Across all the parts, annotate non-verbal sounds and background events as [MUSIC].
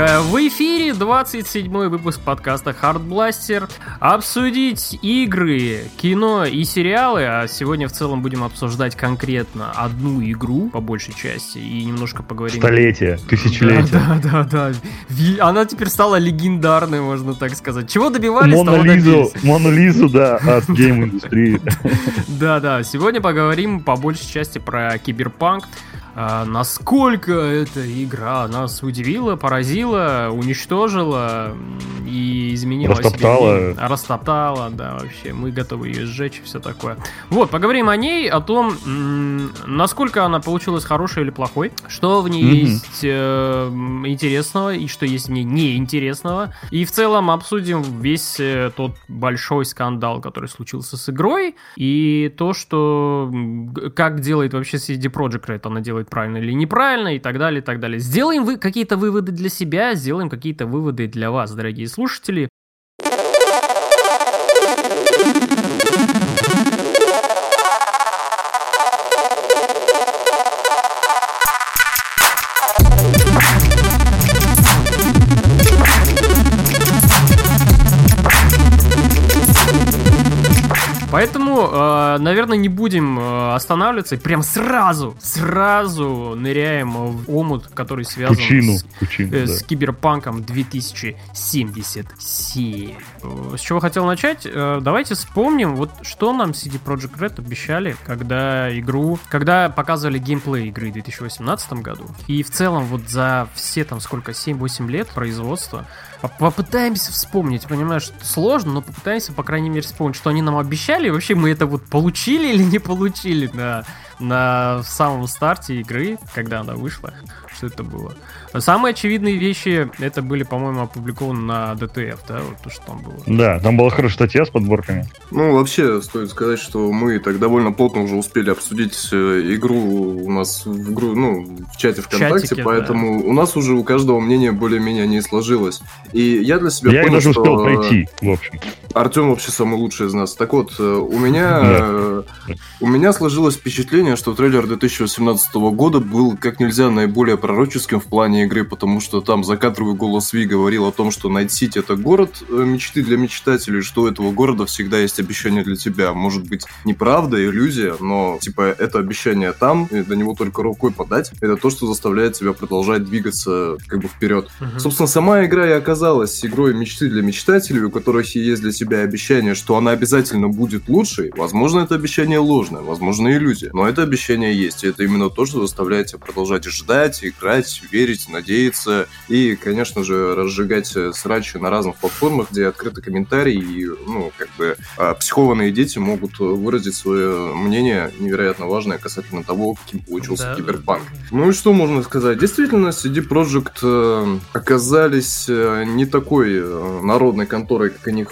э, в эфире 27 выпуск подкаста Hard Blaster. Обсудить игры, кино и сериалы, а сегодня в целом будем обсуждать конкретно одну игру, по большей части, и немножко поговорим... Столетие, тысячелетие. Да, да, да, да. Она теперь стала легендарной, можно так сказать. Чего добивались, Лизу, Мону Лизу, да, от [LAUGHS] гейм-индустрии. [LAUGHS] Да, да, сегодня поговорим по большей части про киберпанк, а, насколько эта игра нас удивила, поразила, уничтожила и изменила растоптала. себе. Растоптала, да, вообще. Мы готовы ее сжечь и все такое. Вот, поговорим о ней, о том, насколько она получилась хорошей или плохой, что в ней mm-hmm. есть э, интересного и что есть в ней неинтересного. И в целом обсудим весь э, тот большой скандал, который случился с игрой, и то, что как делает вообще CD Projekt Red, она делает правильно или неправильно и так далее, и так далее. Сделаем вы какие-то выводы для себя, сделаем какие-то выводы для вас, дорогие слушатели. Поэтому, э, наверное, не будем э, останавливаться и прям сразу, сразу ныряем в омут, который связан Пучину, с, пучину, э, да. с Киберпанком 2077. Э, с чего хотел начать? Э, давайте вспомним, вот что нам CD Projekt Red обещали, когда игру, когда показывали геймплей игры в 2018 году. И в целом вот за все там сколько, 7-8 лет производства Попытаемся вспомнить, понимаешь, сложно, но попытаемся, по крайней мере, вспомнить, что они нам обещали, и вообще мы это вот получили или не получили на, на самом старте игры, когда она вышла, что это было. Самые очевидные вещи, это были, по-моему, опубликованы на DTF, да, вот то, что там было. Да, там была хорошая статья с подборками. Ну, вообще, стоит сказать, что мы так довольно плотно уже успели обсудить э, игру у нас в, игру, ну, в чате ВКонтакте, Чатике, поэтому да. у нас уже у каждого мнение более-менее не сложилось. И я для себя я понял, даже что... успел пройти, в общем. Артем вообще самый лучший из нас. Так вот, э, у меня, у меня сложилось впечатление, что трейлер 2018 года был как нельзя наиболее пророческим в плане игры, потому что там закадровый голос Ви говорил о том, что Найт-Сити это город э, мечты для мечтателей, что у этого города всегда есть обещание для тебя. Может быть, неправда, иллюзия, но типа это обещание там, и до него только рукой подать. Это то, что заставляет тебя продолжать двигаться как бы вперед. Uh-huh. Собственно, сама игра и оказалась игрой мечты для мечтателей, у которых есть для себя обещание, что она обязательно будет лучшей. Возможно, это обещание ложное, возможно, иллюзия. Но это обещание есть, и это именно то, что заставляет тебя продолжать ждать, играть, верить, надеяться и, конечно же, разжигать срачи на разных платформах, где открыты комментарии и, ну, как бы, а, психованные дети могут выразить свое мнение невероятно важное касательно того, каким получился да. киберпанк. Ну и что можно сказать? Действительно, CD Projekt э, оказались э, не такой э, народной конторой, как о них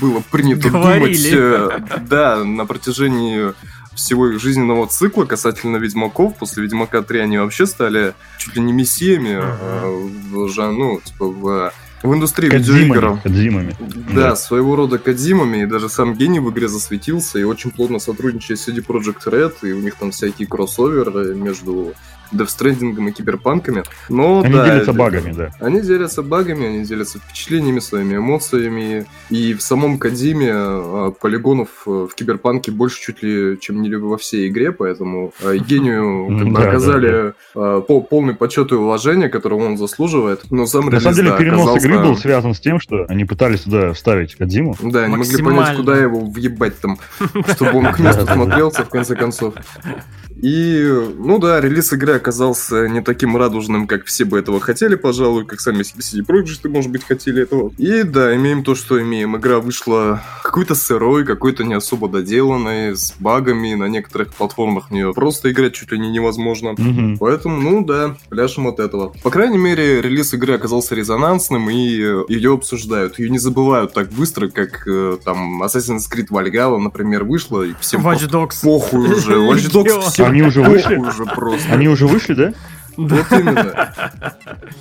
было принято Говорили. думать, да, на протяжении всего их жизненного цикла касательно Ведьмаков. После Ведьмака 3 они вообще стали чуть ли не мессиями uh-huh. в, ну, типа в в индустрии видеоигр. Кадзимами. Да, да, своего рода кадзимами, и даже сам гений в игре засветился, и очень плотно сотрудничает с CD Projekt Red, и у них там всякие кроссоверы между Stranding и киберпанками. Но, они да, делятся багами, да. Они делятся багами, они делятся впечатлениями, своими эмоциями. И в самом Кадиме а, полигонов э, в киберпанке больше чуть ли, чем не во всей игре, поэтому а, [LAUGHS] гению оказали а, полный почет и уважение, которого он заслуживает. Но сам На самом деле перенос игры был связан с тем, что они пытались туда вставить Кадиму. Да, они могли понять, куда его въебать там, чтобы он к месту [LAUGHS] смотрелся в конце концов. И, ну да, релиз игры оказался не таким радужным, как все бы этого хотели, пожалуй, как сами CD Projekt, может быть, хотели этого. И да, имеем то, что имеем. Игра вышла какой-то сырой, какой-то не особо доделанной, с багами, на некоторых платформах в нее просто играть чуть ли не невозможно. Mm-hmm. Поэтому, ну да, пляшем от этого. По крайней мере, релиз игры оказался резонансным, и ее обсуждают. Ее не забывают так быстро, как э, там Assassin's Creed Valhalla, например, вышла, и всем Watch Dogs. похуй уже. Watch [LAUGHS] Dogs всем они уже вышли? Они уже вышли, да? Вот именно.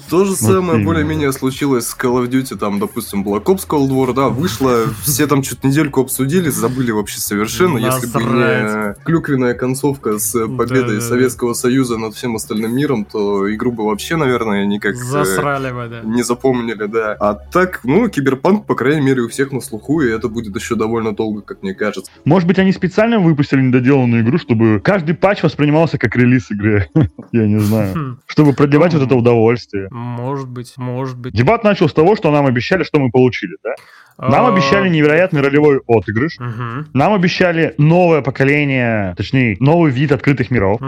То же самое более-менее случилось с Call of Duty, там, допустим, Black Ops Cold War, да, вышло, все там что-то недельку обсудили, забыли вообще совершенно, если бы не клюквенная концовка с победой Советского Союза над всем остальным миром, то игру бы вообще, наверное, никак э, не запомнили, да. А так, ну, Киберпанк, по крайней мере, у всех на слуху, и это будет еще довольно долго, как мне кажется. Может быть, они специально выпустили недоделанную игру, чтобы каждый патч воспринимался как релиз игры. [LAUGHS] Я не знаю. Чтобы продлевать вот это удовольствие. Может быть, может быть. Дебат начал с того, что нам обещали, что мы получили, да? Нам а, обещали невероятный ролевой отыгрыш. Нам обещали новое поколение, точнее, новый вид открытых миров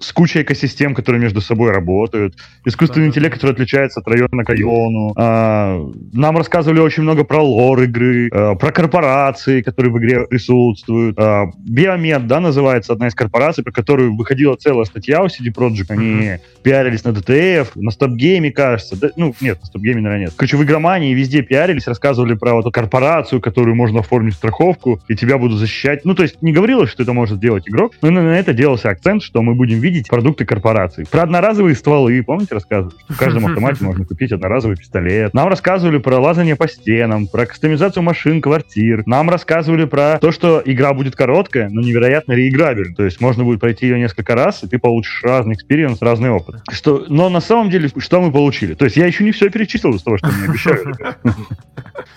с кучей экосистем, которые между собой работают. Искусственный интеллект, который отличается от района к району. А, нам рассказывали очень много про лор игры, а, про корпорации, которые в игре присутствуют. Биомед, да, называется одна из корпораций, про которую выходила целая статья у CD Projekt. Они пиарились на DTF, на StopGame, кажется. ну, нет, на StopGame, наверное, нет. Короче, в игромании везде пиарились, рассказывали про вот корпорацию, которую можно оформить страховку, и тебя будут защищать. Ну, то есть не говорилось, что это может делать игрок, но на это делался акцент, что мы будем видеть продукты корпораций. Про одноразовые стволы, помните, рассказывали? Что в каждом [LAUGHS] автомате можно купить одноразовый пистолет. Нам рассказывали про лазание по стенам, про кастомизацию машин, квартир. Нам рассказывали про то, что игра будет короткая, но невероятно реиграбельная. То есть можно будет пройти ее несколько раз, и ты получишь разный experience, разный опыт. Что, но на самом деле, что мы получили? То есть я еще не все перечислил из того, что мне обещали. [LAUGHS]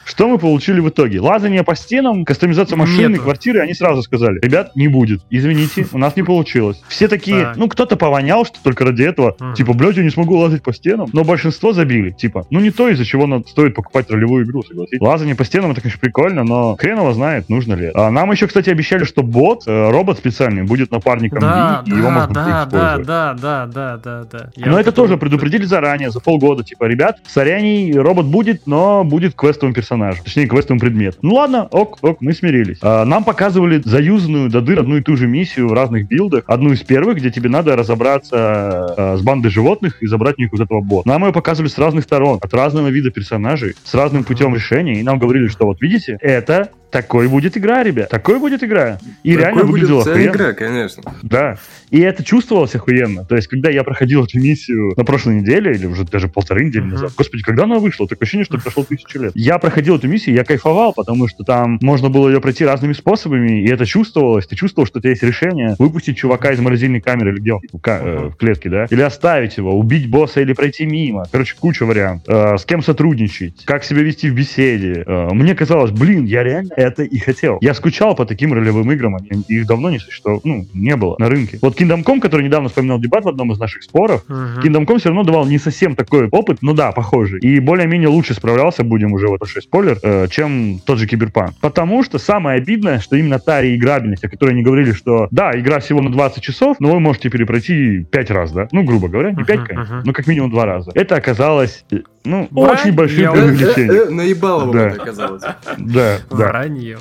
Что мы получили в итоге? Лазание по стенам, кастомизация машины, квартиры, они сразу сказали, ребят, не будет, извините, у нас не получилось. Все такие, так. ну, кто-то повонял, что только ради этого, типа, блядь, я не смогу лазать по стенам, но большинство забили, типа, ну, не то, из-за чего надо, стоит покупать ролевую игру, согласитесь. Лазание по стенам, это, конечно, прикольно, но хрен его знает, нужно ли. А нам еще, кстати, обещали, что бот, э, робот специальный, будет напарником да, и его можно да, будет да, да, да, да, да, да. Я но это тоже предупредили заранее, за полгода, типа, ребят, соряний, робот будет, но будет квестовым персонажем, точнее, квестовым предметом. Ну ладно, ок, ок, мы смирились. А, нам показывали заюзанную до дыр одну и ту же миссию в разных билдах. Одну из первых, где тебе надо разобраться а, с бандой животных и забрать у них вот этого бота. Нам ее показывали с разных сторон, от разного вида персонажей, с разным путем решения. И нам говорили, что вот видите, это такой будет игра, ребят. Такой будет игра. И Такой реально выглядела будет охуенно. игра, конечно. Да. И это чувствовалось охуенно. То есть, когда я проходил эту миссию на прошлой неделе, или уже даже полторы недели uh-huh. назад, господи, когда она вышла? Такое ощущение, что [LAUGHS] прошло тысячу лет. Я проходил эту миссию, я кайфовал, потому что там можно было ее пройти разными способами, и это чувствовалось. Ты чувствовал, что у тебя есть решение выпустить чувака из морозильной камеры или где он, в, uh-huh. в клетке, да? Или оставить его, убить босса или пройти мимо. Короче, куча вариантов. Э, с кем сотрудничать, как себя вести в беседе. Э, мне казалось, блин, я реально это и хотел. Я скучал по таким ролевым играм, их давно не существовало, ну, не было на рынке. Вот Kingdom Come, который недавно вспоминал дебат в одном из наших споров, uh-huh. Kingdom Come все равно давал не совсем такой опыт, ну да, похожий. И более-менее лучше справлялся, будем уже вот большой спойлер, э, чем тот же Киберпанк. Потому что самое обидное, что именно та реиграбельность, о которой они говорили, что да, игра всего на 20 часов, но вы можете перепройти 5 раз, да? Ну, грубо говоря, не 5, uh-huh, конечно, uh-huh. но как минимум 2 раза. Это оказалось, ну, очень большим преувеличением. Э, э, наебало это оказалось. Да, да. Вранье.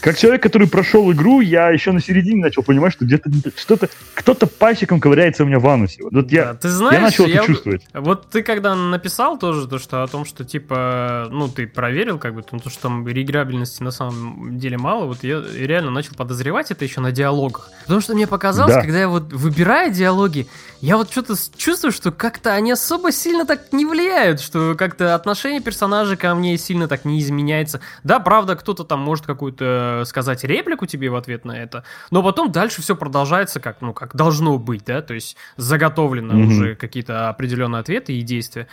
Как человек, который прошел игру, я еще на середине начал понимать, что где-то что-то, кто-то пальчиком ковыряется у меня в анусе. Вот я, да, ты знаешь, я начал я, это чувствовать. Вот ты когда написал тоже то, что о том, что типа, ну ты проверил, как бы, то, что там реиграбельности на самом деле мало, вот я реально начал подозревать это еще на диалогах. Потому что мне показалось, да. когда я вот выбираю диалоги, я вот что-то чувствую, что как-то они особо сильно так не влияют, что как-то отношение персонажа ко мне сильно так не изменяется. Да, правда, кто-то там может какую-то сказать реплику тебе в ответ на это, но потом дальше все продолжается как, ну, как должно быть, да, то есть заготовлены mm-hmm. уже какие-то определенные ответы и действия.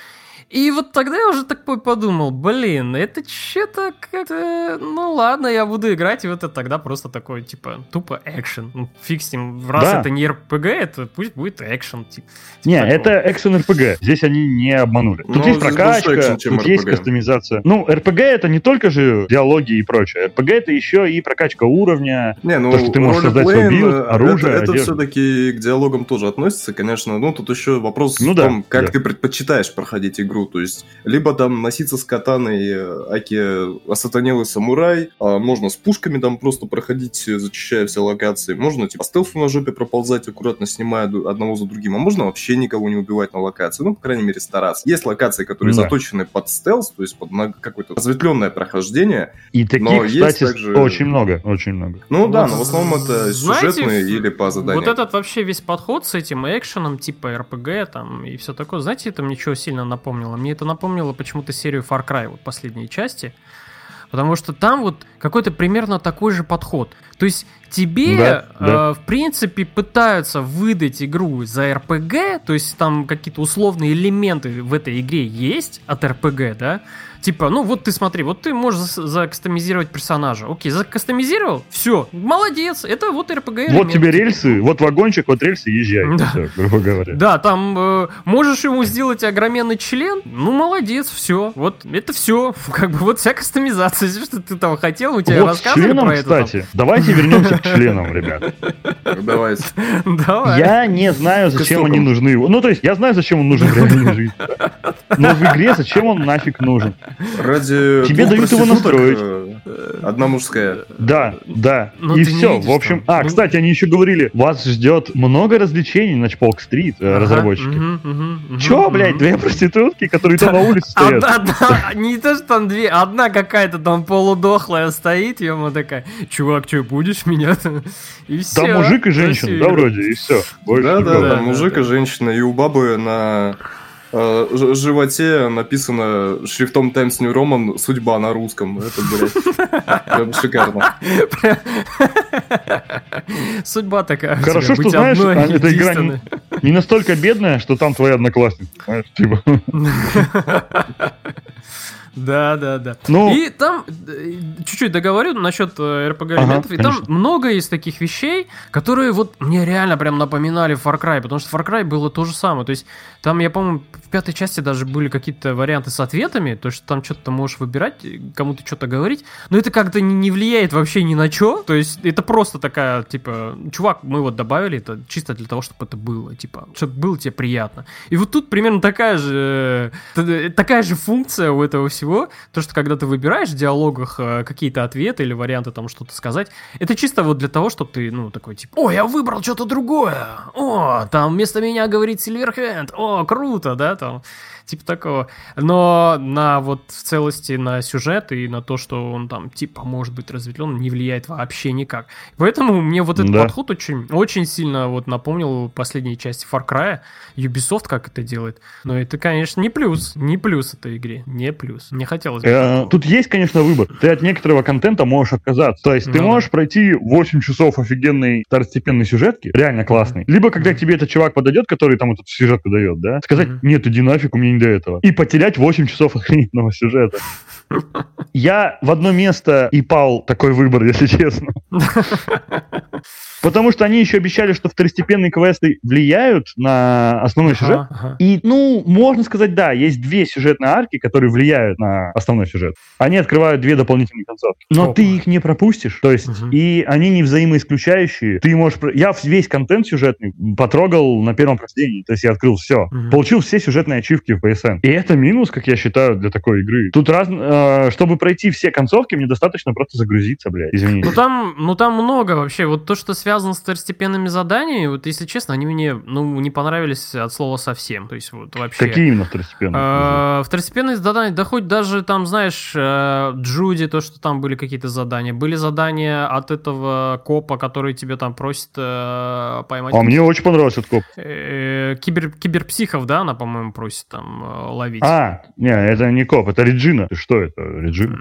И вот тогда я уже такой подумал, блин, это что-то как-то... Ну ладно, я буду играть, и вот это тогда просто такой, типа, тупо экшен. Ну, фиг с ним, раз да. это не РПГ, это пусть будет экшен. Типа, не, такого. это экшен РПГ, здесь они не обманули. Тут ну, есть прокачка, экшен, тут RPG. есть кастомизация. Ну, РПГ это не только же диалоги и прочее. РПГ это еще и прокачка уровня, не, ну, то, что ты можешь создать свой билд, оружие, Это, это все-таки к диалогам тоже относится, конечно. Ну, тут еще вопрос ну, в том, да, как да. ты предпочитаешь проходить игру игру. То есть, либо там носиться с катаной э, Аки осатанелый самурай, а можно с пушками там просто проходить, зачищая все локации. Можно типа стелсу на жопе проползать, аккуратно снимая одного за другим. А можно вообще никого не убивать на локации. Ну, по крайней мере, стараться. Есть локации, которые да. заточены под стелс, то есть под какое-то разветвленное прохождение. И таких, но кстати, есть также... очень много, очень много. Ну вот, да, но в основном это знаете, сюжетные или по заданиям. Вот этот вообще весь подход с этим экшеном, типа РПГ там и все такое, знаете, это мне чего сильно напомнило? Мне это напомнило почему-то серию Far Cry, вот последние части. Потому что там вот какой-то примерно такой же подход. То есть тебе, да, э, да. в принципе, пытаются выдать игру за РПГ, то есть там какие-то условные элементы в этой игре есть от РПГ, да, Типа, ну вот ты смотри, вот ты можешь закастомизировать персонажа. Окей, закастомизировал, все, молодец, это вот RPG. Вот тебе рельсы, вот вагончик, вот рельсы, езжай, да. все, грубо говоря. Да, там э, можешь ему сделать огроменный член, ну молодец, все, вот это все, [LAUGHS] как бы вот вся кастомизация, что ты там хотел, у тебя вот рассказывали членам, про это. кстати, давайте вернемся к [LAUGHS] членам, ребят. Давайте. Давай. Я не знаю, зачем они нужны. Ну, то есть, я знаю, зачем он нужен в реальной жизни. Но в игре зачем он нафиг нужен? Ради Тебе дают его настроить. Э, одна мужская. Да, да. Но ну, и все. В общем, там. а, ну... кстати, они еще говорили, вас ждет много развлечений на Чполк-стрит, э, ага, разработчики. Угу, угу, угу, Че, угу. блядь, две проститутки, которые там на улице стоят? Одна, не то, что там две, одна какая-то там полудохлая стоит, ема такая, чувак, что, будешь меня-то? [LAUGHS] И все. Там мужик и женщина, да, вроде, и все. Да, да, да, мужик и женщина, и у бабы на животе написано шрифтом Times New Roman «Судьба» на русском. Это, блядь, [LAUGHS] прям шикарно. Судьба такая. Хорошо, что знаешь, а, эта игра не, настолько бедная, что там твои одноклассники. Знаешь, типа. [LAUGHS] Да, да, да. Ну, и там э, чуть-чуть договорю насчет RPG э, элементов. Ага, и там много из таких вещей, которые вот мне реально прям напоминали Far Cry, потому что Far Cry было то же самое. То есть там, я помню, в пятой части даже были какие-то варианты с ответами, то есть там что-то можешь выбирать, кому-то что-то говорить, но это как-то не, не влияет вообще ни на что. То есть это просто такая, типа, чувак, мы вот добавили это чисто для того, чтобы это было, типа, чтобы было тебе приятно. И вот тут примерно такая же, э, такая же функция у этого всего всего, то, что когда ты выбираешь в диалогах э, какие-то ответы или варианты там что-то сказать, это чисто вот для того, чтобы ты, ну, такой, типа, о, я выбрал что-то другое, о, там вместо меня говорит Сильверхенд, о, круто, да, там, типа такого. Но на вот в целости на сюжет и на то, что он там типа может быть разветвлен, не влияет вообще никак. Поэтому мне вот этот да. подход очень, очень сильно вот напомнил последние части Far Cry, Ubisoft как это делает. Но это, конечно, не плюс, не плюс этой игре, не плюс. Не хотелось бы. Э, тут есть, конечно, выбор. Ты от некоторого контента можешь отказаться. То есть ну, ты можешь да. пройти 8 часов офигенной второстепенной сюжетки, реально классный. Либо когда тебе этот чувак подойдет, который там эту сюжетку дает, да, сказать, нет, иди нафиг, у меня не до этого. И потерять 8 часов охренительного сюжета. Я в одно место и пал такой выбор, если честно. [LAUGHS] Потому что они еще обещали, что второстепенные квесты влияют на основной ага, сюжет. Ага. И, ну, можно сказать, да, есть две сюжетные арки, которые влияют на основной сюжет. Они открывают две дополнительные концовки. Но Опа. ты их не пропустишь. То есть, угу. и они не взаимоисключающие. Ты можешь... Я весь контент сюжетный потрогал на первом прохождении. То есть, я открыл все. Угу. Получил все сюжетные ачивки в PSN. И это минус, как я считаю, для такой игры. Тут раз... Э, чтобы пройти все концовки, мне достаточно просто загрузиться, блядь. Извините. Ну там, ну там много вообще. Вот то, что связано с второстепенными заданиями, вот если честно, они мне ну, не понравились от слова совсем. То есть вот вообще... Какие именно второстепенные? Э, второстепенные задания, да хоть даже там, знаешь, э, Джуди, то, что там были какие-то задания. Были задания от этого копа, который тебе там просит э, поймать... А мне очень понравился этот коп. Кибер, киберпсихов, да, она, по-моему, просит там ловить. А, не, это не коп, это Реджина. Ты что это, Реджина?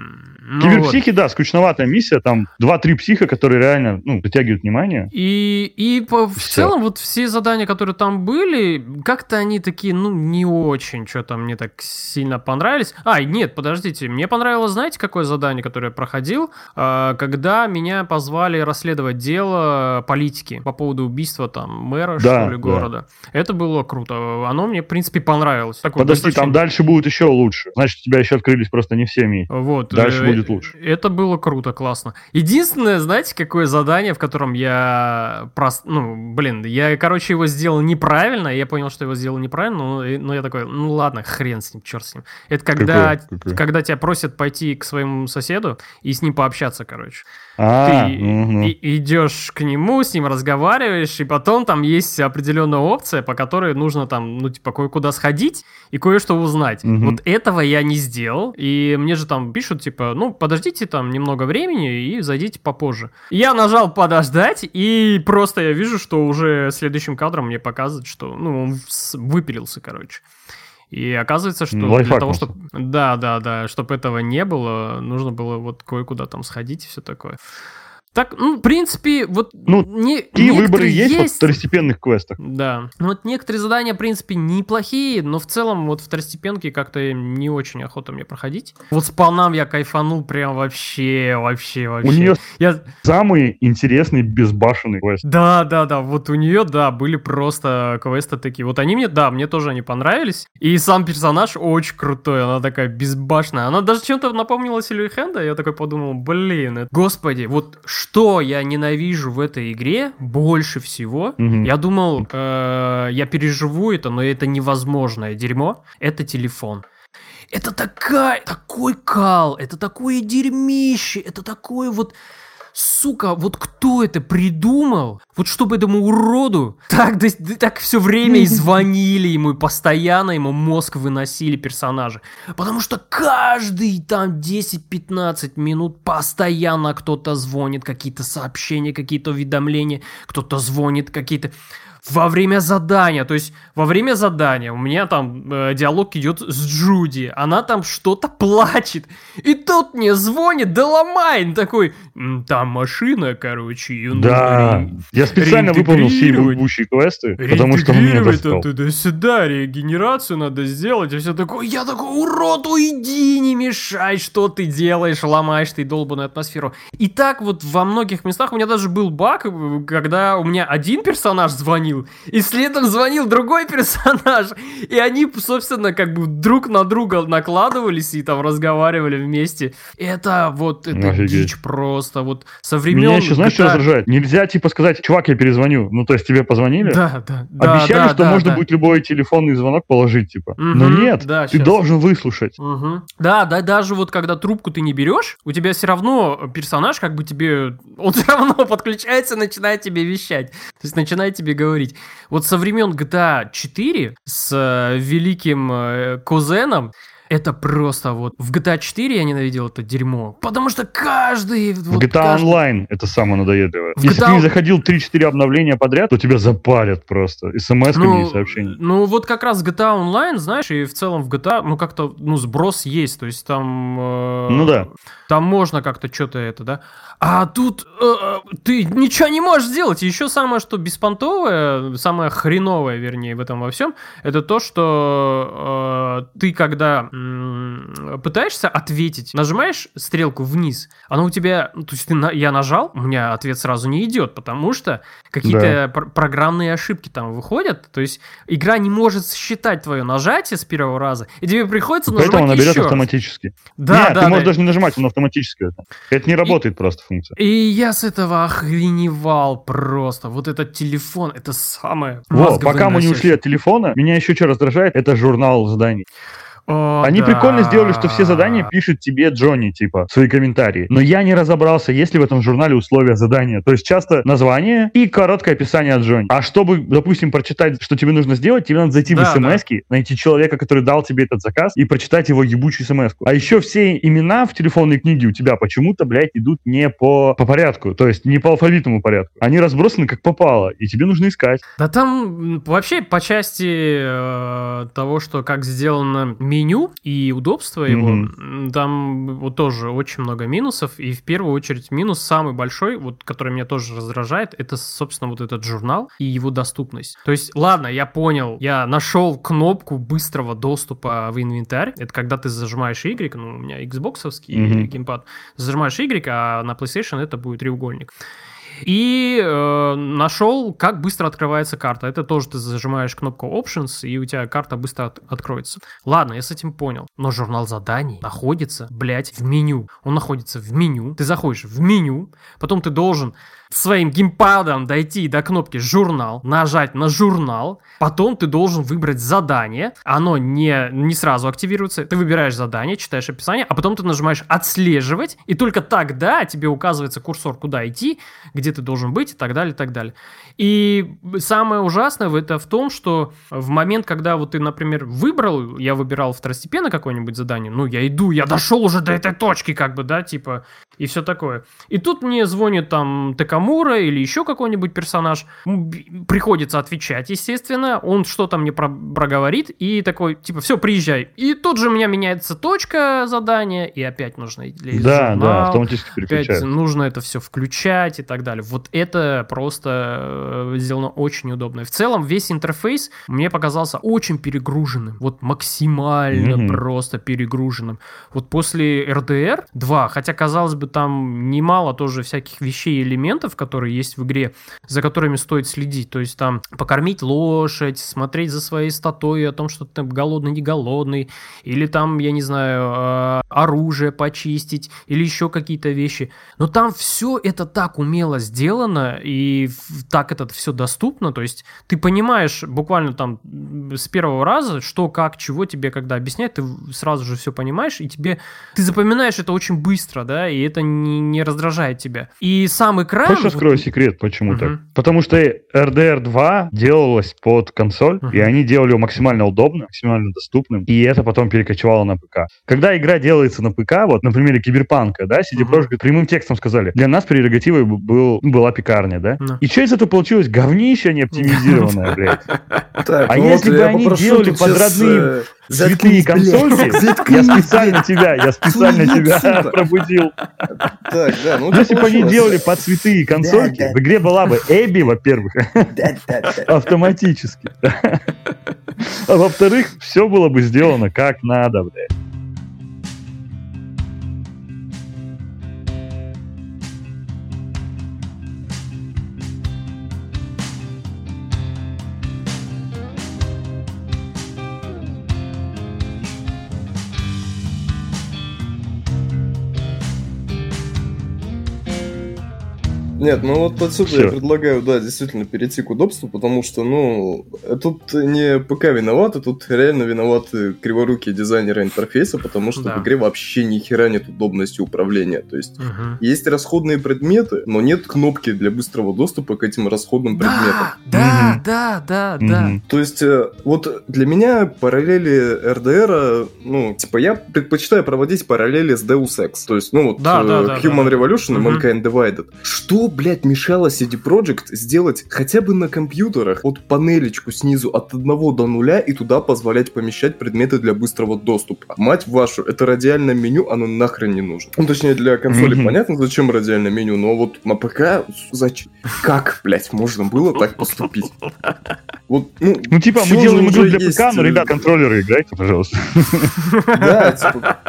Ну, Киберпсихи, вот. да, скучноватая миссия, там два-три психа, которые реально, ну, притягивают внимание. И, и по, в Все. целом вот все задания, которые там были, как-то они такие, ну, не очень что-то мне так сильно понравились. А, нет, подождите, мне понравилось, знаете, какое задание, которое я проходил? А, когда меня позвали расследовать дело политики по поводу убийства там мэра, да, что ли, города. Да. Это было круто. Оно мне, в принципе, понравилось. Такое Подожди, достаточно... там дальше будет еще лучше. Значит, у тебя еще открылись просто не все ми. Вот. Дальше э, будет лучше. Это было круто, классно. Единственное, знаете, какое задание, в котором я просто, ну, блин, я, короче, его сделал неправильно, я понял, что его сделал неправильно, но, но я такой, ну ладно, хрен с ним, черт с ним. Это когда, какое? Какое? когда тебя просят пойти к своему соседу и с ним пообщаться, короче. А, ты угу. идешь к нему, с ним разговариваешь, и потом там есть определенная опция, по которой нужно там, ну, типа, кое-куда сходить и кое-что узнать. Угу. Вот этого я не сделал, и мне же там пишут, типа, ну, подождите там немного времени и зайдите попозже. Я нажал подождать, и просто я вижу, что уже следующим кадром мне показывает, что, ну, он выпилился, короче. И оказывается, что Лайфхак для того, чтобы... Да, да, да, чтобы этого не было, нужно было вот кое-куда там сходить и все такое. Так, ну, в принципе, вот... Ну, не, и выборы есть, есть в второстепенных квестах. Да. Ну, вот некоторые задания, в принципе, неплохие, но в целом вот второстепенки как-то не очень охота мне проходить. Вот с полнам я кайфанул прям вообще, вообще, вообще. У нее я... самый интересный безбашенный квест. Да, да, да, вот у нее, да, были просто квесты такие. Вот они мне, да, мне тоже они понравились. И сам персонаж очень крутой, она такая безбашенная. Она даже чем-то напомнила Сильвию Хенда, я такой подумал, блин, это... господи, вот что я ненавижу в этой игре больше всего, угу. я думал, э, я переживу это, но это невозможное дерьмо, это телефон. Это такая, такой кал, это такое дерьмище, это такое вот сука, вот кто это придумал? Вот чтобы этому уроду так, да, так все время и [LAUGHS] звонили ему, и постоянно ему мозг выносили персонажи. Потому что каждый там 10-15 минут постоянно кто-то звонит, какие-то сообщения, какие-то уведомления, кто-то звонит, какие-то во время задания. То есть во время задания у меня там э, диалог идет с Джуди. Она там что-то [LAUGHS] плачет. И тут мне звонит Деламайн такой, там машина, короче, ее Да, я специально выполнил все ебучие квесты, потому что меня достал. Туда-сюда, регенерацию надо сделать, и все такое. Я такой, урод, уйди, не мешай, что ты делаешь, ломаешь ты долбанную атмосферу. И так вот во многих местах у меня даже был баг, когда у меня один персонаж звонил, звонил. И следом звонил другой [LAUGHS] персонаж. И они, собственно, как бы друг на друга накладывались и там разговаривали вместе. Это вот, это Офигеть. дичь просто. Вот со времен... Меня еще, знаешь, GTA... что раздражает? Нельзя, типа, сказать, чувак, я перезвоню. Ну, то есть тебе позвонили? Да, да. Обещали, да, что да, можно да. будет любой телефонный звонок положить, типа. Угу, Но нет, да, ты сейчас. должен выслушать. Угу. Да, да, даже вот когда трубку ты не берешь, у тебя все равно персонаж как бы тебе... Он [LAUGHS] все равно подключается начинает тебе вещать. То есть начинает тебе говорить говорить. Вот со времен GTA 4 с э, великим э, кузеном это просто вот... В GTA 4 я ненавидел это дерьмо. Потому что каждый... В GTA каждый... Online это самое надоедливое. В Если GTA... ты не заходил 3-4 обновления подряд, то тебя запалят просто. СМС-ками ну, и сообщениями. Ну, вот как раз GTA Online, знаешь, и в целом в GTA, ну, как-то, ну, сброс есть. То есть там... Э, ну да. Там можно как-то что-то это, да. А тут э, э, ты ничего не можешь сделать. И еще самое, что беспонтовое, самое хреновое, вернее, в этом во всем, это то, что э, ты когда э, пытаешься ответить, нажимаешь стрелку вниз, она у тебя, ну, то есть ты на, я нажал, у меня ответ сразу не идет, потому что какие-то да. пр программные ошибки там выходят. То есть игра не может считать твое нажатие с первого раза, и тебе приходится нажимать Поэтому она берет автоматически. Да, Нет, да, ты да. можешь даже не нажимать, он автоматически это. Это не работает и... просто функция. И я с этого охреневал просто. Вот этот телефон, это самое Во, пока мы не ушли от телефона, меня еще что раздражает, это журнал заданий. О, Они да. прикольно сделали, что все задания пишет тебе Джонни, типа, свои комментарии. Но я не разобрался, есть ли в этом журнале условия задания. То есть часто название и короткое описание от Джонни. А чтобы, допустим, прочитать, что тебе нужно сделать, тебе надо зайти да, в смс да. найти человека, который дал тебе этот заказ, и прочитать его ебучую смс -ку. А еще все имена в телефонной книге у тебя почему-то, блядь, идут не по, по порядку, то есть не по алфавитному порядку. Они разбросаны как попало, и тебе нужно искать. Да там вообще по части э, того, что как сделано меню и удобство его, mm-hmm. там вот тоже очень много минусов. И в первую очередь минус самый большой, вот который меня тоже раздражает, это, собственно, вот этот журнал и его доступность. То есть, ладно, я понял, я нашел кнопку быстрого доступа в инвентарь. Это когда ты зажимаешь Y, ну, у меня Xbox mm-hmm. геймпад, зажимаешь Y, а на PlayStation это будет треугольник. И э, нашел, как быстро открывается карта. Это тоже ты зажимаешь кнопку Options, и у тебя карта быстро от- откроется. Ладно, я с этим понял. Но журнал заданий находится, блядь, в меню. Он находится в меню. Ты заходишь в меню, потом ты должен своим геймпадом дойти до кнопки «Журнал», нажать на «Журнал», потом ты должен выбрать задание, оно не, не сразу активируется, ты выбираешь задание, читаешь описание, а потом ты нажимаешь «Отслеживать», и только тогда тебе указывается курсор, куда идти, где ты должен быть и так далее, и так далее. И самое ужасное это в том, что в момент, когда вот ты, например, выбрал, я выбирал второстепенно какое-нибудь задание, ну, я иду, я дошел уже до этой точки, как бы, да, типа, и все такое. И тут мне звонит там Такамура или еще какой-нибудь персонаж, приходится отвечать, естественно, он что-то мне про проговорит, и такой, типа, все, приезжай. И тут же у меня меняется точка задания, и опять нужно лезть Да, журнал, да, автоматически переключается. Опять нужно это все включать и так далее. Вот это просто Э, сделано очень удобно. В целом весь интерфейс мне показался очень перегруженным. Вот максимально mm-hmm. просто перегруженным. Вот после RDR 2, хотя, казалось бы, там немало тоже всяких вещей и элементов, которые есть в игре, за которыми стоит следить. То есть там покормить лошадь, смотреть за своей статой о том, что ты голодный, не голодный, или там, я не знаю, э, оружие почистить, или еще какие-то вещи. Но там все это так умело сделано и так это все доступно, то есть ты понимаешь буквально там с первого раза, что, как, чего тебе когда объяснять, ты сразу же все понимаешь, и тебе, ты запоминаешь это очень быстро, да, и это не, не раздражает тебя. И сам экран... Хочешь раскрою вот... секрет, почему угу. так? Потому что RDR 2 делалась под консоль, угу. и они делали его максимально удобно, максимально доступным, и это потом перекочевало на ПК. Когда игра делается на ПК, вот на примере Киберпанка, да, CD Projekt угу. прямым текстом сказали, для нас прерогативой был, была пекарня, да, и что из этого получилось? говнище не оптимизированное, блядь. А ну если вот бы они делали под родные э, цветные консольки, [LAUGHS] я специально тебя, я специально [LAUGHS] тебя пробудил. Так, да, ну Если бы они делали под цветные консольки, в игре была бы [LAUGHS] Эбби, во-первых, автоматически. А во-вторых, все было бы сделано как надо, блядь. Нет, ну вот отсюда Все. я предлагаю, да, действительно перейти к удобству, потому что, ну, тут не ПК виноваты, тут реально виноваты криворукие дизайнеры интерфейса, потому что да. в игре вообще ни хера нет удобности управления. То есть угу. есть расходные предметы, но нет кнопки для быстрого доступа к этим расходным предметам. Да, угу. да, да, угу. да. То есть э, вот для меня параллели RDR, ну, типа я предпочитаю проводить параллели с Deus Ex. То есть, ну вот да, да, э, да, Human да, Revolution и Mankind Divided. Что блядь, мешало CD Projekt сделать хотя бы на компьютерах вот панелечку снизу от 1 до 0 и туда позволять помещать предметы для быстрого доступа. Мать вашу, это радиальное меню, оно нахрен не нужно. Ну, точнее, для консоли mm-hmm. понятно, зачем радиальное меню, но вот на ПК зачем? Как, блядь, можно было так поступить? Вот, ну, ну, типа, мы делаем игру для есть... ПК, но, ребят, контроллеры играйте, пожалуйста. Да, типа,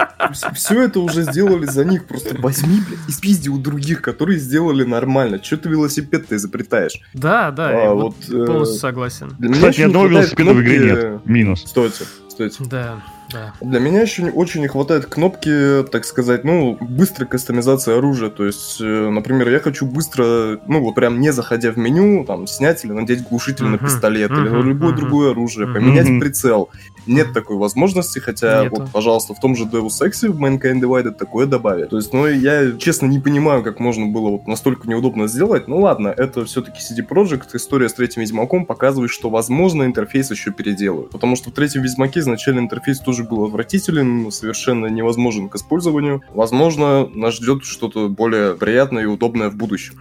все это уже сделали за них. Просто возьми, блядь, и спизди у других, которые сделали нормально. Че ты велосипед ты изобретаешь? Да, да, а, вот, вот полностью э, согласен. Кстати, ни одного велосипеда в игре нет. Минус. Стойте, стойте. Да. Да. Для меня еще очень не хватает кнопки, так сказать, ну, быстрой кастомизации оружия. То есть, э, например, я хочу быстро, ну, вот прям не заходя в меню, там, снять или надеть глушитель uh-huh. на пистолет uh-huh. или любое uh-huh. другое оружие, поменять uh-huh. прицел нет такой возможности, хотя Нету. вот, пожалуйста, в том же Deus Ex в Mankind Divided такое добавят. То есть, ну, я, честно, не понимаю, как можно было вот настолько неудобно сделать. Ну, ладно, это все-таки CD Projekt, история с третьим Ведьмаком показывает, что, возможно, интерфейс еще переделают. Потому что в третьем Ведьмаке изначально интерфейс тоже был отвратителен, совершенно невозможен к использованию. Возможно, нас ждет что-то более приятное и удобное в будущем.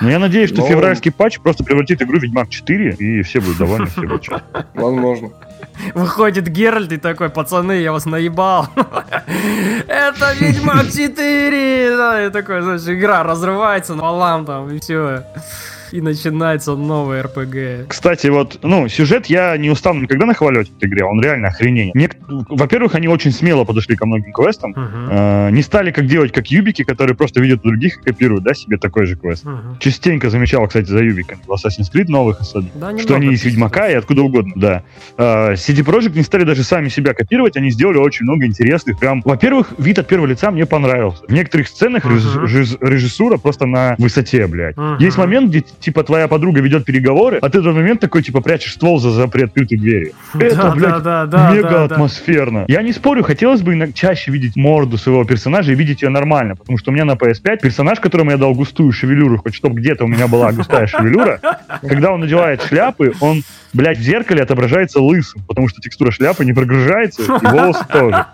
Но ну, я надеюсь, что Но... февральский патч просто превратит игру в Ведьмак 4, и все будут довольны, все будут Возможно. Выходит Геральт и такой, пацаны, я вас наебал. Это Ведьмак 4! Да, и такой, знаешь, игра разрывается валам там, и все. И начинается новый РПГ. Кстати, вот, ну, сюжет я не устану никогда нахваливать в этой игре, он реально охренение. Нек... Во-первых, они очень смело подошли ко многим квестам, uh-huh. э, не стали как делать, как юбики, которые просто видят других и копируют, да, себе такой же квест. Uh-huh. Частенько замечал, кстати, за юбиками в Assassin's Creed новых особенно, да, что они из Ведьмака и откуда угодно, да. Э, CD Projekt не стали даже сами себя копировать, они сделали очень много интересных, прям, во-первых, вид от первого лица мне понравился. В некоторых сценах uh-huh. режиссура просто на высоте, блядь. Uh-huh. Есть момент, где, типа, твоя подруга ведет переговоры, а ты в этот момент такой, типа, прячешь ствол за, за приоткрытой дверью. Это, да, блядь, да, да, мега да, атмосферно. Я не спорю, хотелось бы чаще видеть морду своего персонажа и видеть ее нормально, потому что у меня на PS5 персонаж, которому я дал густую шевелюру, хоть чтобы где-то у меня была густая шевелюра, когда он надевает шляпы, он блядь, в зеркале отображается лысым, потому что текстура шляпы не прогружается, и волосы тоже.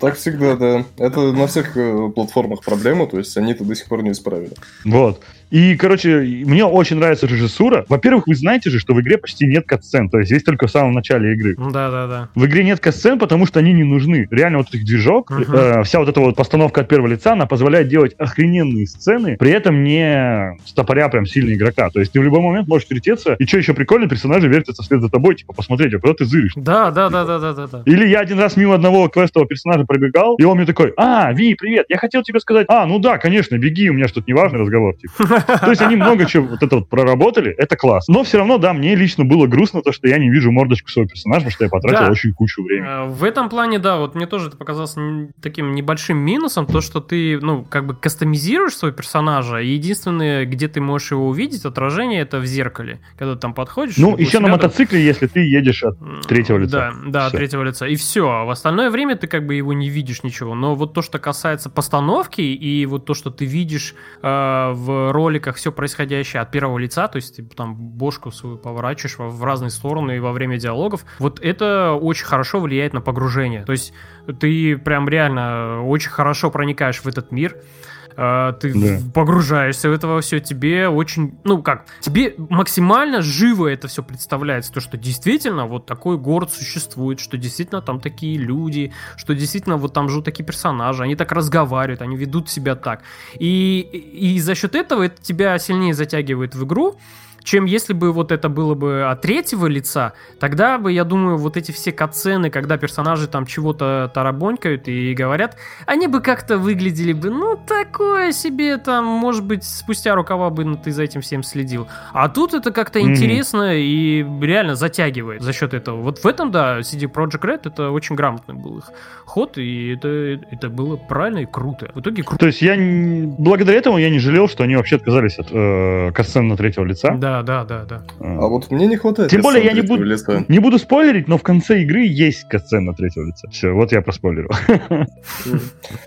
Так всегда, да. Это на всех э, платформах проблема, то есть они это до сих пор не исправили. Вот. И, короче, мне очень нравится режиссура. Во-первых, вы знаете же, что в игре почти нет катсцен, то есть есть только в самом начале игры. Да-да-да. В игре нет катсцен, потому что они не нужны. Реально вот этих движок, uh-huh. э, вся вот эта вот постановка от первого лица, она позволяет делать охрененные сцены, при этом не стопоря прям сильно игрока. То есть ты в любой момент можешь вертеться, и что еще прикольно, персонажи вертятся вслед за тобой, типа, посмотреть, а куда ты зыришь. Да-да-да-да-да-да. Или я один раз мимо одного квестового персонажа пробегал, и он мне такой, а, Ви, привет, я хотел тебе сказать, а, ну да, конечно, беги, у меня что-то неважный разговор, типа. [LAUGHS] То есть они много чего вот это вот проработали, это класс. Но все равно, да, мне лично было грустно то, что я не вижу мордочку своего персонажа, потому что я потратил да. очень кучу времени. Э, в этом плане, да, вот мне тоже это показалось таким небольшим минусом, то, что ты, ну, как бы кастомизируешь своего персонажа, и единственное, где ты можешь его увидеть, отражение, это в зеркале, когда ты там подходишь. Ну, еще на мотоцикле, если ты едешь от третьего лица. Да, да, от третьего лица. И все. А в остальное время ты как бы его не видишь ничего. Но вот то, что касается постановки, и вот то, что ты видишь э, в роликах все происходящее от первого лица, то есть ты там бошку свою поворачиваешь в разные стороны и во время диалогов, вот это очень хорошо влияет на погружение. То есть ты прям реально очень хорошо проникаешь в этот мир, а, ты да. погружаешься в это все, тебе очень, ну как, тебе максимально живо это все представляется, то, что действительно вот такой город существует, что действительно там такие люди, что действительно вот там живут такие персонажи, они так разговаривают, они ведут себя так. И, и за счет этого это тебя сильнее затягивает в игру, чем если бы вот это было бы от третьего лица, тогда бы, я думаю, вот эти все катсцены, когда персонажи там чего-то тарабонькают и говорят, они бы как-то выглядели бы, ну, такое себе, там, может быть, спустя рукава бы ну, ты за этим всем следил. А тут это как-то mm-hmm. интересно и реально затягивает за счет этого. Вот в этом, да, CD Project Red это очень грамотный был их ход, и это, это было правильно и круто. В итоге круто. То есть я, благодаря этому я не жалел, что они вообще отказались от э, катсцен на третьего лица. Да, да, да, да, А вот мне не хватает. Тем более я не буду, лица. не буду спойлерить, но в конце игры есть катсцена третьего лица. Все, вот я проспойлерил.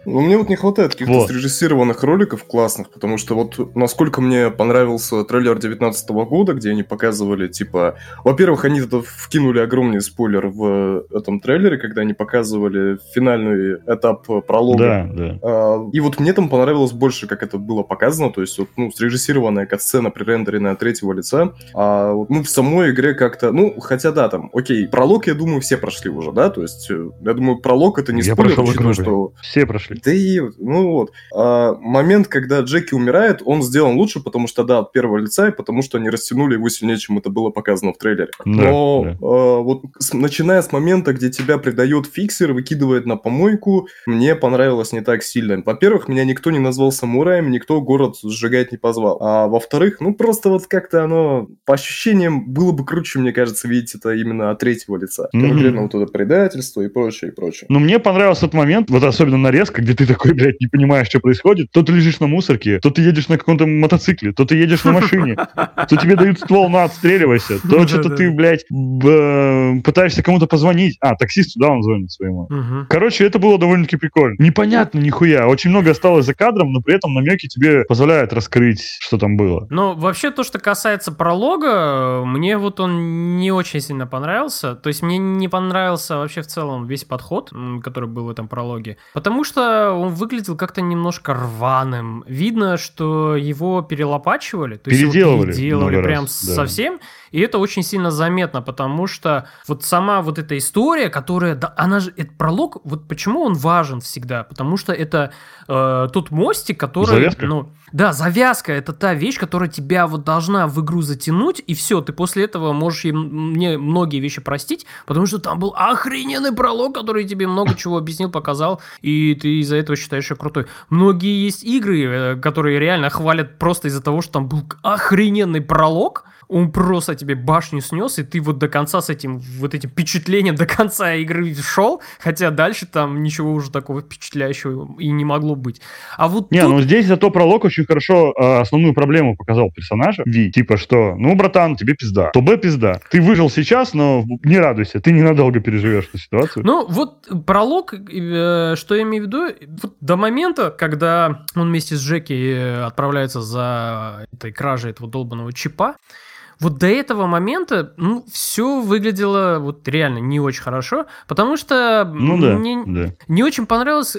Ну, мне вот не хватает каких-то вот. срежиссированных роликов классных, потому что вот насколько мне понравился трейлер 19 года, где они показывали, типа, во-первых, они это вкинули огромный спойлер в этом трейлере, когда они показывали финальный этап пролога. Да, да. А, и вот мне там понравилось больше, как это было показано, то есть вот, ну, срежиссированная катсцена, пререндеренная третьего лица. А ну, в самой игре как-то... Ну, хотя да, там, окей, пролог, я думаю, все прошли уже, да? То есть, э, я думаю, пролог это не я спойлер, учитывая, что... Все прошли. Да и, ну вот. А, момент, когда Джеки умирает, он сделан лучше, потому что, да, от первого лица, и потому что они растянули его сильнее, чем это было показано в трейлере. Да, Но да. А, вот с, начиная с момента, где тебя предает фиксер, выкидывает на помойку, мне понравилось не так сильно. Во-первых, меня никто не назвал самураем, никто город сжигать не позвал. А во-вторых, ну просто вот как-то оно по ощущениям было бы круче, мне кажется, видеть это именно от третьего лица. Mm-hmm. Конкретно вот это предательство и прочее, и прочее. Но мне понравился тот момент, вот особенно нарезка, где ты такой, блядь, не понимаешь, что происходит. То ты лежишь на мусорке, то ты едешь на каком-то мотоцикле, то ты едешь на машине, то тебе дают ствол на отстреливайся, [LAUGHS] то что-то ты, блядь, пытаешься кому-то позвонить. А, таксисту, да, он звонит своему. Короче, это было довольно-таки прикольно. Непонятно нихуя. Очень много осталось за кадром, но при этом намеки тебе позволяют раскрыть, что там было. Ну, вообще, то, что касается пролога, мне вот он не очень сильно понравился. То есть мне не понравился вообще в целом весь подход, который был в этом прологе. Потому что он выглядел как-то немножко рваным. Видно, что его перелопачивали. То переделывали. Есть его переделывали прям раз, да. совсем. И это очень сильно заметно, потому что вот сама вот эта история, которая, да, она же, этот пролог, вот почему он важен всегда? Потому что это э, тот мостик, который, Завязка? ну, Да, завязка это та вещь, которая тебя вот должна в игру затянуть, и все, ты после этого можешь мне многие вещи простить, потому что там был охрененный пролог, который тебе много чего объяснил, показал, и ты из-за этого считаешь ее крутой. Многие есть игры, э, которые реально хвалят просто из-за того, что там был охрененный пролог, он просто тебе башню снес, и ты вот до конца с этим, вот этим впечатлением до конца игры шел, хотя дальше там ничего уже такого впечатляющего и не могло быть. А вот Не, тут... ну здесь зато пролог очень хорошо э, основную проблему показал персонажа. Ви, типа что, ну, братан, тебе пизда. То Б пизда. Ты выжил сейчас, но не радуйся, ты ненадолго переживешь эту ситуацию. Ну, вот пролог, э, что я имею в виду, вот до момента, когда он вместе с Джеки э, отправляется за этой кражей этого долбанного чипа, вот до этого момента, ну, все выглядело вот реально не очень хорошо, потому что ну, да, мне да. не очень понравилось,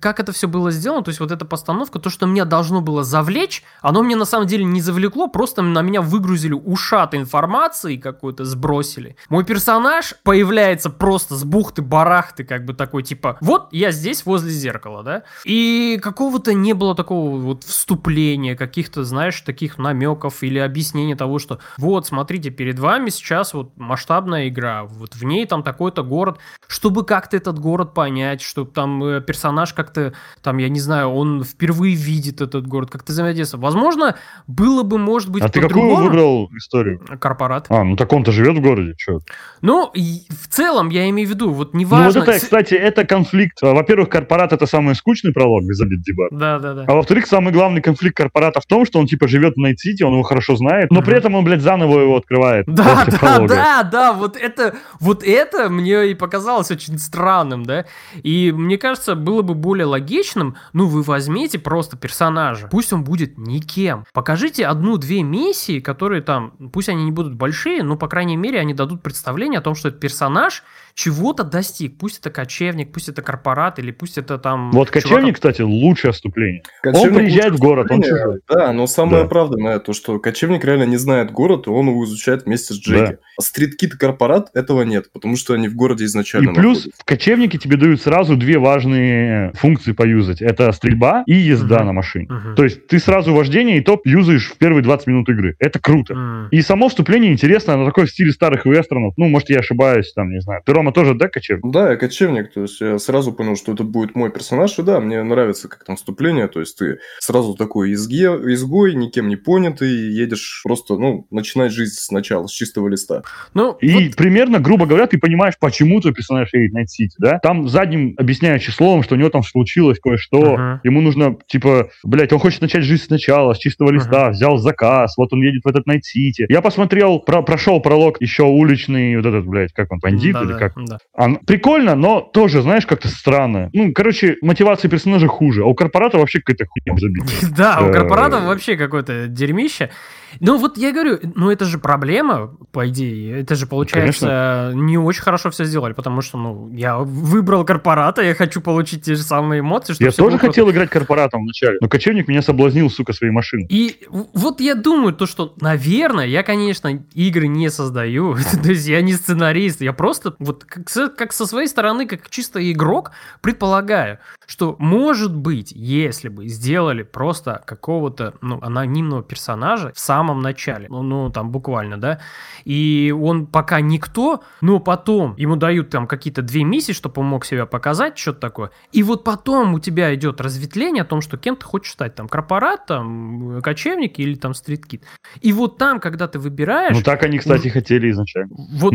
как это все было сделано, то есть вот эта постановка, то, что меня должно было завлечь, оно мне на самом деле не завлекло, просто на меня выгрузили ушат информации какой-то, сбросили. Мой персонаж появляется просто с бухты-барахты, как бы такой, типа, вот я здесь возле зеркала, да, и какого-то не было такого вот вступления, каких-то, знаешь, таких намеков или объяснения того, что что вот, смотрите, перед вами сейчас вот масштабная игра, вот в ней там такой-то город, чтобы как-то этот город понять, чтобы там э, персонаж как-то, там, я не знаю, он впервые видит этот город, как-то взаимодействует. Возможно, было бы, может быть, А ты какую выбрал историю? Корпорат. А, ну так он-то живет в городе, что? Ну, в целом, я имею в виду, вот неважно... Ну вот это, кстати, это конфликт. Во-первых, корпорат это самый скучный пролог без обид дебат. Да, да, да. А во-вторых, самый главный конфликт корпората в том, что он типа живет в Найт-Сити, он его хорошо знает, но при этом он, блядь, заново его открывает. Да, да, да, да, вот это, вот это мне и показалось очень странным, да. И мне кажется, было бы более логичным, ну, вы возьмите просто персонажа, пусть он будет никем. Покажите одну-две миссии, которые там, пусть они не будут большие, но, по крайней мере, они дадут представление о том, что этот персонаж чего-то достиг. Пусть это кочевник, пусть это корпорат, или пусть это там... Вот кочевник, кстати, лучшее отступление. Кочевник он приезжает в город, он чужой. Да, но самое да. оправданное то, что кочевник реально не знает город, и он его изучает вместе с Джеки. Да. А стриткит корпорат этого нет, потому что они в городе изначально И плюс находятся. в кочевнике тебе дают сразу две важные функции поюзать. Это стрельба и езда угу. на машине. Угу. То есть ты сразу вождение и топ юзаешь в первые 20 минут игры. Это круто. Угу. И само вступление интересно, оно такое в стиле старых вестернов. Ну, может, я ошибаюсь, там, не знаю. Ты, Рома, тоже, да, кочевник? Да, я кочевник. То есть я сразу понял, что это будет мой персонаж. И да, мне нравится как там вступление. То есть ты сразу такой изге, изгой, никем не понятый, едешь просто, ну, начинать жизнь сначала, с чистого листа. Ну, и вот... примерно, грубо говоря, ты понимаешь, почему твой персонаж едет Найт Сити, да? Там задним объясняющим словом, что у него там случилось кое-что, uh-huh. ему нужно, типа, блядь, он хочет начать жизнь сначала, с чистого листа, uh-huh. взял заказ, вот он едет в этот Найт Сити. Я посмотрел, про- прошел пролог еще уличный, вот этот, блядь, как он, бандит да, или да, как? Да. Он, прикольно, но тоже, знаешь, как-то странно. Ну, короче, мотивация персонажа хуже, а у корпората вообще какая-то хуйня забита. [LAUGHS] Да, у э, корпората вообще какое-то дерьмище. Ну, вот я говорю, ну, это же проблема, по идее. Это же, получается, Конечно. не очень хорошо все сделали, потому что, ну, я выбрал корпората, я хочу получить те же самые эмоции. Что я тоже хотел просто... играть корпоратом вначале, но кочевник меня соблазнил, сука, своей машиной. И вот я думаю, то, что, наверное, я, конечно, игры не создаю, [LAUGHS] то есть я не сценарист, я просто вот как, как со своей стороны, как чисто игрок, предполагаю, что, может быть, если бы сделали просто какого-то, ну, анонимного персонажа в самом самом начале, ну, ну там буквально, да, и он пока никто, но потом ему дают там какие-то две миссии, чтобы он мог себя показать, что-то такое, и вот потом у тебя идет разветвление о том, что кем ты хочешь стать, там, корпорат, там, кочевник или там стриткит. И вот там, когда ты выбираешь... Ну, так они, кстати, ну, хотели изначально. Вот,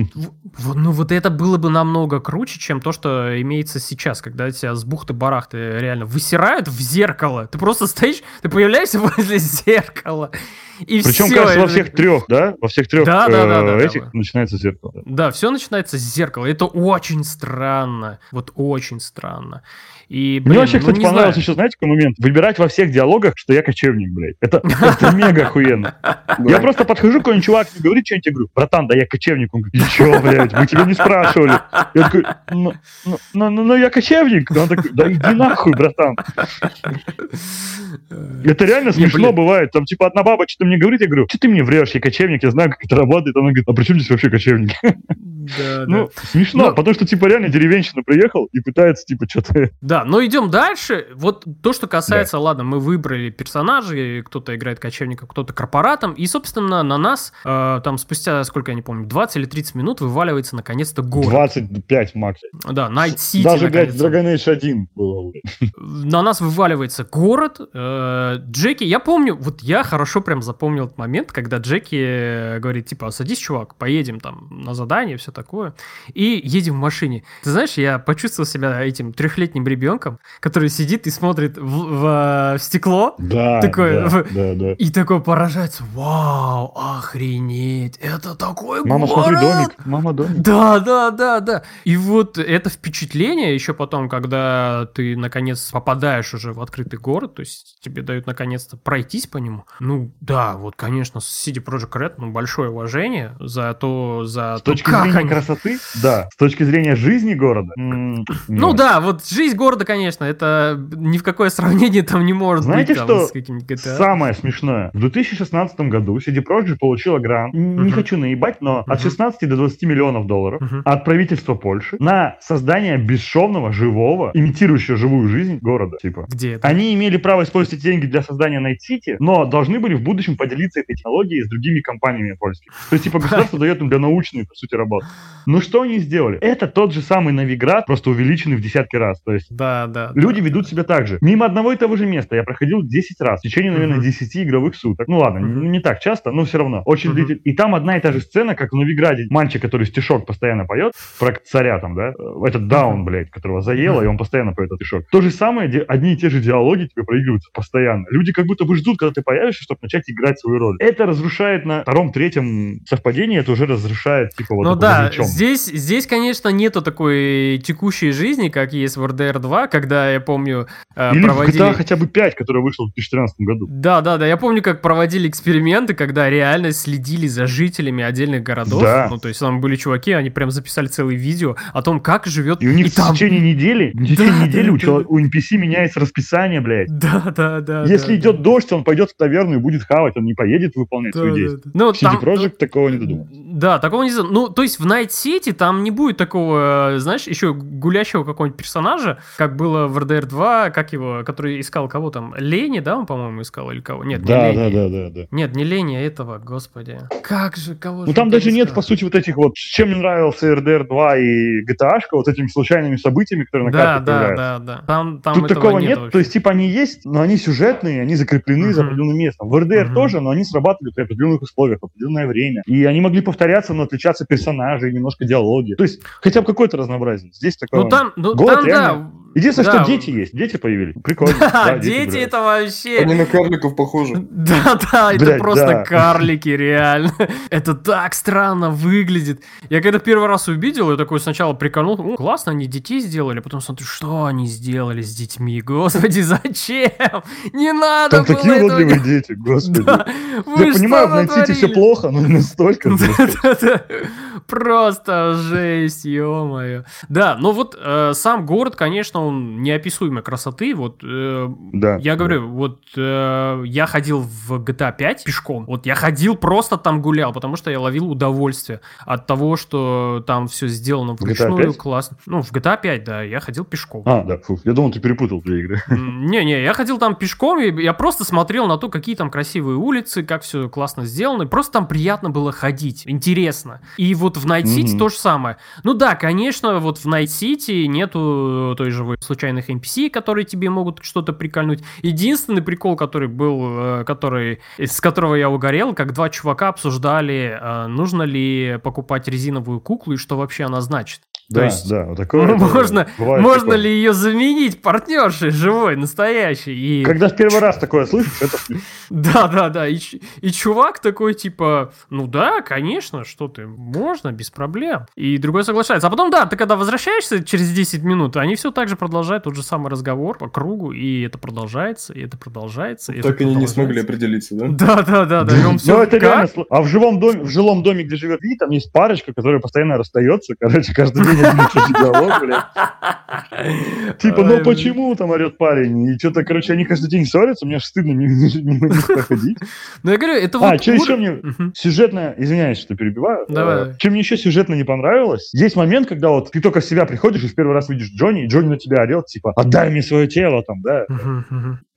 вот, ну, вот это было бы намного круче, чем то, что имеется сейчас, когда тебя с бухты-барахты реально высирают в зеркало. Ты просто стоишь, ты появляешься [LAUGHS] возле зеркала, и Причем, все, кажется, во всех трех, да? Во всех трех да, да, да, да, этих да. начинается зеркало. Да, все начинается с зеркала. Это очень странно. Вот очень странно. И, блин, Мне вообще, ну, кстати, понравился знаю. еще, знаете, какой момент? Выбирать во всех диалогах, что я кочевник, блядь. Это, это мега охуенно. Я просто подхожу, какой-нибудь чувак говорит что-нибудь, я говорю, братан, да я кочевник. Он говорит, чё, блядь, мы тебя не спрашивали. Я такой, ну, ну, ну, ну я кочевник. Он такой, да иди нахуй, братан. Это реально смешно бывает. Там, типа, одна баба что-то мне говорит, я говорю, что ты мне врешь, я кочевник, я знаю, как это работает. Она говорит, а при чем здесь вообще кочевник? Да, ну, да. смешно, Но... потому что, типа, реально деревенщина приехал и пытается, типа, что-то... Да, Да, но идем дальше. Вот то, что касается, да. ладно, мы выбрали персонажей, кто-то играет кочевником, кто-то корпоратом, и, собственно, на нас э, там спустя, сколько я не помню, 20 или 30 минут вываливается наконец-то город. 25 максимум. Да, Night City. Даже, блядь, Dragon Age 1 было. [LAUGHS] На нас вываливается город. Э, Джеки, я помню, вот я хорошо прям запомнил этот момент, когда Джеки э, говорит, типа, садись, чувак, поедем там на задание, все такое. И едем в машине. Ты знаешь, я почувствовал себя этим трехлетним ребенком, который сидит и смотрит в, в, в стекло. Да, такой, да, в, да, да. И такой поражается. Вау, охренеть, это такой Мама, город. смотри, домик, мама, домик. Да, да, да, да. И вот это впечатление еще потом, когда ты наконец попадаешь уже в открытый город, то есть тебе дают наконец-то пройтись по нему. Ну да, вот, конечно, CD Projekt Red, ну, большое уважение за то, за С то, точки зрения они... красоты, да. С точки зрения жизни города, ну да, вот жизнь города, конечно, это ни в какое сравнение там не может Знаете, быть. что с GTA. самое смешное? В 2016 году CD Projekt получила грант, не хочу наебать, но от 16 до 20 миллионов долларов от правительства Польши на создание бесшовного, живого, имитирующего живую жизнь города. Типа. Где это? Они имели право использовать эти деньги для создания Night City, но должны были в будущем поделиться этой технологией с другими компаниями польскими. То есть, типа, государство [LAUGHS] дает им для научной, по сути, работы. Ну что они сделали? Это тот же самый Новиград, просто увеличенный в десятки раз. То есть Да, да. люди ведут себя так же. Мимо одного и того же места я проходил 10 раз в течение, наверное, 10 игровых суток. Ну ладно, не, не так часто, но все равно. Очень длительно. И там одна и та же сцена, как в Новиграде. Мальчик, который стишок постоянно поет, про царя там, да? Этот даун, блядь, которого заело, и он постоянно поет этот стишок. То же самое, одни и те же диалоги тебе проигрываются постоянно. Люди как будто бы ждут, когда ты появишься, чтобы начать играть свою роль. Это разрушает на втором, третьем совпадении, это уже разрушает, типа, вот Ну да, здесь, здесь, конечно, нету такой текущей жизни, как есть в RDR 2, когда, я помню, э, Или проводили... GTA хотя бы 5, который вышел в 2013 году. Да, да, да. Я помню, как проводили эксперименты, когда реально следили за жителями отдельных городов. Да. Ну, то есть там были чуваки, они прям записали целое видео о том, как живет И у них там... [LAUGHS] в течение недели, в течение Да, недели да, у, да, чело- да. у NPC меняется расписание, блядь. Да, да, да. Если да, идет да. дождь, он пойдет в таверну и будет хавать, он не поедет выполнять Да, свои да, действия. да. Ну, CD там- Projekt такого не додумал. Да, такого не. Ну, то есть в Night City там не будет такого, э, знаешь, еще гулящего какого-нибудь персонажа, как было в RDR 2, как его, который искал кого там? Лени, да, он, по-моему, искал или кого? Нет, Да, не да, Лени. да, да, да. Нет, не Лени, а этого, господи. Как же, кого Ну же там даже нет, искал? по сути, вот этих вот, чем мне нравился RDR 2 и GTA, вот этими случайными событиями, которые на Да, карте да, появляются. да, да. Там, там Тут такого нет, вообще. то есть типа они есть, но они сюжетные, они закреплены за Мгм. определенным местом. В RDR Мгм. тоже, но они срабатывали при определенных условиях, в определенное время. И они могли повторяться, но отличаться персонажи, немножко диалоги. То есть хотя бы какое-то разнообразие. Здесь такого Ну там, ну там, реально- да. Единственное, да. что дети есть. Дети появились. Прикольно. Да, [LAUGHS] Да, дети блядь. это вообще... Они на карликов похожи. Да, да, это просто да. карлики, реально. Это так странно выглядит. Я когда первый раз увидел, я такой сначала прикольнул, «О, классно, они детей сделали, потом смотрю, что они сделали с детьми, господи, [LAUGHS] зачем? Не надо Там было такие этого уродливые делать. дети, господи. Да, вы Я понимаю, в City все плохо, но не настолько. [LAUGHS] Просто жесть, ё-моё. Да, но вот э, сам город, конечно, он неописуемой красоты. Вот э, Да. я говорю, вот э, я ходил в GTA 5 пешком. Вот я ходил, просто там гулял, потому что я ловил удовольствие от того, что там все сделано GTA вручную, 5? классно. Ну, в GTA 5, да, я ходил пешком. А, да, фу, я думал, ты перепутал две игры. Не-не, я ходил там пешком, и я просто смотрел на то, какие там красивые улицы, как все классно сделано. и Просто там приятно было ходить, интересно. И вот в Night City Мгм. то же самое. Ну да, конечно, вот в Night City нету той же вот случайных NPC, которые тебе могут что-то прикольнуть. Единственный прикол, который был, э, который, с которого я угорел, как два чувака обсуждали, э, нужно ли покупать резиновую куклу и что вообще она значит. То Да, есть- да, вот такое. Ну, можно, бывает можно такое. ли ее заменить партнершей живой, настоящей? И... Когда в первый раз такое слышишь, это [LAUGHS] Да, да, да. И чувак такой, типа, ну да, конечно, что ты, можно, без проблем. И другой соглашается. А потом, да, ты когда возвращаешься через 10 минут, они все так же продолжают тот же самый разговор по кругу, и это продолжается, и это продолжается. и Так это они не смогли определиться, да? Да, да, да, да. И Ну, все это реально. А в живом доме, в жилом доме, где живет Ви, там есть парочка, которая постоянно расстается. Короче, каждый день диалог, блядь. [LAUGHS] Типа, ну почему там орет парень? И что-то, короче, они каждый день ссорятся, мне аж стыдно мимо них проходить. Ну, я говорю, это А, вот... что ур- еще мне сюжетная, извиняюсь, что перебиваю. Давай. Чем мне еще сюжетно не понравилось, есть момент, когда вот ты только в себя приходишь и в первый раз видишь Джонни, и Джонни на тебя орет, типа, отдай мне свое тело, там, да.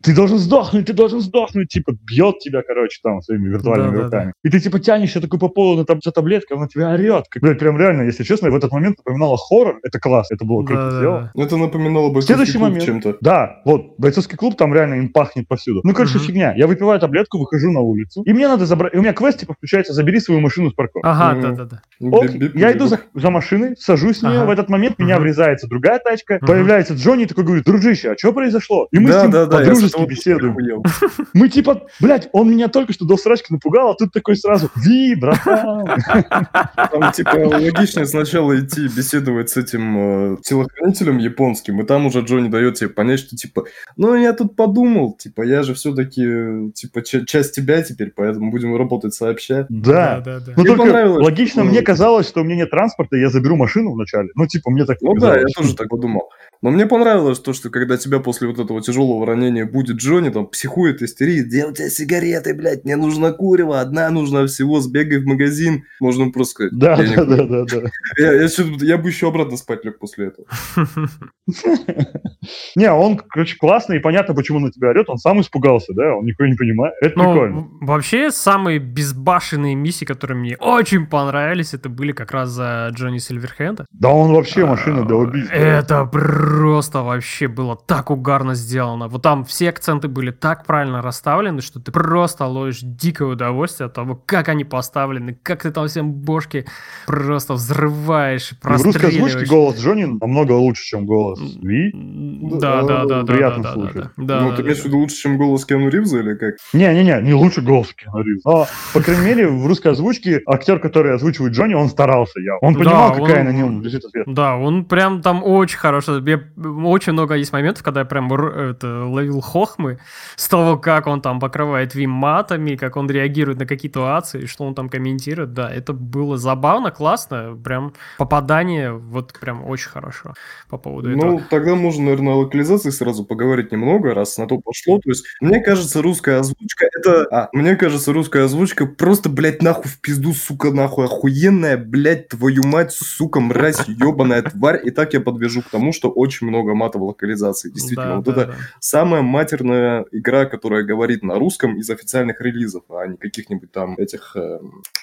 Ты должен сдохнуть, ты должен сдохнуть, типа, бьет тебя, короче, там, своими виртуальными да, руками. Да, да. И ты, типа, тянешься такой по полу на там, за таблеткой, она тебя орет. Как, блядь, прям реально, если честно, в этот момент напоминало хоррор. Это класс, это было круто да, сделано. Это напоминало бойцовский Следующий клуб момент, чем-то. Да, вот, бойцовский клуб, там реально им пахнет повсюду. Ну, короче, угу. фигня. Я выпиваю таблетку, выхожу на улицу, и мне надо забрать... И у меня квест, типа, включается, забери свою машину с парковки. Ага, да-да-да. Ок, я иду за, за машиной, сажусь в нее, в этот момент меня врезается другая тачка, появляется Джонни, такой говорит, дружище, а что произошло? И мы с ним по-дружески беседуем. [LAUGHS] Мы типа, блядь, он меня только что до срачки напугал, а тут такой сразу, ви, братан. [LAUGHS] Там типа логичнее сначала идти беседовать с этим э, телохранителем японским, и там уже Джонни дает тебе понять, что типа, ну я тут подумал, типа я же все-таки типа часть тебя теперь, поэтому будем работать сообща. Да, да, да. Ну только логично мне казалось, что у меня нет транспорта, я заберу машину вначале. Ну типа мне так Ну да, я тоже так подумал. Но мне понравилось то, что когда тебя после вот этого тяжелого ранения будет Джонни, там, психует, истерит, где у тебя сигареты, блядь, мне нужно курево, одна нужна всего, сбегай в магазин, можно просто сказать. Да, да, да, да, да. [LAUGHS] Я, я, я бы еще обратно спать лег после этого. [LAUGHS] [LAUGHS] Не, он, короче, классный, и понятно, почему на тебя орет, он сам испугался, да, он никого не понимает, это ну, прикольно. Вообще, самые безбашенные миссии, которые мне очень понравились, это были как раз за Джонни Сильверхенда. Да он вообще машина для убийства. Это просто вообще было так угарно сделано. Вот там все акценты были так правильно расставлены, что ты просто ловишь дикое удовольствие от того, как они поставлены, как ты там всем бошки просто взрываешь, В русской озвучке голос Джонни намного лучше, чем голос Ви. Да, да, да, да. Приятно да, слушать. Да, да, ну, ты имеешь в виду лучше, чем голос Киану Ривза или как? Не-не-не, не лучше голос Киану Ривза. Но, по крайней мере, в русской озвучке актер, который озвучивает Джонни, он старался. Я. Он понимал, да, какая он, на нем лежит ответ. Да, он прям там очень хороший. Я, очень много есть моментов, когда я прям это, ловил хохмы с того, как он там покрывает Вим матами, как он реагирует на какие ситуации, что он там комментирует. Да, это было забавно, классно. Прям попадание вот прям очень хорошо по поводу ну, этого. Ну, тогда можно, наверное, о локализации сразу поговорить немного, раз на то пошло. То есть, мне кажется, русская озвучка это... А, мне кажется, русская озвучка просто, блядь, нахуй в пизду, сука, нахуй, охуенная, блядь, твою мать, сука, мразь, ебаная тварь. И так я подвяжу к тому, что очень много мата в локализации. Действительно, да, вот да, это да. самая матерная игра, которая говорит на русском из официальных релизов, а не каких-нибудь там этих... Э,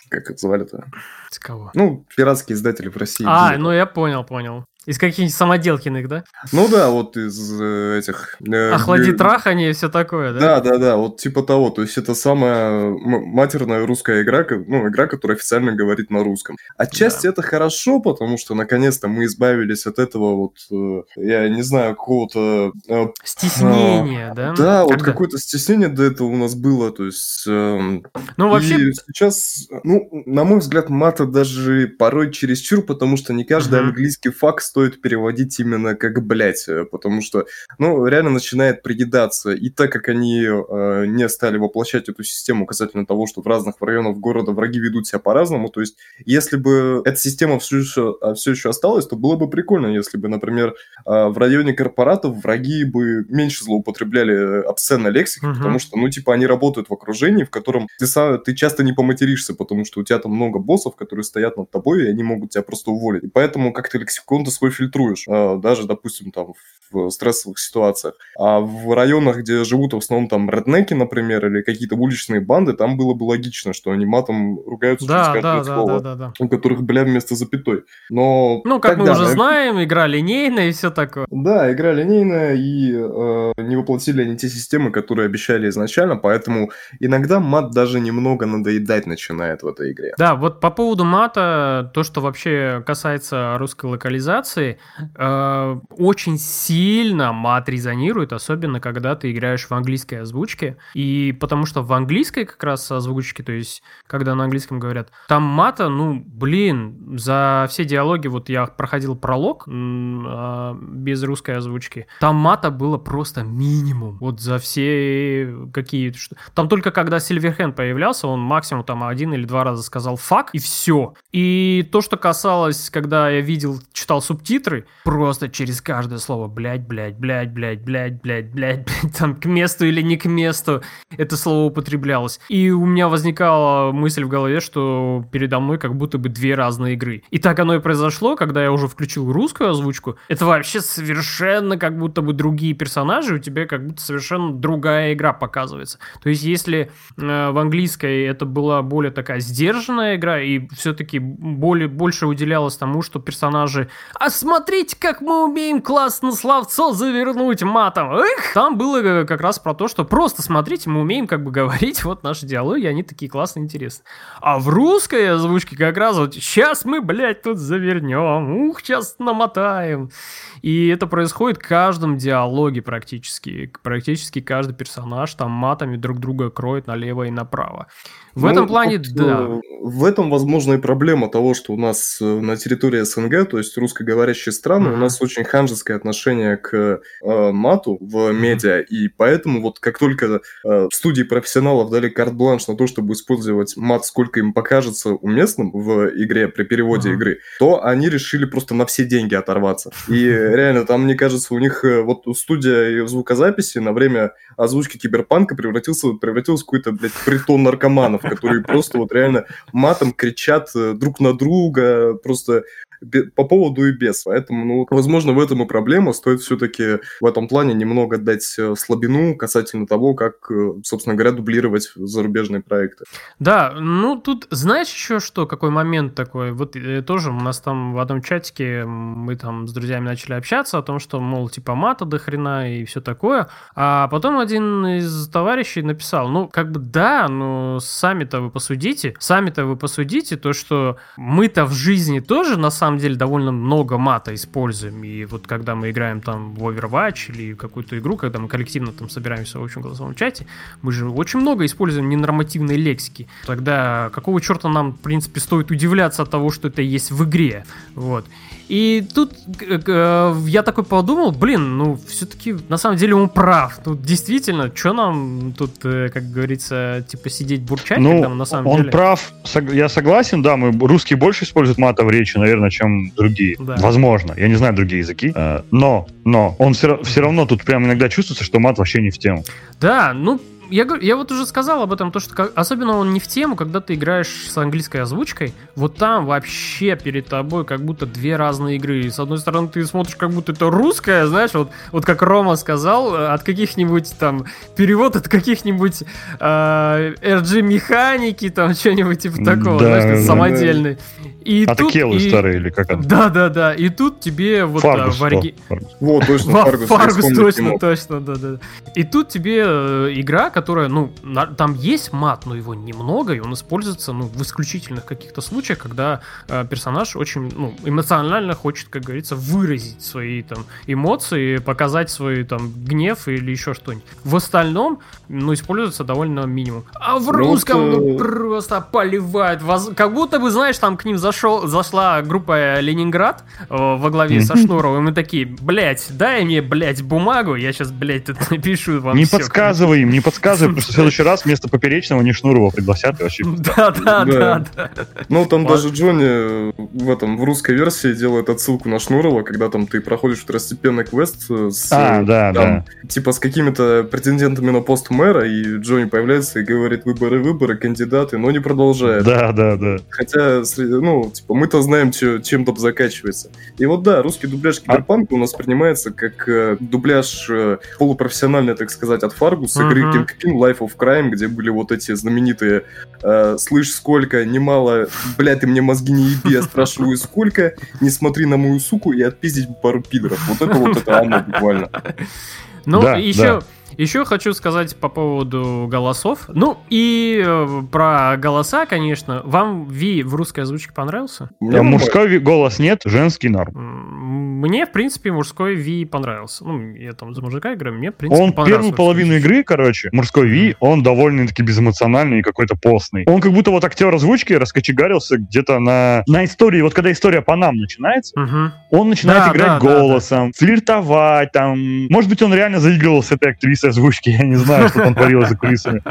как это звали-то? Кого? Ну, пиратские издатели в России. А, ну я понял, понял. Из каких-нибудь самоделкиных, да? Ну да, вот из э, этих... Э, Охлади трахание и все такое, да? Да, да, да, вот типа того. То есть это самая матерная русская игра, ну, игра, которая официально говорит на русском. Отчасти да. это хорошо, потому что наконец-то мы избавились от этого вот, э, я не знаю, какого-то... Э, Стеснения, а, да? Да, Когда? вот какое-то стеснение до этого у нас было, то есть... Э, ну, вообще... Сейчас, ну, на мой взгляд, мата даже порой чересчур, потому что не каждый угу. английский факт стоит переводить именно как «блять», э, потому что, ну, реально начинает приедаться. И так как они э, не стали воплощать эту систему касательно того, что в разных районах города враги ведут себя по-разному, то есть если бы эта система все еще, а, все еще осталась, то было бы прикольно, если бы, например, э, в районе корпоратов враги бы меньше злоупотребляли обсценной лексикой, uh-huh. потому что, ну, типа, они работают в окружении, в котором ты, сам, ты часто не поматеришься, потому что у тебя там много боссов, которые стоят над тобой, и они могут тебя просто уволить. И поэтому как-то лексикон ты свой свой фильтруешь, а, даже, допустим, там в стрессовых ситуациях. А в районах, где живут в основном там реднеки, например, или какие-то уличные банды, там было бы логично, что они матом ругаются да, через каждое да, слово, да, да, да. у которых, бля, вместо запятой. Но ну, как тогда, мы уже знаем, игра линейная и все такое. Да, игра линейная, и э, не воплотили они те системы, которые обещали изначально, поэтому иногда мат даже немного надоедать начинает в этой игре. Да, вот по поводу мата, то, что вообще касается русской локализации, э, очень сильно сильно мат резонирует, особенно когда ты играешь в английской озвучке. И потому что в английской как раз озвучке, то есть когда на английском говорят, там мата, ну, блин, за все диалоги, вот я проходил пролог э, без русской озвучки, там мата было просто минимум. Вот за все какие... Там только когда Сильверхенд появлялся, он максимум там один или два раза сказал фак, и все. И то, что касалось, когда я видел, читал субтитры, просто через каждое слово, блин, блядь, блядь, блядь, блядь, блядь, блядь, [LAUGHS] блядь, там к месту или не к месту это слово употреблялось. И у меня возникала мысль в голове, что передо мной как будто бы две разные игры. И так оно и произошло, когда я уже включил русскую озвучку. Это вообще совершенно как будто бы другие персонажи, у тебя как будто совершенно другая игра показывается. То есть если э, в английской это была более такая сдержанная игра, и все-таки более, больше уделялось тому, что персонажи «А смотрите, как мы умеем классно словцо завернуть матом!» Эх! Там было э, как раз про то, что просто смотрите, мы умеем как бы говорить, вот наши диалоги, они такие классные, интересные. А в русской озвучке как раз вот «Сейчас мы, блядь, тут завернем, ух, сейчас намотаем!» И это происходит в каждом диалоге практически. Практически каждый персонаж там матами друг друга кроет налево и направо. В ну, этом плане, вот, да. Э, в этом, возможно, и проблема того, что у нас э, на территории СНГ, то есть русскоговорящие страны, mm-hmm. у нас очень ханжеское отношение к э, мату в медиа, mm-hmm. и поэтому вот как только э, студии профессионалов дали карт-бланш на то, чтобы использовать мат, сколько им покажется уместным в игре при переводе mm-hmm. игры, то они решили просто на все деньги оторваться. И [LAUGHS] реально, там, мне кажется, у них вот студия звукозаписи на время озвучки Киберпанка превратился, превратилась в какой-то, блядь, притон наркоманов, которые просто вот реально матом кричат э, друг на друга, просто по поводу и без. Поэтому, ну, возможно, в этом и проблема. Стоит все-таки в этом плане немного дать э, слабину касательно того, как, э, собственно говоря, дублировать зарубежные проекты. Да, ну тут знаешь еще что, какой момент такой? Вот э, тоже у нас там в одном чатике мы там с друзьями начали общаться о том, что, мол, типа мата до хрена и все такое. А потом один из товарищей написал, ну, как бы да, но сами-то вы посудите, сами-то вы посудите то, что мы-то в жизни тоже на самом самом деле довольно много мата используем. И вот когда мы играем там в Overwatch или какую-то игру, когда мы коллективно там собираемся в общем голосовом чате, мы же очень много используем ненормативной лексики. Тогда какого черта нам, в принципе, стоит удивляться от того, что это есть в игре? Вот. И тут э, я такой подумал, блин, ну все-таки на самом деле он прав. Тут действительно, что нам тут, э, как говорится, типа сидеть бурчать, ну, когда мы на самом он деле... Он прав, я согласен, да, мы русские больше используют мата в речи, наверное, чем другие. Да. Возможно, я не знаю другие языки, э, но, но он все, все равно тут прям иногда чувствуется, что мат вообще не в тему. Да, ну я, я вот уже сказал об этом, то, что как, особенно он не в тему, когда ты играешь с английской озвучкой, вот там вообще перед тобой как будто две разные игры. И, с одной стороны, ты смотришь, как будто это русская, знаешь, вот, вот как Рома сказал, от каких-нибудь там, перевод от каких-нибудь э, RG-механики, там, что-нибудь типа такого, да, знаешь, да, самодельный. И а тут, Келлы и... старые или как это? Да, да, да. И тут тебе вот Фаргус, в ориги... Вот, точно, Фаргус. Фаргус, точно, точно, да, да. И тут тебе э, игра, которая, ну, на, там есть мат, но его немного, и он используется, ну, в исключительных каких-то случаях, когда э, персонаж очень, ну, эмоционально хочет, как говорится, выразить свои там эмоции, показать свой там гнев или еще что-нибудь. В остальном, ну, используется довольно минимум. А в ну русском ну, вот, просто поливают, воз... как будто бы, знаешь, там к ним зашел зашел, зашла группа Ленинград э, во главе со Шнуровым, и мы такие, блядь, дай мне, блядь, бумагу, я сейчас, блядь, тут [LAUGHS] напишу вам Не все, подсказывай им, не подсказывай, потому что в следующий раз вместо Поперечного не Шнурова пригласят вообще. Да, да, да, да. Ну, там даже Джонни в этом, в русской версии делает отсылку на Шнурова, когда там ты проходишь второстепенный квест с... А, да, да. Типа с какими-то претендентами на пост мэра, и Джонни появляется и говорит выборы, выборы, кандидаты, но не продолжает. Да, да, да. Хотя, ну, типа, мы-то знаем, чем топ закачивается. И вот да, русский дубляж Киберпанка у нас принимается как э, дубляж э, полупрофессиональный, так сказать, от Фаргуса, игры Kingpin, Life of Crime, где были вот эти знаменитые э, «Слышь, сколько, немало, блядь, ты мне мозги не еби, я спрашиваю, сколько, не смотри на мою суку и отпиздить пару пидоров». Вот это вот это оно буквально. Ну, да, еще... Да. Еще хочу сказать по поводу голосов. Ну и э, про голоса, конечно. Вам Ви в русской озвучке понравился? Да, мужской голос нет, женский норм. Мне, в принципе, мужской Ви понравился. Ну, я там за мужика играю, мне, в принципе, Он первую половину игры, короче, мужской Ви, он довольно-таки безэмоциональный и какой-то постный. Он как будто вот актер озвучки раскочегарился где-то на, на истории. Вот когда история по нам начинается, угу. он начинает да, играть да, голосом, да, да. флиртовать, там. Может быть, он реально заигрывал с этой актрисой озвучки, я не знаю, что там творилось за кулисами.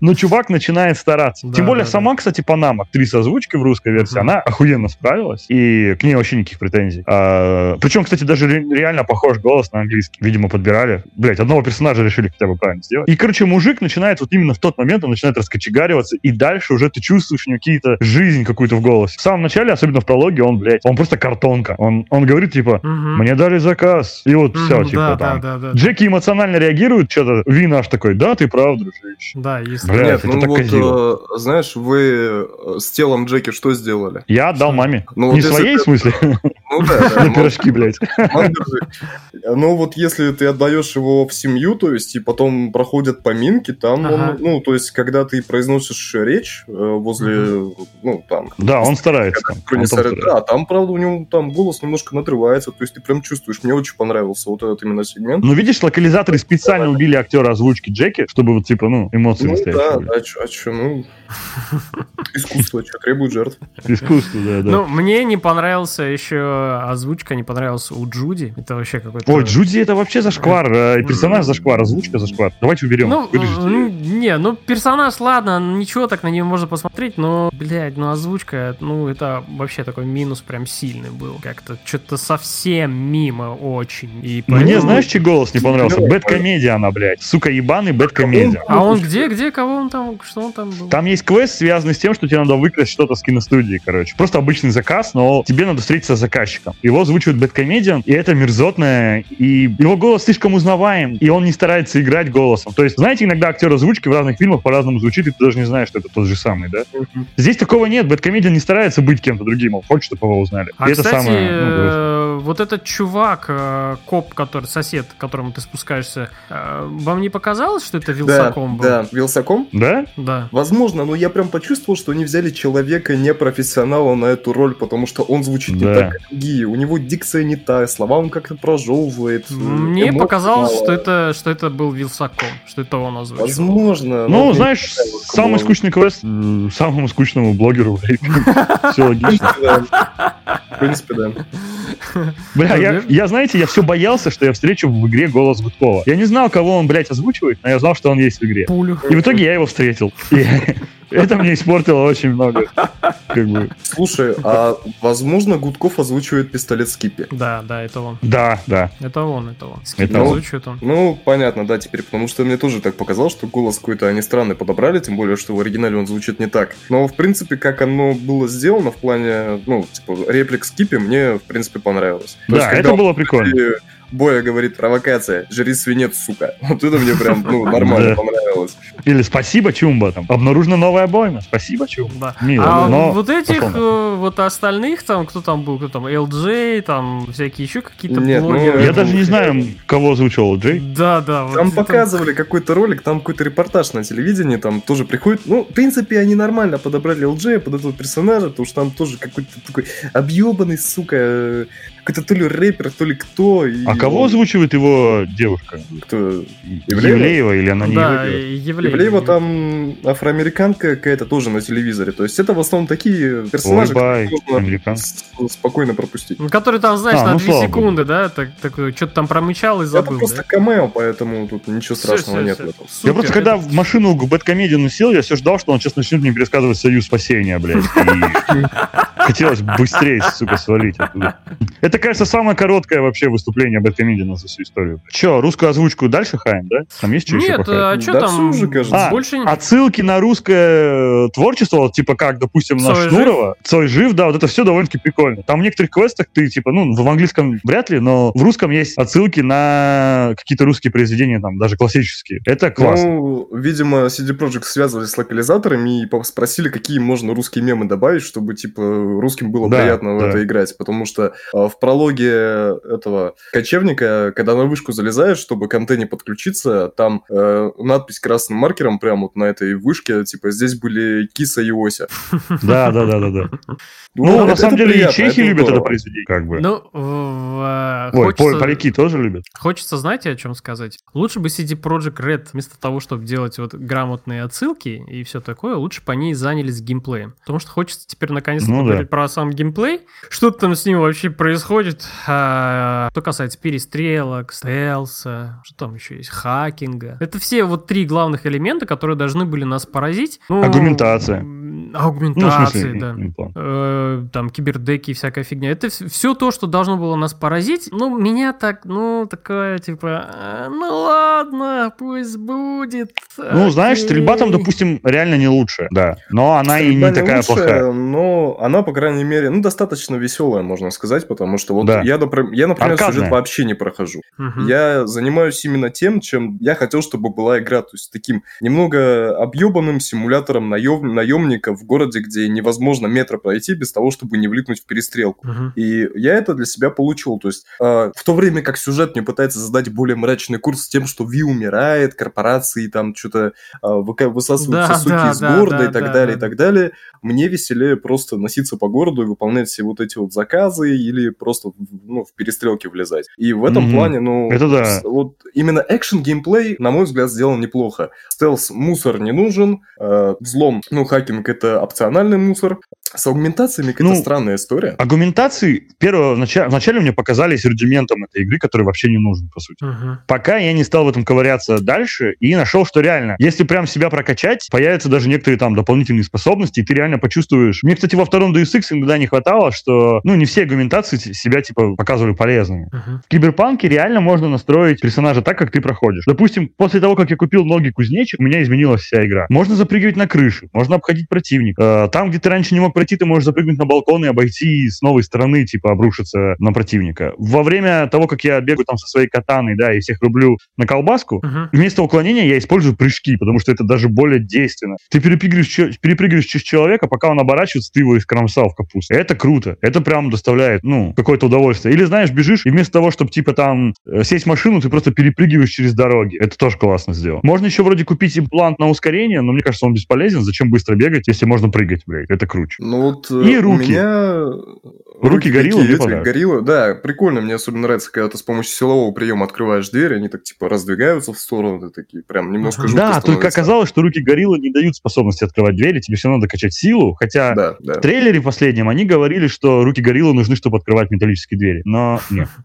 Но чувак начинает стараться. Тем более сама, кстати, Панам, актриса озвучки в русской версии, она охуенно справилась, и к ней вообще никаких претензий. А, Причем, кстати, даже реально похож голос на английский. Видимо, подбирали. Блять, одного персонажа решили хотя бы правильно сделать. И, короче, мужик начинает вот именно в тот момент, он начинает раскочегариваться, и дальше уже ты чувствуешь у него какие-то жизнь какую-то в голосе. В самом начале, особенно в прологе, он, блядь, он просто картонка. Он, он говорит, типа, угу. мне дали заказ. И вот угу, все, типа, да, там. Да, да, да. Джеки эмоционально реагирует, что-то Вин аж такой, да, ты прав, дружище. Да, есть. Блядь, Нет, это ну так вот, э, знаешь, вы э, с телом Джеки что сделали? Я отдал маме. Ну, Не вот своей, в смысле? [LAUGHS] Ну да. На пирожки, блядь. Ну вот если ты отдаешь его в семью, то есть и потом проходят поминки, там он, ну, то есть когда ты произносишь речь э, возле, ну, там... Да, он старается. Да, там, правда, у него там голос немножко надрывается, то есть ты прям чувствуешь, мне очень понравился вот этот именно сегмент. Ну, видишь, локализаторы специально убили актера озвучки Джеки, чтобы вот, типа, ну, эмоции Ну, да, а что, ну, [LAUGHS] искусство, что требует жертв. Искусство, да, да. Ну, мне не понравился еще озвучка, не понравился у Джуди. Это вообще какой-то... Ой, Джуди это вообще зашквар. Э, персонаж зашквар, озвучка зашквар. Давайте уберем. Ну, ну, не, ну персонаж, ладно, ничего так на него можно посмотреть, но, блядь, ну озвучка, ну это вообще такой минус прям сильный был. Как-то что-то совсем мимо очень. И поэтому... Мне знаешь, чей голос не понравился? Бэткомедия она, блядь. Сука, ебаный бэткомедия. А он где, где, кого он там, что он там был? Там есть квест, связанный с тем, что тебе надо выкрасть что-то с киностудии, короче. Просто обычный заказ, но тебе надо встретиться с заказчиком. Его озвучивает Бэткомедиан, и это мерзотное, и его голос слишком узнаваем, и он не старается играть голосом. То есть, знаете, иногда актер озвучки в разных фильмах по-разному звучит, и ты даже не знаешь, что это тот же самый, да? Mm-hmm. Здесь такого нет. Бэткомедиан не старается быть кем-то другим, он хочет, чтобы его узнали. А, и кстати, это самое, ну, э, вот этот чувак, э, коп, который сосед, к которому ты спускаешься, э, вам не показалось, что это Вилсаком да, был? Да, Вилсаком? Да? Да. Возможно, но я прям почувствовал, что они взяли человека непрофессионала на эту роль, потому что он звучит да. не так, как другие. У него дикция не та, слова он как-то прожевывает. Мне показалось, что это, что это был Вилсаком, что это он озвучил. Возможно. Ну, знаешь, самый скучный квест самому скучному блогеру. [LAUGHS] Все логично. В принципе, да. Бля, я, я, знаете, я все боялся, что я встречу в игре голос Гудкова. Я не знал, кого он, блядь, озвучивает, но я знал, что он есть в игре. Пулю. И в итоге я его встретил. И [LAUGHS] это мне испортило очень много. Как бы. Слушай, а возможно Гудков озвучивает пистолет Скиппи? Да, да, это он. Да, да. Это он, это он. Скиппи это озвучивает он. Ну, понятно, да, теперь, потому что мне тоже так показалось, что голос какой-то они странный подобрали, тем более, что в оригинале он звучит не так. Но, в принципе, как оно было сделано в плане, ну, типа, реплик Скиппи мне, в принципе, понравилось. То да, есть, это было прикольно. Боя говорит, провокация, жри свинец, сука. [LAUGHS] Вот это мне прям, ну, нормально понравилось. Или спасибо, Чумба, там, обнаружена новая обойма, спасибо, Чумба. Да. Мило, а но вот этих, э, вот остальных, там, кто там был, кто там, LJ, там, всякие еще какие-то Нет, ну, блогеры. Ну, я даже не знаю, кого озвучивал LJ. Да, да. там показывали какой-то ролик, там какой-то репортаж на телевидении, там тоже приходит, ну, в принципе, они нормально подобрали LJ под этого персонажа, потому что там тоже какой-то такой объебанный, сука, какой-то то ли рэпер, то ли кто. И... А кого озвучивает его девушка? Кто? Евлеева, Евлеева или она не да, Евлеева? Евлеева там афроамериканка какая-то тоже на телевизоре. То есть это в основном такие персонажи, Ой, которые можно спокойно пропустить. Ну, который там, знаешь, а, на ну, 2 секунды, да, так, так, что-то там промычал и забыл. Это просто да? камео, поэтому тут ничего страшного все, все, нет. Все. Я просто, когда в машину к Бэткомедину сел, я все ждал, что он сейчас начнет мне пересказывать «Союз спасения», блядь. [LAUGHS] Хотелось быстрее, сука, свалить оттуда. Это, кажется, самое короткое вообще выступление Бэткомедиана за всю историю. Че, русскую озвучку дальше хаем, да? Там есть что Нет, еще а что да там? Уже, кажется. А, Больше... Отсылки на русское творчество, типа как, допустим, на Цой Шнурова. Жив? Цой жив, да, вот это все довольно-таки прикольно. Там в некоторых квестах ты, типа, ну, в английском вряд ли, но в русском есть отсылки на какие-то русские произведения, там, даже классические. Это классно. Ну, видимо, CD Projekt связывались с локализаторами и спросили, какие можно русские мемы добавить, чтобы, типа, русским было да, приятно да. в это играть, потому что а, в прологе этого кочевника, когда на вышку залезаешь, чтобы к антенне подключиться, там э, надпись красным маркером прямо вот на этой вышке, типа, здесь были Киса и Ося. [LAUGHS] Да, да, да, да, да. Ну, ну на самом деле, и чехи любят это произведение, как бы. Ну, Ой, поляки тоже любят. Хочется, знаете, о чем сказать? Лучше бы CD Projekt Red, вместо того, чтобы делать вот грамотные отсылки и все такое, лучше бы они занялись геймплеем. Потому что хочется теперь наконец-то ну, поговорить про сам геймплей. Что там с ним вообще происходит? А, что касается перестрелок, стелса, что там еще есть, хакинга. Это все вот три главных элемента, которые должны были нас поразить. Ну, Аргументация. Аугментации, ну, да. Э, там кибердеки и всякая фигня. Это все то, что должно было нас поразить. Ну, меня так, ну, такое, типа, «А, ну ладно, пусть будет. Ну, окей. знаешь, стрельба там, допустим, реально не лучше, да. Но она стрельба и не, не такая лучше, плохая. Но она, по крайней мере, ну, достаточно веселая, можно сказать, потому что вот да. я, я, например, Аркадная. сюжет вообще не прохожу. Угу. Я занимаюсь именно тем, чем я хотел, чтобы была игра, то есть таким немного объебанным симулятором наем, наемника в городе, где невозможно метро пройти без того, чтобы не влипнуть в перестрелку. Uh-huh. И я это для себя получил. То есть э, в то время как сюжет мне пытается задать более мрачный курс с тем, что Ви умирает, корпорации там что-то э, высасывают да, соки да, из да, города да, и так да, далее, да. и так далее, мне веселее просто носиться по городу и выполнять все вот эти вот заказы или просто ну, в перестрелке влезать. И в этом mm-hmm. плане, ну, это да. вот именно экшен геймплей, на мой взгляд, сделан неплохо. Стелс мусор не нужен, э, взлом, ну, хакинг это опциональный мусор, с аугментациями какая-то ну, странная история. Аугментации первого, вначале, вначале мне показались рудиментом этой игры, который вообще не нужен, по сути. Uh-huh. Пока я не стал в этом ковыряться дальше и нашел, что реально, если прям себя прокачать, появятся даже некоторые там дополнительные способности, и ты реально почувствуешь... Мне, кстати, во втором Deus Ex иногда не хватало, что, ну, не все аугментации себя, типа, показывали полезными. Uh-huh. В Киберпанке реально можно настроить персонажа так, как ты проходишь. Допустим, после того, как я купил ноги кузнечик, у меня изменилась вся игра. Можно запрыгивать на крышу, можно обходить противника. Э, там, где ты раньше не мог пройти, ты можешь запрыгнуть на балкон и обойти с новой стороны, типа, обрушиться на противника. Во время того, как я бегаю там со своей катаной, да, и всех рублю на колбаску, uh-huh. вместо уклонения я использую прыжки, потому что это даже более действенно. Ты перепрыгиваешь, перепрыгиваешь через человека, пока он оборачивается, ты его искромсал в капусту. Это круто. Это прям доставляет, ну, какое-то удовольствие. Или, знаешь, бежишь, и вместо того, чтобы, типа, там, э, сесть в машину, ты просто перепрыгиваешь через дороги. Это тоже классно сделано. Можно еще вроде купить имплант на ускорение, но мне кажется, он бесполезен. Зачем быстро бегать, если можно прыгать, блядь? Это круче. Ну вот и э, руки. У меня... Руки, руки гориллы мне эти, гориллы, да, прикольно. Мне особенно нравится, когда ты с помощью силового приема открываешь дверь, они так типа раздвигаются в сторону, ты такие прям немножко жутко Да, только оказалось, что руки гориллы не дают способности открывать двери, тебе все надо качать силу, хотя да, да. в трейлере последнем они говорили, что руки гориллы нужны, чтобы открывать металлические двери, но нет. [LAUGHS]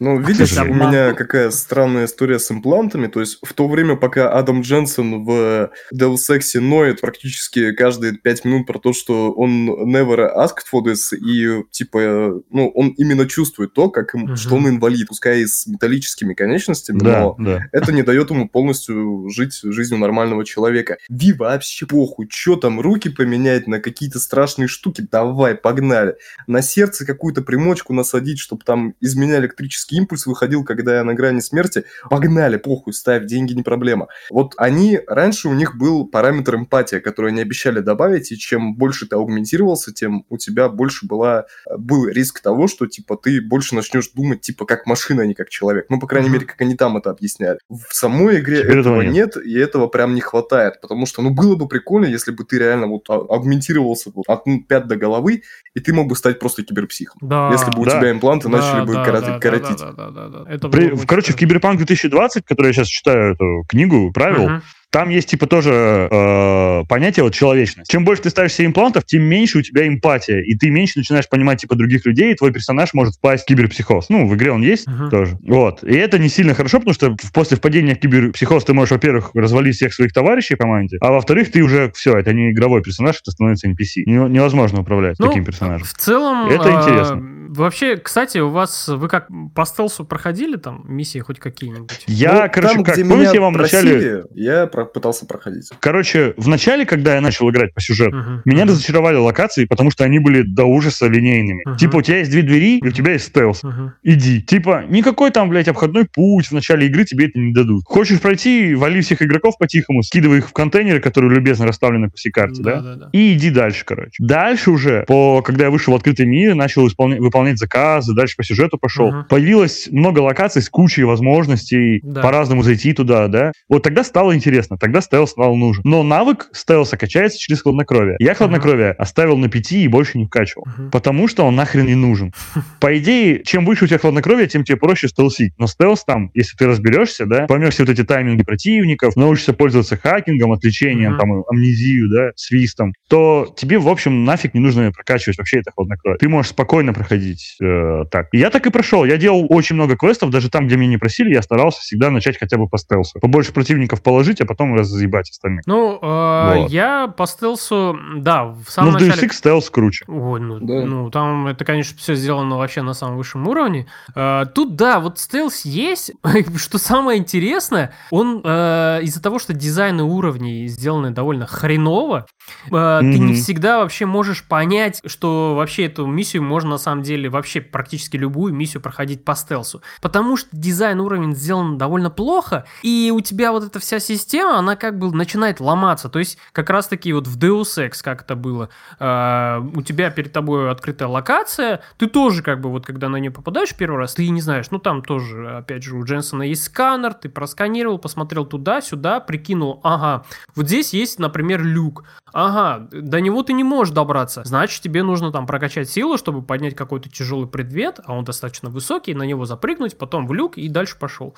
Ну, видишь, у меня какая странная история с имплантами, то есть в то время, пока Адам Дженсен в Deus Ex ноет практически каждые пять минут про то, что он never asked for this, и, типа, ну, он именно чувствует то, как им, uh-huh. что он инвалид, пускай и с металлическими конечностями, да, но да. это не дает ему полностью жить жизнью нормального человека. Ви вообще похуй, что там, руки поменять на какие-то страшные штуки, давай, погнали. На сердце какую-то примочку насадить, чтобы там из меня электрический импульс выходил, когда я на грани смерти, погнали, похуй, ставь, деньги не проблема. Вот они, раньше у них был параметр эмпатия, который они обещали добавить, и чем больше ты аугментировался, тем у тебя больше была, был риск того, что, типа, ты больше начнешь думать, типа, как машина, а не как человек. Ну, по крайней mm-hmm. мере, как они там это объясняли. В самой игре Теперь этого нет. нет, и этого прям не хватает, потому что, ну, было бы прикольно, если бы ты реально вот а, аугментировался вот от пят до головы, и ты мог бы стать просто киберпсихом. Да. Если бы у да. тебя импланты да, начали да, бы да, коротить. Да, коротить. Да, да, да, да, да. Это При, короче, в Киберпанк 2020, который я сейчас читаю эту книгу правил, uh-huh. Там есть типа тоже э, понятие вот человечность. Чем больше ты ставишь себе имплантов, тем меньше у тебя эмпатия, и ты меньше начинаешь понимать типа других людей, и твой персонаж может впасть в киберпсихоз. Ну, в игре он есть uh-huh. тоже. Вот. И это не сильно хорошо, потому что после впадения в киберпсихоз ты можешь, во-первых, развалить всех своих товарищей по команде, а во-вторых, ты уже все, это не игровой персонаж, это становится NPC. Невозможно управлять ну, таким персонажем. В целом, это а, интересно. Вообще, кстати, у вас вы как по стелсу проходили там миссии хоть какие-нибудь? Я, ну, короче, там, как помните, я вам вначале я пытался проходить. Короче, в начале, когда я начал играть по сюжету, uh-huh. меня uh-huh. разочаровали локации, потому что они были до ужаса линейными. Uh-huh. Типа, у тебя есть две двери, и у тебя есть стелс. Uh-huh. Иди. Типа, никакой там, блядь, обходной путь в начале игры тебе это не дадут. Хочешь пройти, вали всех игроков по-тихому, скидывай их в контейнеры, которые любезно расставлены по всей карте, да? Да, да? И иди дальше, короче. Дальше уже, по, когда я вышел в открытый мир, начал исполнять, выполнять заказы, дальше по сюжету пошел. Uh-huh. Появилось много локаций с кучей возможностей да. по-разному зайти туда, да? Вот тогда стало интересно, тогда стелс стал нужен. Но навык стелса качается через хладнокровие. Я хладнокровие uh-huh. оставил на 5 и больше не вкачивал. Uh-huh. Потому что он нахрен не нужен. [LAUGHS] По идее, чем выше у тебя хладнокровие, тем тебе проще стелсить. Но стелс там, если ты разберешься, да, поймешь все вот эти тайминги противников, научишься пользоваться хакингом, отвлечением, uh-huh. там, амнезию, да, свистом, то тебе, в общем, нафиг не нужно прокачивать вообще это хладнокровие. Ты можешь спокойно проходить проходить э, так. И я так и прошел. Я делал очень много квестов, даже там, где меня не просили, я старался всегда начать хотя бы по стелсу. Побольше противников положить, а потом разъебать остальных. Ну, э, вот. я по стелсу, да, в самом ну, начале... Ну, в DSX стелс круче. Ой, ну, да. ну, там это, конечно, все сделано вообще на самом высшем уровне. Э, тут, да, вот стелс есть. [LAUGHS] что самое интересное, он э, из-за того, что дизайны уровней сделаны довольно хреново, э, mm-hmm. ты не всегда вообще можешь понять, что вообще эту миссию можно на самом деле вообще практически любую миссию проходить по стелсу. Потому что дизайн уровня сделан довольно плохо, и у тебя вот эта вся система, она как бы начинает ломаться. То есть как раз-таки вот в Deus Ex, как это было, э, у тебя перед тобой открытая локация, ты тоже как бы вот когда на нее попадаешь первый раз, ты не знаешь, ну там тоже, опять же, у Дженсона есть сканер, ты просканировал, посмотрел туда-сюда, прикинул, ага, вот здесь есть, например, люк, ага, до него ты не можешь добраться, значит, тебе нужно там прокачать силу, чтобы поднять какой-то тяжелый предмет, а он достаточно высокий, на него запрыгнуть, потом в люк и дальше пошел.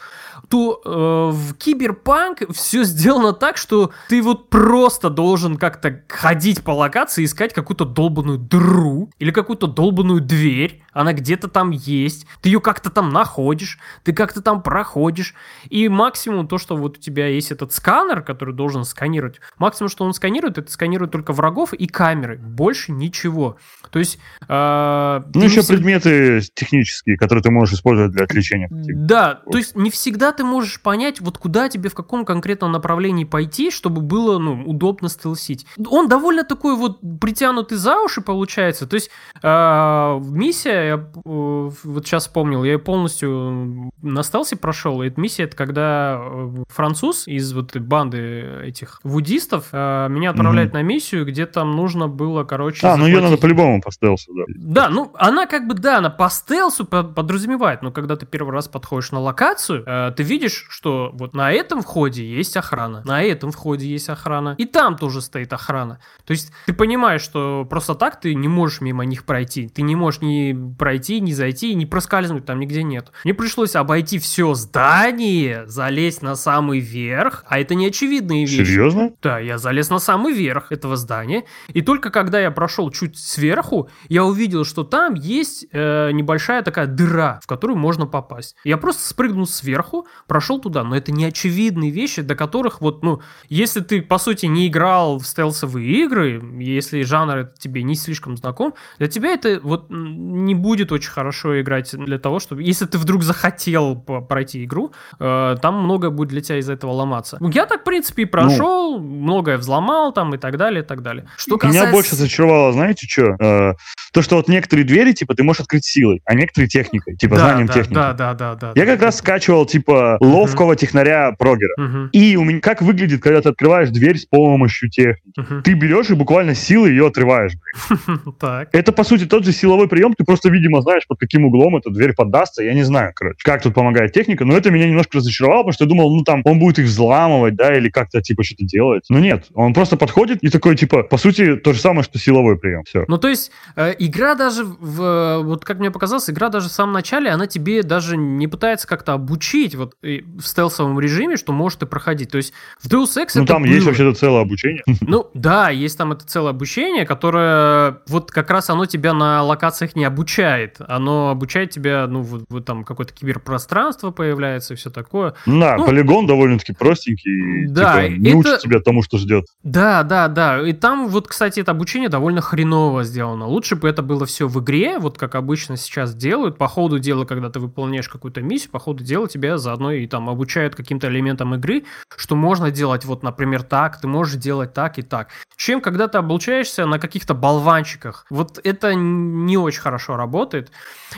То э, в Киберпанк все сделано так, что ты вот просто должен как-то ходить по локации, искать какую-то долбанную дыру или какую-то долбанную дверь, она где-то там есть, ты ее как-то там находишь, ты как-то там проходишь, и максимум то, что вот у тебя есть этот сканер, который должен сканировать, максимум, что он сканирует, это сканирует только врагов и камеры, больше ничего. То есть... Э, ну, еще всегда... предметы технические, которые ты можешь использовать для отвлечения. Да, то есть не всегда ты можешь понять, вот куда тебе в каком конкретном направлении пойти, чтобы было, ну, удобно стелсить. Он довольно такой вот притянутый за уши получается, то есть э, миссия, я э, вот сейчас вспомнил, я ее полностью на стелсе прошел, и эта миссия, это когда э, француз из вот банды этих вудистов э, меня отправляет mm-hmm. на миссию, где там нужно было, короче... А, захватить... ну ее надо по-любому по стелсу, да. Да, ну она как бы, да, она по стелсу подразумевает, но когда ты первый раз подходишь на локацию, э, ты видишь, что вот на этом входе есть охрана, на этом входе есть охрана, и там тоже стоит охрана. То есть ты понимаешь, что просто так ты не можешь мимо них пройти, ты не можешь ни пройти, ни зайти, ни проскальзнуть, там нигде нет. Мне пришлось обойти все здание, залезть на самый верх, а это не очевидные вещи. Серьезно? Да, я залез на самый верх этого здания, и только когда я прошел чуть сверху, я увидел, что там есть э, небольшая такая дыра, в которую можно попасть. Я просто спрыгнул сверху, прошел туда, но это не очевидные вещи, до которых вот, ну, если ты, по сути, не играл в стелсовые игры, если жанр тебе не слишком знаком, для тебя это вот не будет очень хорошо играть для того, чтобы, если ты вдруг захотел пройти игру, э, там многое будет для тебя из-за этого ломаться. Я так, в принципе, и прошел, ну, многое взломал там и так далее, и так далее. Что касается... Меня больше зачаровало, знаете, что? Э, то, что вот некоторые двери, типа, ты можешь открыть силой, а некоторые техникой, типа, да, знанием да, техники. Да, да, да, да. Я да, как да. раз скачивал, типа, ловкого uh-huh. технаря прогера. Uh-huh. И у меня как выглядит, когда ты открываешь дверь с помощью техники? Uh-huh. Ты берешь и буквально силой ее отрываешь. [LAUGHS] Так. Это, по сути, тот же силовой прием, ты просто, видимо, знаешь, под каким углом эта дверь поддастся, я не знаю, короче, как тут помогает техника, но это меня немножко разочаровало, потому что я думал, ну, там, он будет их взламывать, да, или как-то, типа, что-то делать. Но нет, он просто подходит и такой, типа, по сути, то же самое, что силовой прием, все. Ну, то есть, э, игра даже, в, вот как мне показалось, игра даже в самом начале, она тебе даже не пытается как-то обучить вот в стелсовом режиме, что может и проходить. То есть, в Deus Ex Ну, там было. есть вообще-то целое обучение. [LAUGHS] Ну, да, есть там это целое обучение, которое, вот как раз оно тебя на локациях не обучает. Оно обучает тебя, ну, вот, вот там какое-то киберпространство появляется и все такое. Да, ну, полигон довольно-таки простенький. Да. Типа, не это... учит тебя тому, что ждет. Да, да, да. И там вот, кстати, это обучение довольно хреново сделано. Лучше бы это было все в игре, вот как обычно сейчас делают. По ходу дела, когда ты выполняешь какую-то миссию, по ходу дела тебя заодно и там обучают каким-то элементам игры, что можно делать вот, например, так, ты можешь делать так и так. Чем когда ты обучаешься на каких-то болванчиках. Вот это не очень хорошо работает.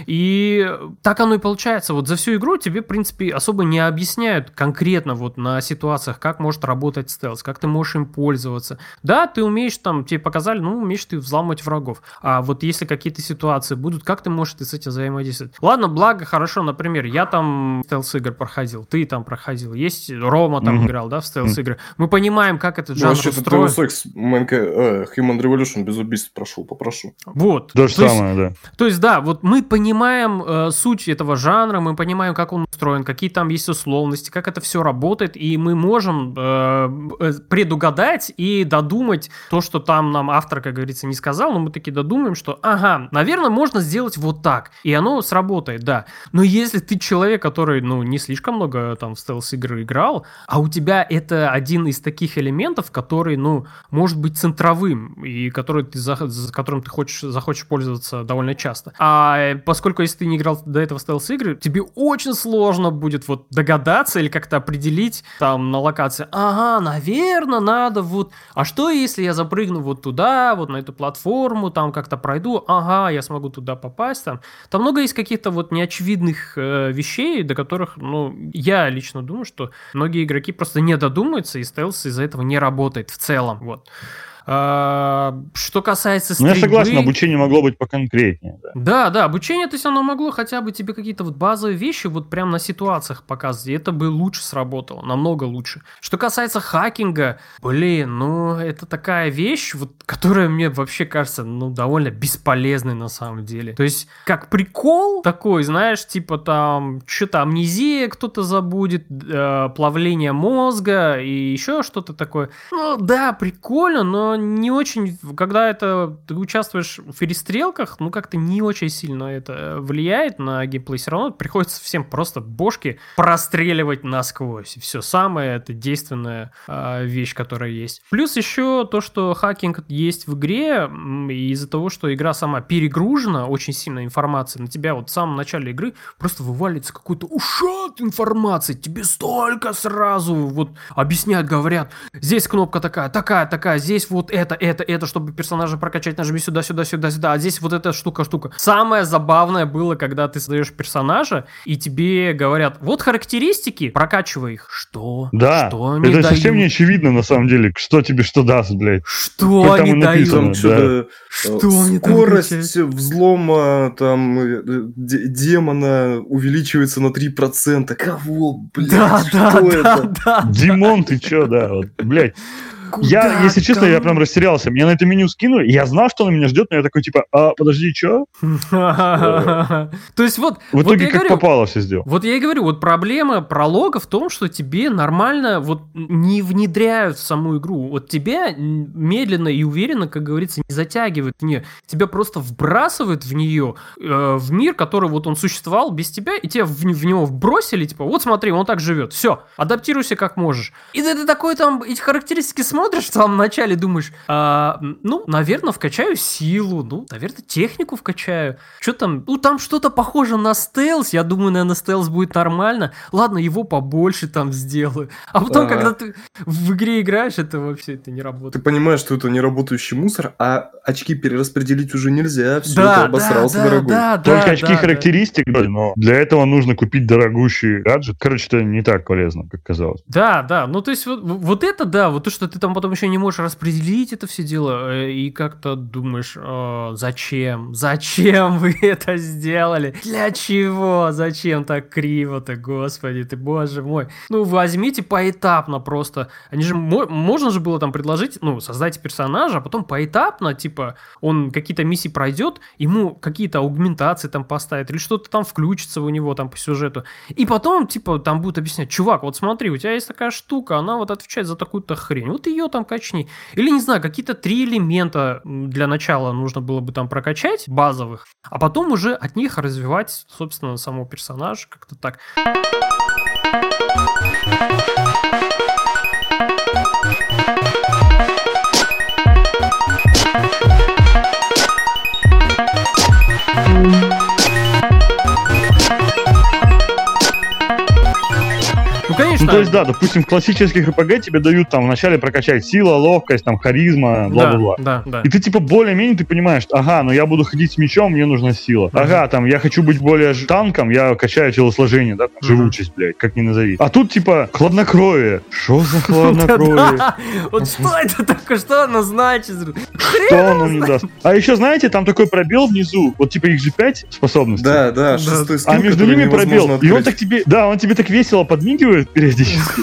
И так оно и получается. Вот за всю игру тебе, в принципе, особо не объясняют конкретно вот на ситуациях, как может работать стелс, как ты можешь им пользоваться. Да, ты умеешь там, тебе показали, ну, умеешь ты взламывать врагов. А вот если какие-то ситуации будут, как ты можешь ты с этим взаимодействовать? Ладно, благо, хорошо, например, я там стелс-игр проходил, ты там проходил, есть Рома там mm-hmm. играл, да, в стелс-игры. Мы понимаем, как этот жанр ну, устроен. Deus Ex, э, Human Revolution без убийств прошел, попрошу. Вот. То же самое, да. То есть, да, вот мы понимаем э, суть этого жанра, мы понимаем как он устроен, какие там есть условности, как это все работает, и мы можем э, э, предугадать и додумать то, что там нам автор, как говорится, не сказал, но мы додумаем, что, ага, наверное, можно сделать вот так, и оно сработает, да. Но если ты человек, который, ну, не слишком много там в стелс-игры играл, а у тебя это один из таких элементов, который, ну, может быть центровым, и который ты, за, за которым ты хочешь, захочешь пользоваться довольно часто. А поскольку если ты не играл до этого стелс-игры, тебе очень сложно будет вот догадаться или как-то определить там на локации, ага, наверное, надо вот, а что если я запрыгну вот туда, вот на эту платформу, там как-то пройду, ага, я смогу туда попасть, там. Там много есть каких-то вот неочевидных э, вещей, до которых, ну, я лично думаю, что многие игроки просто не додумаются, и стелс из-за этого не работает в целом, вот. А, что касается стрельбы... Ну, я согласен, обучение могло быть поконкретнее. Да. да, да, обучение, то есть оно могло хотя бы тебе какие-то вот базовые вещи вот прям на ситуациях показывать, и это бы лучше сработало, намного лучше. Что касается хакинга, блин, ну, это такая вещь, вот, которая мне вообще кажется, ну, довольно бесполезной на самом деле. То есть, как прикол такой, знаешь, типа там, что-то амнезия кто-то забудет, э, плавление мозга и еще что-то такое. Ну, да, прикольно, но не очень, когда это ты участвуешь в перестрелках, ну как-то не очень сильно это влияет на геймплей. Все равно приходится всем просто бошки простреливать насквозь. Все самое это действенная э, вещь, которая есть. Плюс еще то, что хакинг есть в игре, и из-за того, что игра сама перегружена очень сильно информацией, на тебя вот в самом начале игры просто вываливается какой-то ушат информации, тебе столько сразу вот объясняют, говорят, здесь кнопка такая, такая, такая, здесь вот вот это, это, это, чтобы персонажа прокачать, нажми сюда, сюда, сюда, сюда. А здесь вот эта штука, штука. Самое забавное было, когда ты создаешь персонажа, и тебе говорят, вот характеристики, прокачивай их. Что? Да. Что это дают? совсем не очевидно, на самом деле, что тебе что даст, блядь. Что они дают? Там да. Что они Скорость взлома там э, демона увеличивается на 3%. Кого, блядь, да, что да, это? Да, да, Димон, ты чё, да, вот, блядь. Куда я, если честно, я прям растерялся. Мне на это меню скинули, я знал, что на меня ждет, но я такой, типа, а, подожди, что? [LAUGHS] То есть вот... В итоге как попало все сделал. Вот я и говорю, вот проблема пролога в том, что тебе нормально вот не внедряют в саму игру. Вот тебя медленно и уверенно, как говорится, не затягивают в нее. Тебя просто вбрасывают в нее, э, в мир, который вот он существовал без тебя, и тебя в, в него вбросили, типа, вот смотри, он так живет. Все, адаптируйся как можешь. И ты такой там, эти характеристики смотришь, смотришь в самом начале, думаешь, а, ну, наверное, вкачаю силу, ну, наверное, технику вкачаю. Что там? Ну, там что-то похоже на стелс. Я думаю, наверное, стелс будет нормально. Ладно, его побольше там сделаю. А потом, а... когда ты в игре играешь, это вообще это не работает. Ты понимаешь, что это не работающий мусор, а очки перераспределить уже нельзя. Все, да, ты обосрался, да, дорогой. Да, да, Только да, очки да, характеристик, да. но для этого нужно купить дорогущий гаджет. Короче, это не так полезно, как казалось. Да, да. Ну, то есть, вот, вот это, да, вот то, что ты там потом еще не можешь распределить это все дело, э, и как-то думаешь, о, зачем? Зачем вы [LAUGHS] это сделали? Для чего? Зачем так криво-то, господи ты, боже мой. Ну, возьмите поэтапно просто. Они же, можно же было там предложить, ну, создайте персонажа, а потом поэтапно, типа, он какие-то миссии пройдет, ему какие-то аугментации там поставят, или что-то там включится у него там по сюжету. И потом, типа, там будут объяснять, чувак, вот смотри, у тебя есть такая штука, она вот отвечает за такую-то хрень. Вот ее ее там качни. Или, не знаю, какие-то три элемента для начала нужно было бы там прокачать, базовых, а потом уже от них развивать, собственно, самого персонажа, как-то так. Ну, то есть, да, допустим, в классических РПГ тебе дают там вначале прокачать сила, ловкость, там, харизма, бла-бла-бла. Да, да, И ты, типа, более-менее ты понимаешь, ага, ну я буду ходить с мечом, мне нужна сила. Ага, там, я хочу быть более танком, я качаю телосложение, да, там, живучесть, блядь, как ни назови. А тут, типа, хладнокровие. Что за [LAUGHS] хладнокровие? Вот что это такое, что оно значит? Что оно мне даст? А еще, знаете, там такой пробел внизу, вот, типа, их же 5 способностей. Да, да, шестой А между ними пробел. И он так тебе, да, он тебе так весело подмигивает перед фактически.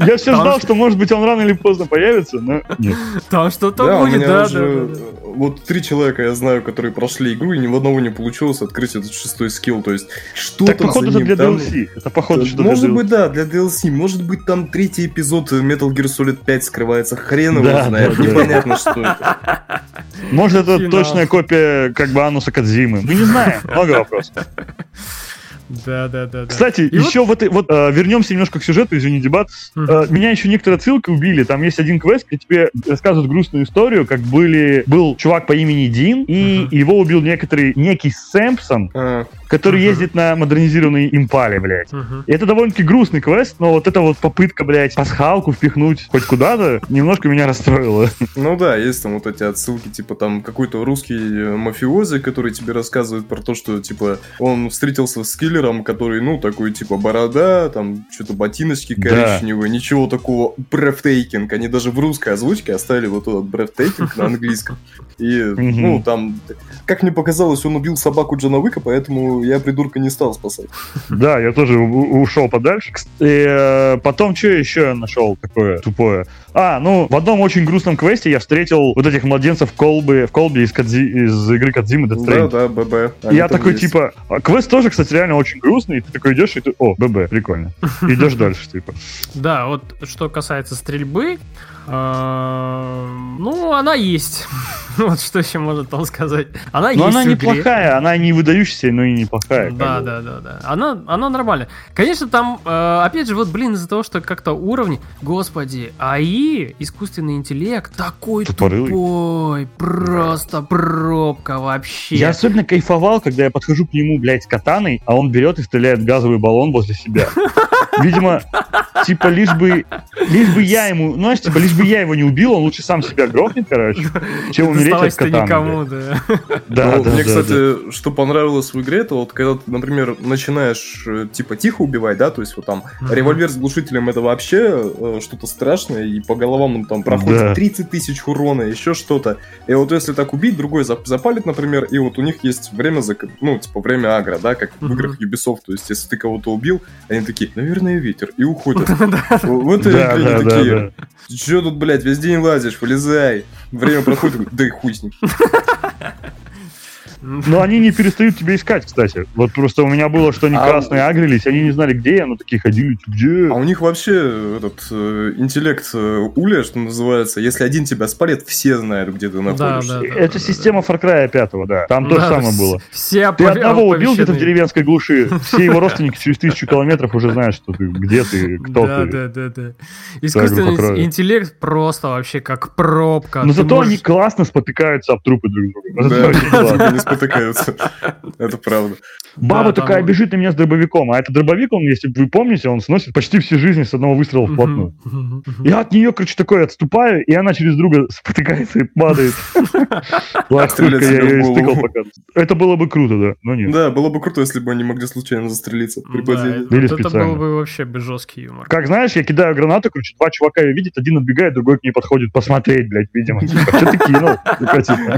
[LAUGHS] Я все ждал, что, может быть, он рано или поздно появится, но нет. Там что-то будет, да, да. Вот три человека я знаю, которые прошли игру, и ни в одного не получилось открыть этот шестой скилл. То есть, что так, походу, это для DLC. Это, походу, что Может быть, да, для DLC. Может быть, там третий эпизод Metal Gear Solid 5 скрывается. Хрен его знает. Непонятно, что это. Может, это точная копия, как бы, Ануса Кадзимы. Мы не знаем. Много вопросов. Да, да, да. Кстати, и еще вот, вот, вот э, вернемся немножко к сюжету, извини, дебат. Uh-huh. Э, меня еще некоторые отсылки убили. Там есть один квест, где тебе рассказывают грустную историю, как были был чувак по имени Дин, и uh-huh. его убил некоторый некий Сэмпсон, uh-huh. Который uh-huh. ездит на модернизированной импале, блядь. Uh-huh. И это довольно-таки грустный квест, но вот эта вот попытка, блядь, пасхалку впихнуть хоть куда-то, немножко меня расстроила. [LAUGHS] Ну да, есть там вот эти отсылки, типа там какой-то русский мафиози, который тебе рассказывает про то, что, типа, он встретился с киллером, киллером, который, ну, такой, типа, борода, там, что-то ботиночки коричневые, да. ничего такого breathtaking. Они даже в русской озвучке оставили вот этот breathtaking на [LAUGHS] английском. И, ну, там, как мне показалось, он убил собаку Джона Уика, поэтому я придурка не стал спасать. Да, я тоже ушел подальше. И э, потом, что еще я нашел такое тупое? А, ну, в одном очень грустном квесте я встретил вот этих младенцев в колбе, в колбе из, Кадзи, из игры Кадзимы Death Stranding. Да, да, ББ. Я такой, есть. типа, а квест тоже, кстати, реально очень грустный, и ты такой идешь, и ты, о, ББ, прикольно. [LAUGHS] Идешь дальше, типа. Да, вот что касается стрельбы, ну, она есть. [LAUGHS] вот что еще можно там сказать. Она но есть. она неплохая, она не выдающаяся, но и неплохая. Да, да, да, да. Она, она нормальная. Конечно, там, э, опять же, вот, блин, из-за того, что как-то уровни, господи, АИ, искусственный интеллект, такой Тупорылый. тупой, просто пробка вообще. Я особенно кайфовал, когда я подхожу к нему, блядь, катаной, а он берет и стреляет газовый баллон возле себя. [LAUGHS] Видимо, типа, лишь бы, лишь бы я ему, ну, знаешь, типа, лишь бы я его не убил, он лучше сам себя грохнет, короче, [LAUGHS] чем умереть от катаны. никому, да. Да, ну, да, Мне, кстати, что понравилось в игре, это вот, когда ты, например, начинаешь, э, типа, тихо убивать, да, то есть вот там револьвер с глушителем это вообще э, что-то страшное, и по головам он там проходит 30 тысяч урона, еще что-то. И вот если так убить, другой запалит, например, и вот у них есть время, ну, типа, время агро, да, как в играх Ubisoft, то есть если ты кого-то убил, они такие, наверное, ветер, и уходят. [LAUGHS] Вот и они такие, Тут, блядь, весь день лазишь, вылезай. Время проходит, да и хуй с ним. [LAUGHS] Но они не перестают тебя искать, кстати. Вот просто у меня было, что они а... красные агрились, они не знали, где я, но такие ходили, где. А у них вообще этот э, интеллект э, Уля, что называется, если один тебя спалит, все знают, где ты находишься. Да, да, да, Это да, система да. Far Cry 5, да. Там да, то же самое было. Все ты одного убил где-то в деревенской глуши, [LAUGHS] все его родственники через тысячу километров уже знают, что ты, где ты, кто да, ты. Да, да, да. Искусственный интеллект просто вообще как пробка. Но зато они классно спотыкаются об трупы друг друга. [LAUGHS] Спотыкаются. Это правда. Баба такая бежит на меня с дробовиком, а этот дробовик, он, если вы помните, он сносит почти всю жизнь с одного выстрела вплотную. Я от нее, короче, такой отступаю, и она через друга [LAUGHS] спотыкается и падает. [LAUGHS] Ластырка, я ее стыкал пока. Это было бы круто, да, но нет. Да, было бы круто, если бы они могли случайно застрелиться при падении. Это было бы вообще жесткий юмор. Как знаешь, я кидаю гранату, короче, два чувака ее видят, один отбегает, другой к ней подходит посмотреть, блядь, видимо. Что ты кинул?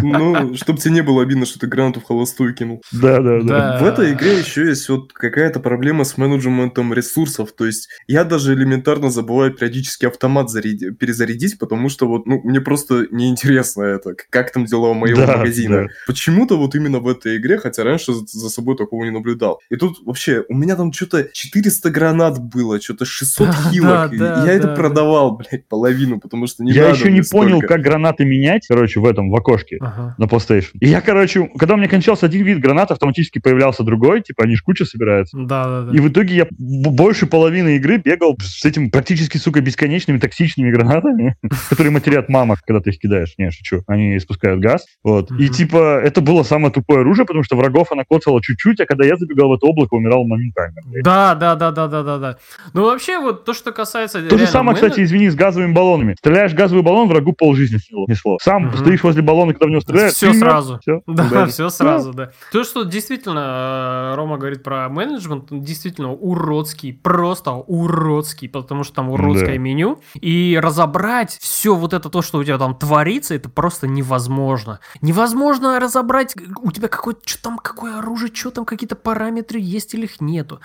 Ну, чтобы тебе не было обидно, что ты гранату в холостую кинул. Да, да, да. В этой игре еще есть вот какая-то проблема с менеджментом ресурсов. То есть я даже элементарно забываю периодически автомат заряди- перезарядить, потому что вот ну, мне просто неинтересно это, как там дела у моего да, магазина. Да. Почему-то вот именно в этой игре, хотя раньше за собой такого не наблюдал. И тут вообще у меня там что-то 400 гранат было, что-то 600 [LAUGHS] хилок. я это продавал, блядь, половину, потому что не Я еще не понял, как гранаты менять, короче, в этом, в окошке на PlayStation. И я, короче, когда у меня кончался один вид гранат, автоматически появлялся другой, типа они ж куча собираются. Да, да, да. И в итоге я больше половины игры бегал с этим практически, сука, бесконечными токсичными гранатами, [LAUGHS] которые матерят мамок, когда ты их кидаешь. Не, шучу. Они испускают газ. Вот. И типа это было самое тупое оружие, потому что врагов она коцала чуть-чуть, а когда я забегал в это облако, умирал моментально. Да, да, да, да, да, да, да. Ну вообще вот то, что касается... То же самое, кстати, извини, с газовыми баллонами. Стреляешь газовый баллон, врагу полжизни снесло. Сам стоишь возле баллона, когда в него стреляешь. Все сразу. Все. Да, все все сразу, да. То, что действительно Рома говорит про менеджмент, действительно уродский, просто уродский, потому что там уродское меню. И разобрать все вот это то, что у тебя там творится, это просто невозможно. Невозможно разобрать, у тебя какое что там, какое оружие, что там, какие-то параметры есть или их нету.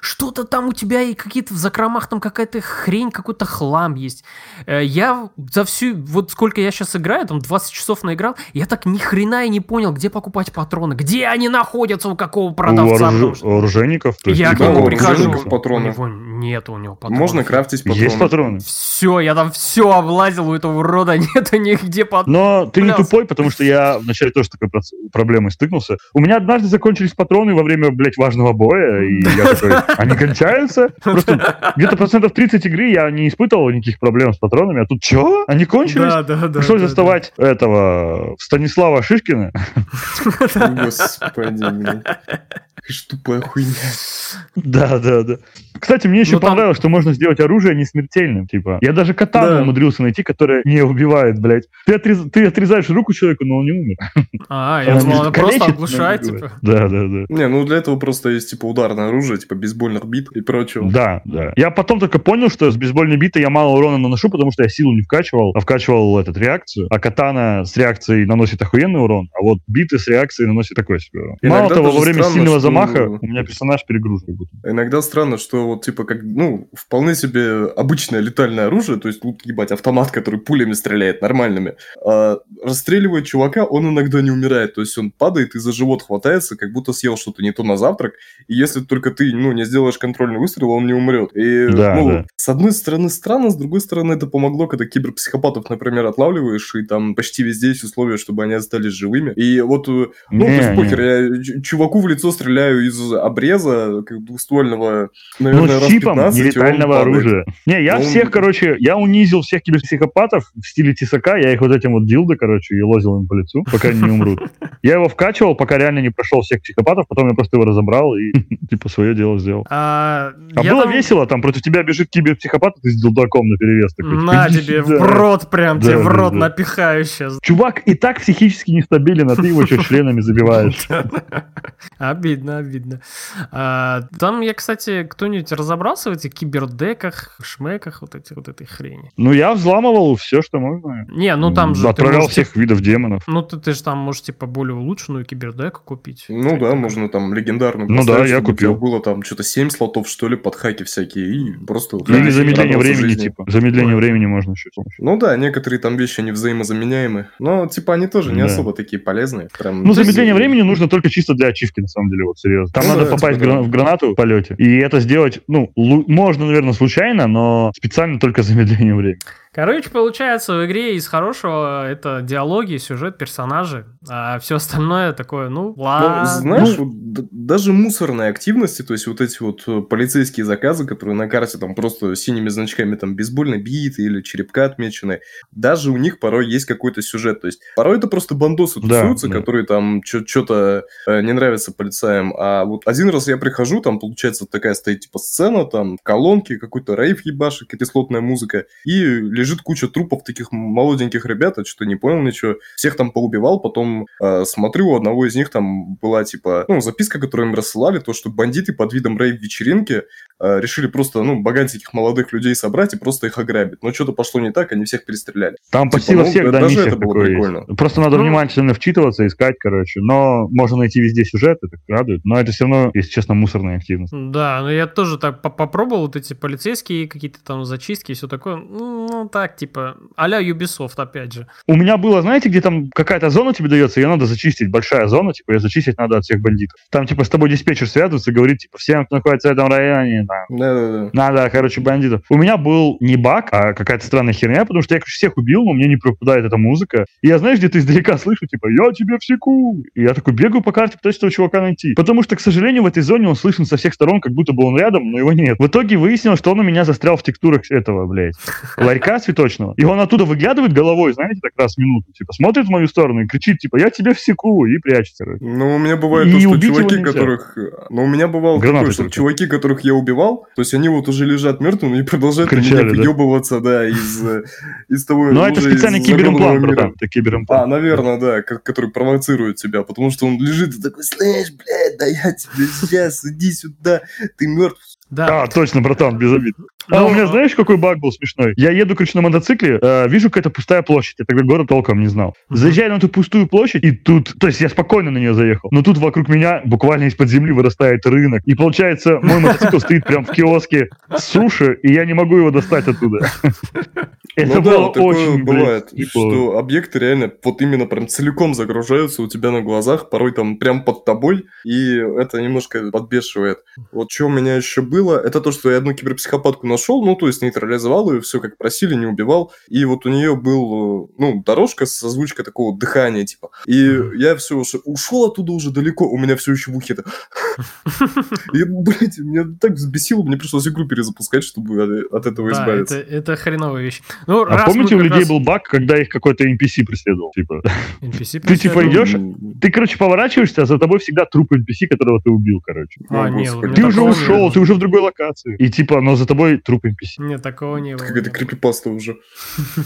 Что-то там у тебя и какие-то в закромах там какая-то хрень, какой-то хлам есть. Э, я за всю, вот сколько я сейчас играю, там 20 часов наиграл, я так ни хрена и не понял, где покупать патроны, где они находятся, у какого продавца. У оружи... оружейников? То есть, я к нему прихожу. Патроны. У него нет у него патронов. Можно крафтить патроны. Есть патроны. Все, я там все облазил, у этого урода [LAUGHS] нету нигде патронов. Но ты не тупой, потому что я вначале тоже такой проблемой стыкнулся. У меня однажды закончились патроны во время, блядь, важного боя, и я [LAUGHS] такой, они кончаются? Просто где-то процентов 30 игры я не испытывал никаких проблем с патронами, а тут что? Они кончились? Да, да, да. Пришлось заставать этого Станислава Шишкина. [LAUGHS] Господи, Что тупая хуйня. Да, да, да. Кстати, мне еще ну, понравилось, там... что можно сделать оружие не смертельным, типа. Я даже катану да. умудрился найти, которая не убивает, блядь. Ты, отрез... ты отрезаешь руку человеку, но он не умер. А, я думал, она просто оглушает, типа. Да, да, да. Не, ну для этого просто есть, типа, ударное оружие, типа, бейсбольных бит и прочего. Да, да. Я потом только понял, что с бейсбольной битой я мало урона наношу, потому что я силу не вкачивал, а вкачивал этот реакцию. А катана с реакцией наносит охуенный урон, а вот биты с реакцией наносит такой себе урон. Мало того, во время сильного замаха у меня персонаж перегружен. Иногда странно, что вот, типа, как, ну, вполне себе обычное летальное оружие, то есть, тут, ебать, автомат, который пулями стреляет нормальными, а расстреливает чувака, он иногда не умирает, то есть, он падает и за живот хватается, как будто съел что-то не то на завтрак, и если только ты, ну, не сделаешь контрольный выстрел, он не умрет. И, да, ну, да. с одной стороны странно, с другой стороны это помогло, когда киберпсихопатов, например, отлавливаешь, и там почти везде есть условия, чтобы они остались живыми. И вот, э, ну, не, то есть, похер, я чуваку в лицо стреляю из обреза как двуствольного, наверное, ну, типом нелетального оружия. Не, я ну, всех, короче, я унизил всех киберпсихопатов в стиле тесака, я их вот этим вот дилдо, короче, и лозил им по лицу, пока они не умрут. [LAUGHS] Я его вкачивал, пока реально не прошел всех психопатов, потом я просто его разобрал и, [LAUGHS] типа, свое дело сделал. А, а было там... весело, там против тебя бежит киберпсихопат, ты с дилдаком наперевес. Такой, На тебе, [LAUGHS] в рот прям, тебе в рот напихаю сейчас. Чувак и так психически нестабилен, а ты его еще членами забиваешь. Обидно, обидно. А, там я, кстати, кто-нибудь разобрался в этих кибердеках, шмеках, вот эти вот этой хрени? Ну, я взламывал все, что можно. Не, ну там же... Отправлял можешь, всех видов демонов. Ну, ты, ты же там можешь, типа, более улучшенную кибердеку купить. Ну да, можно там легендарную. Ну да, я купил. Было там что-то 7 слотов, что ли, под хаки всякие, и просто... Ну, или замедление времени, жизни. типа. Замедление Ой. времени можно еще. Ну да, некоторые там вещи, они взаимозаменяемы. Но, типа, они тоже не да. особо такие полезные. Прям... Ну, замедление времени нужно только чисто для ачивки, на самом деле, вот серьезно. Там ну, надо да, попасть типа, в гранату в полете. И это сделать, ну, можно, наверное, случайно, но специально только замедление времени. Короче, получается, в игре из хорошего это диалоги, сюжет, персонажи, а все остальное такое, ну, ну ладно. Ну, знаешь, ну... Вот, даже мусорные активности, то есть вот эти вот э, полицейские заказы, которые на карте там просто синими значками там бейсбольно биты или черепка отмечены, даже у них порой есть какой-то сюжет. То есть порой это просто бандосы тусуются, да, да. которые там что-то э, не нравится полицаям. А вот один раз я прихожу, там получается такая стоит типа сцена, там колонки, какой-то рейв ебашек, кислотная музыка, и лежит куча трупов таких молоденьких ребят, я что-то не понял ничего. Всех там поубивал, потом э, смотрю, у одного из них там была, типа, ну, записка, которую им рассылали, то, что бандиты под видом рейв-вечеринки решили просто, ну, богатеньких молодых людей собрать и просто их ограбить. Но что-то пошло не так, они всех перестреляли. Там типа, почти во ну, всех, да, даже это было прикольно. Есть. Просто надо ну, внимательно вчитываться, искать, короче. Но можно найти везде сюжет, это радует. Но это все равно, если честно, мусорная активность. Да, но я тоже так попробовал вот эти полицейские какие-то там зачистки и все такое. Ну, так, типа, а-ля Ubisoft, опять же. У меня было, знаете, где там какая-то зона тебе дается, ее надо зачистить, большая зона, типа, ее зачистить надо от всех бандитов. Там, типа, с тобой диспетчер связывается, говорит, типа, всем, кто находится в этом районе, да. Да-да-да. Надо, короче, бандитов. У меня был не баг, а какая-то странная херня, потому что я, конечно, всех убил, но мне не пропадает эта музыка. И я, знаешь, где-то издалека слышу, типа, я тебе всеку. И я такой бегаю по карте, пытаюсь этого чувака найти. Потому что, к сожалению, в этой зоне он слышен со всех сторон, как будто бы он рядом, но его нет. В итоге выяснилось, что он у меня застрял в текстурах этого, блядь, ларька цветочного. И он оттуда выглядывает головой, знаете, так раз в минуту, типа, смотрит в мою сторону и кричит, типа, я тебя всеку, и прячется. Ну, у меня бывает и то, что чуваки, которых... Ну, у меня бывало такое, что чуваки, которых я убивал, убивал, то есть они вот уже лежат мертвыми и продолжают Кричали, на меня въебываться, да, из, э, из того... Ну, это специальный киберимплант, братан, это киберимплант. А, наверное, да, который провоцирует тебя, потому что он лежит и такой, слышь, блядь, да я тебе сейчас, иди сюда, ты мертв, да. А, точно, братан, без обид. А у меня знаешь, какой баг был смешной? Я еду, короче, на мотоцикле, э, вижу какая-то пустая площадь. Я тогда город толком не знал. Заезжаю на эту пустую площадь, и тут... То есть я спокойно на нее заехал. Но тут вокруг меня буквально из-под земли вырастает рынок. И получается, мой мотоцикл стоит прям в киоске суши, и я не могу его достать оттуда. [LAUGHS] Это ну, было да, очень, бывает, блядь, что объекты реально вот именно прям целиком загружаются у тебя на глазах, порой там прям под тобой, и это немножко подбешивает. Вот что у меня еще было, это то, что я одну киберпсихопатку нашел, ну, то есть нейтрализовал ее, все как просили, не убивал, и вот у нее был, ну, дорожка с озвучкой такого дыхания, типа. И я все уже ушел оттуда уже далеко, у меня все еще в ухе это... [LAUGHS] И, блядь, меня так взбесило, мне пришлось игру перезапускать, чтобы от этого избавиться. это хреновая вещь. Ну, а помните, у людей раз... был баг, когда их какой-то NPC преследовал? Типа. [LAUGHS] NPC ты типа идешь, ты, короче, поворачиваешься, а за тобой всегда труп NPC, которого ты убил, короче. А, нет, ты уже ушел, ты уже в другой локации. И типа, но за тобой труп NPC. Нет, такого не было. Какая-то крипипаста уже. [LAUGHS]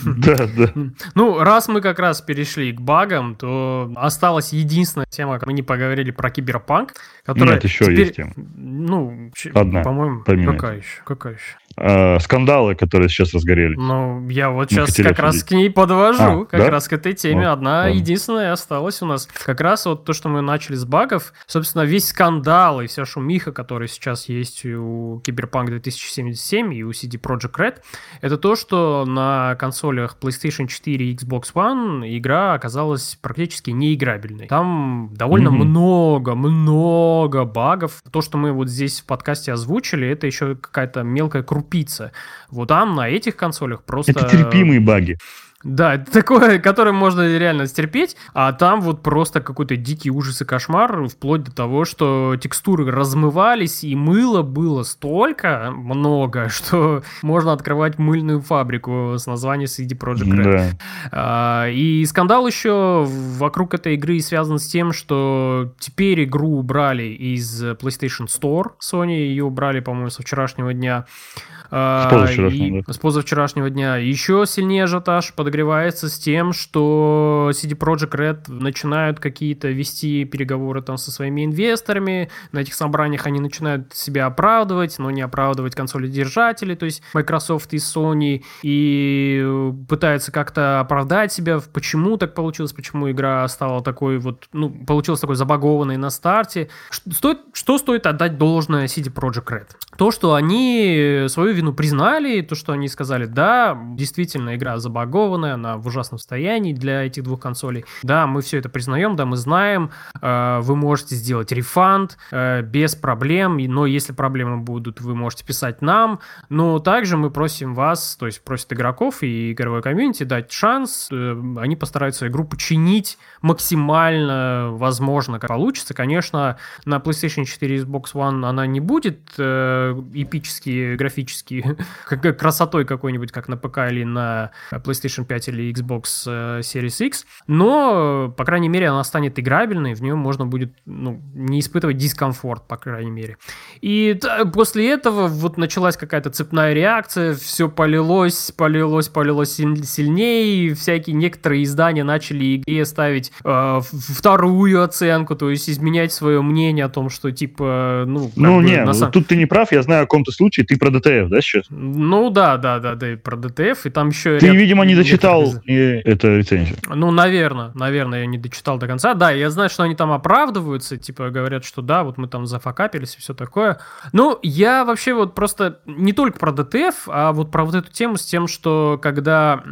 Да, да. Ну, раз мы как раз перешли к багам, то осталась единственная тема, мы не поговорили про киберпанк, которая Нет, еще есть тема. Ну, одна, по-моему, какая еще? Какая еще? Э, скандалы, которые сейчас разгорели. Ну, я вот сейчас как раз к ней подвожу, а, как да? раз к этой теме. Вот, Одна ладно. единственная осталась у нас. Как раз вот то, что мы начали с багов, собственно, весь скандал и вся шумиха, которая сейчас есть у Cyberpunk 2077 и у CD Projekt Red, это то, что на консолях PlayStation 4 и Xbox One игра оказалась практически неиграбельной. Там довольно mm-hmm. много, много багов. То, что мы вот здесь в подкасте озвучили, это еще какая-то мелкая крупная крупица. Вот там на этих консолях просто... Это терпимые баги. Да, такое, которое можно реально стерпеть, а там вот просто какой-то дикий ужас и кошмар, вплоть до того, что текстуры размывались, и мыла было столько много, [LAUGHS] что можно открывать мыльную фабрику с названием CD Projekt Red. Да. А, и скандал еще вокруг этой игры связан с тем, что теперь игру убрали из PlayStation Store, Sony ее убрали, по-моему, со вчерашнего дня. С позавчерашнего, и, да. С позавчерашнего дня. Еще сильнее ажиотаж подогревается с тем, что CD Projekt Red начинают какие-то вести переговоры там со своими инвесторами. На этих собраниях они начинают себя оправдывать, но не оправдывать консоли-держатели, то есть Microsoft и Sony, и пытаются как-то оправдать себя, почему так получилось, почему игра стала такой вот, ну, получилась такой забагованной на старте. Что стоит, что стоит отдать должное CD Projekt Red? То, что они свою вину признали, то, что они сказали, да, действительно, игра забагованная, она в ужасном состоянии для этих двух консолей. Да, мы все это признаем, да, мы знаем, э, вы можете сделать рефанд э, без проблем, но если проблемы будут, вы можете писать нам, но также мы просим вас, то есть просят игроков и игровой комьюнити дать шанс, э, они постараются игру починить максимально возможно, как получится. Конечно, на PlayStation 4 и Xbox One она не будет э, эпически графически [LAUGHS] как, красотой какой-нибудь, как на ПК или на PlayStation 5 или Xbox э, Series X, но, по крайней мере, она станет играбельной, в нем можно будет ну, не испытывать дискомфорт, по крайней мере. И после этого вот началась какая-то цепная реакция, все полилось, полилось, полилось сильнее, всякие некоторые издания начали игре ставить э, вторую оценку, то есть изменять свое мнение о том, что типа, ну... Ну, бы, не, самом... тут ты не прав, я знаю о каком-то случае, ты про ДТФ, да, сейчас? Ну да, да, да, да, и про ДТФ, и там еще... Ты, ряд... видимо, не дочитал это рецензию. Ну, наверное, наверное, я не дочитал до конца. Да, я знаю, что они там оправдываются, типа говорят, что да, вот мы там зафакапились и все такое. Ну, я вообще вот просто не только про ДТФ, а вот про вот эту тему с тем, что когда,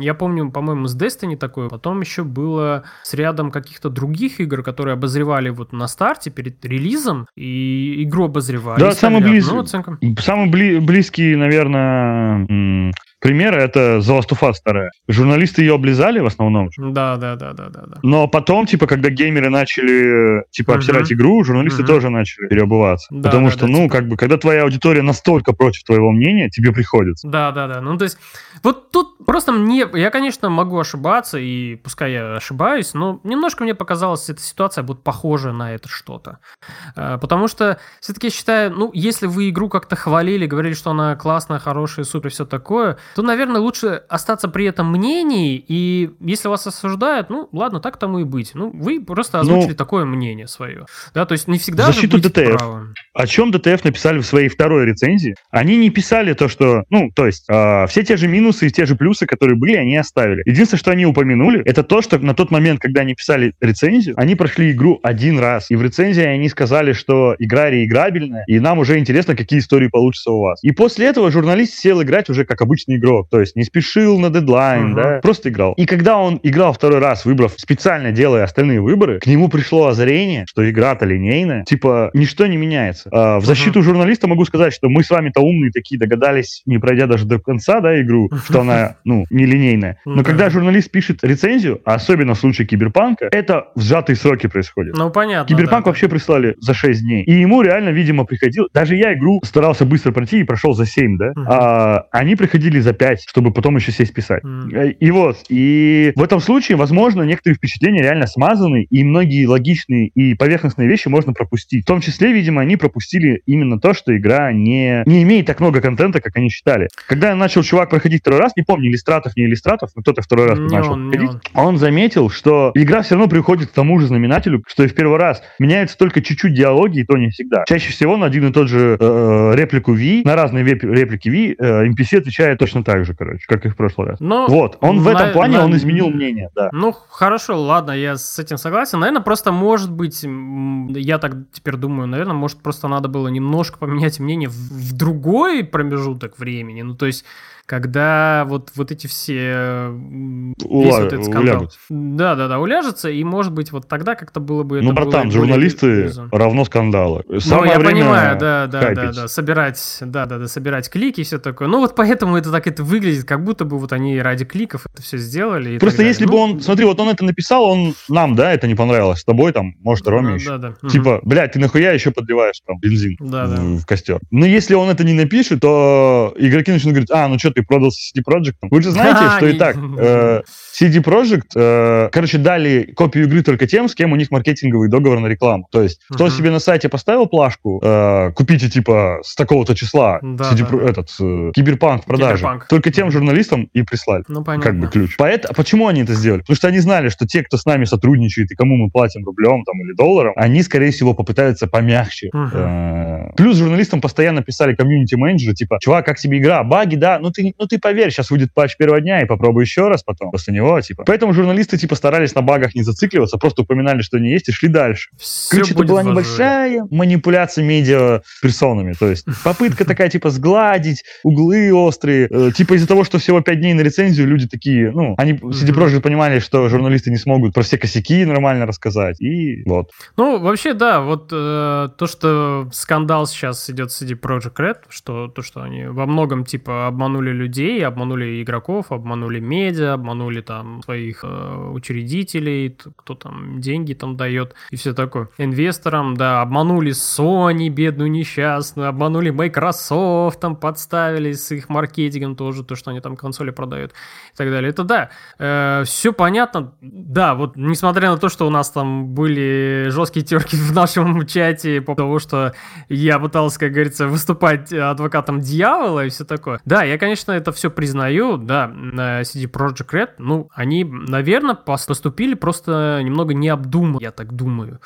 я помню, по-моему, с Destiny такое, потом еще было с рядом каких-то других игр, которые обозревали вот на старте перед релизом, и игру обозревали. Да, самый, близ... самый бли... близкий, наверное, пример это 2. игра. Журналисты ее облизали в основном. Да, да, да, да, да. Но потом, типа, когда геймеры начали, типа, обсирать игру, журналисты тоже начали переобуваться. Потому что, ну, типа... как бы, когда твоя аудитория настолько против твоего мнения, тебе приходится. Да, да, да. Ну, то есть, вот тут просто мне, я, конечно, могу ошибаться, и пускай я ошибаюсь, но немножко мне показалось, эта ситуация будет похожа на это что-то. Э, потому что, все-таки я считаю, ну, если вы игру как-то хвалили, говорили, что она классная, хорошая, супер, все такое, то, наверное, лучше остаться при этом мнении, и если вас осуждают, ну, ладно, так тому и быть. Ну, вы просто озвучили ну, такое мнение свое. Да, то есть не всегда защиту ДТФ. Правым. О чем ДТФ написали в своей второй рецензии? Они не писали то, что, ну, то есть, э, все те же минусы и те же плюсы, которые были, они оставили. Единственное, что они упомянули, это то, что на тот момент, когда они писали рецензию, они прошли игру один раз, и в рецензии они сказали, что игра реиграбельная, и нам уже интересно, какие истории получатся у вас. И после этого журналист сел играть уже как обычный игрок, то есть не спешил на дедлайн, uh-huh. да, просто играл. И когда он играл второй раз, выбрав специально делая остальные выборы, к нему пришло озарение, что игра-то линейная, типа ничто не меняется. А, в защиту uh-huh. журналиста могу сказать, что мы с вами-то умные такие догадались, не пройдя даже до конца, да, игру, [LAUGHS] что она, ну, нелинейная. Но когда журналист пишет рецензию, а особенно в случае Киберпанка, это в сжатые сроки происходит. Ну, понятно. Киберпанк да, вообще прислали за 6 дней. И ему реально, видимо, приходил... Даже я игру старался быстро пройти и прошел за 7, да? Uh-huh. А, они приходили за 5, чтобы потом еще сесть писать. Uh-huh. И вот. И в этом случае, возможно, некоторые впечатления реально смазаны, и многие логичные и поверхностные вещи можно пропустить. В том числе, видимо, они пропустили именно то, что игра не, не имеет так много контента, как они считали. Когда начал чувак проходить второй раз, не помню, иллюстратов, не иллюстратов, но кто-то второй раз не начал он, проходить, он. он заметил, что игра все равно приходит к тому же знаменателю, что и в первый раз. Меняется только чуть-чуть диалоги, и то не всегда. Чаще всего на один и тот же э, реплику V, на разные реплики V, э, NPC отвечает точно так же, короче, как и в прошлый раз. Но вот, он на, в этом плане, на, он изменил мнение, да. Ну, хорошо, ладно, я с этим согласен. Наверное, просто, может быть, я так теперь думаю, наверное, может, просто надо было немножко поменять мнение в, в другой промежуток времени. Ну, то есть когда вот, вот эти все... Ула... Весь вот этот скандал. Уляжутся. Да, да, да, уляжется, и может быть вот тогда как-то было бы... Ну, братан, было журналисты более... равно скандалы. Самое ну, я время понимаю, да, да, хайпить. да, да, собирать, да, да, да, собирать клики и все такое. Ну, вот поэтому это так это выглядит, как будто бы вот они ради кликов это все сделали. Просто если бы ну, он, смотри, вот он это написал, он нам, да, это не понравилось, с тобой там, может, Роме да, еще. Да, да. Типа, угу. блядь, ты нахуя еще подливаешь там бензин да, в, да. в костер? Но если он это не напишет, то игроки начнут говорить, а, ну что, ты ты продался CD Projekt. Вы же знаете, что и так, э, CD Projekt, э, короче, дали копию игры только тем, с кем у них маркетинговый договор на рекламу. То есть, кто себе на сайте поставил плашку, э, купите, типа, с такого-то числа CD, этот, Киберпанк в продаже, только тем журналистам и прислали. Ну, понятно. Как бы ключ. Поэтому, почему они это сделали? Потому что они знали, что те, кто с нами сотрудничает и кому мы платим рублем там, или долларом, они, скорее всего, попытаются помягче. Плюс журналистам постоянно писали комьюнити-менеджеры, типа, чувак, как тебе игра? Баги, да? Ну ты ну ты поверь, сейчас выйдет патч первого дня и попробуй еще раз потом после него, типа. Поэтому журналисты, типа, старались на багах не зацикливаться, просто упоминали, что они есть, и шли дальше. Все Короче, это была небольшая манипуляция медиа персонами, то есть попытка такая, типа, сгладить углы острые, э, типа из-за того, что всего пять дней на рецензию, люди такие, ну, они CD Projekt понимали, что журналисты не смогут про все косяки нормально рассказать, и вот. Ну, вообще, да, вот э, то, что скандал сейчас идет с CD Projekt Red, что то, что они во многом, типа, обманули людей, обманули игроков, обманули медиа, обманули там своих э, учредителей, кто там деньги там дает и все такое. Инвесторам, да, обманули Sony, бедную несчастную, обманули Microsoft, там подставили с их маркетингом тоже, то, что они там консоли продают и так далее. Это да, э, все понятно. Да, вот несмотря на то, что у нас там были жесткие терки в нашем чате по того, что я пытался, как говорится, выступать адвокатом дьявола и все такое. Да, я, конечно, конечно, это все признаю, да, на CD Project Red, ну, они, наверное, поступили просто немного необдуманно, я так думаю.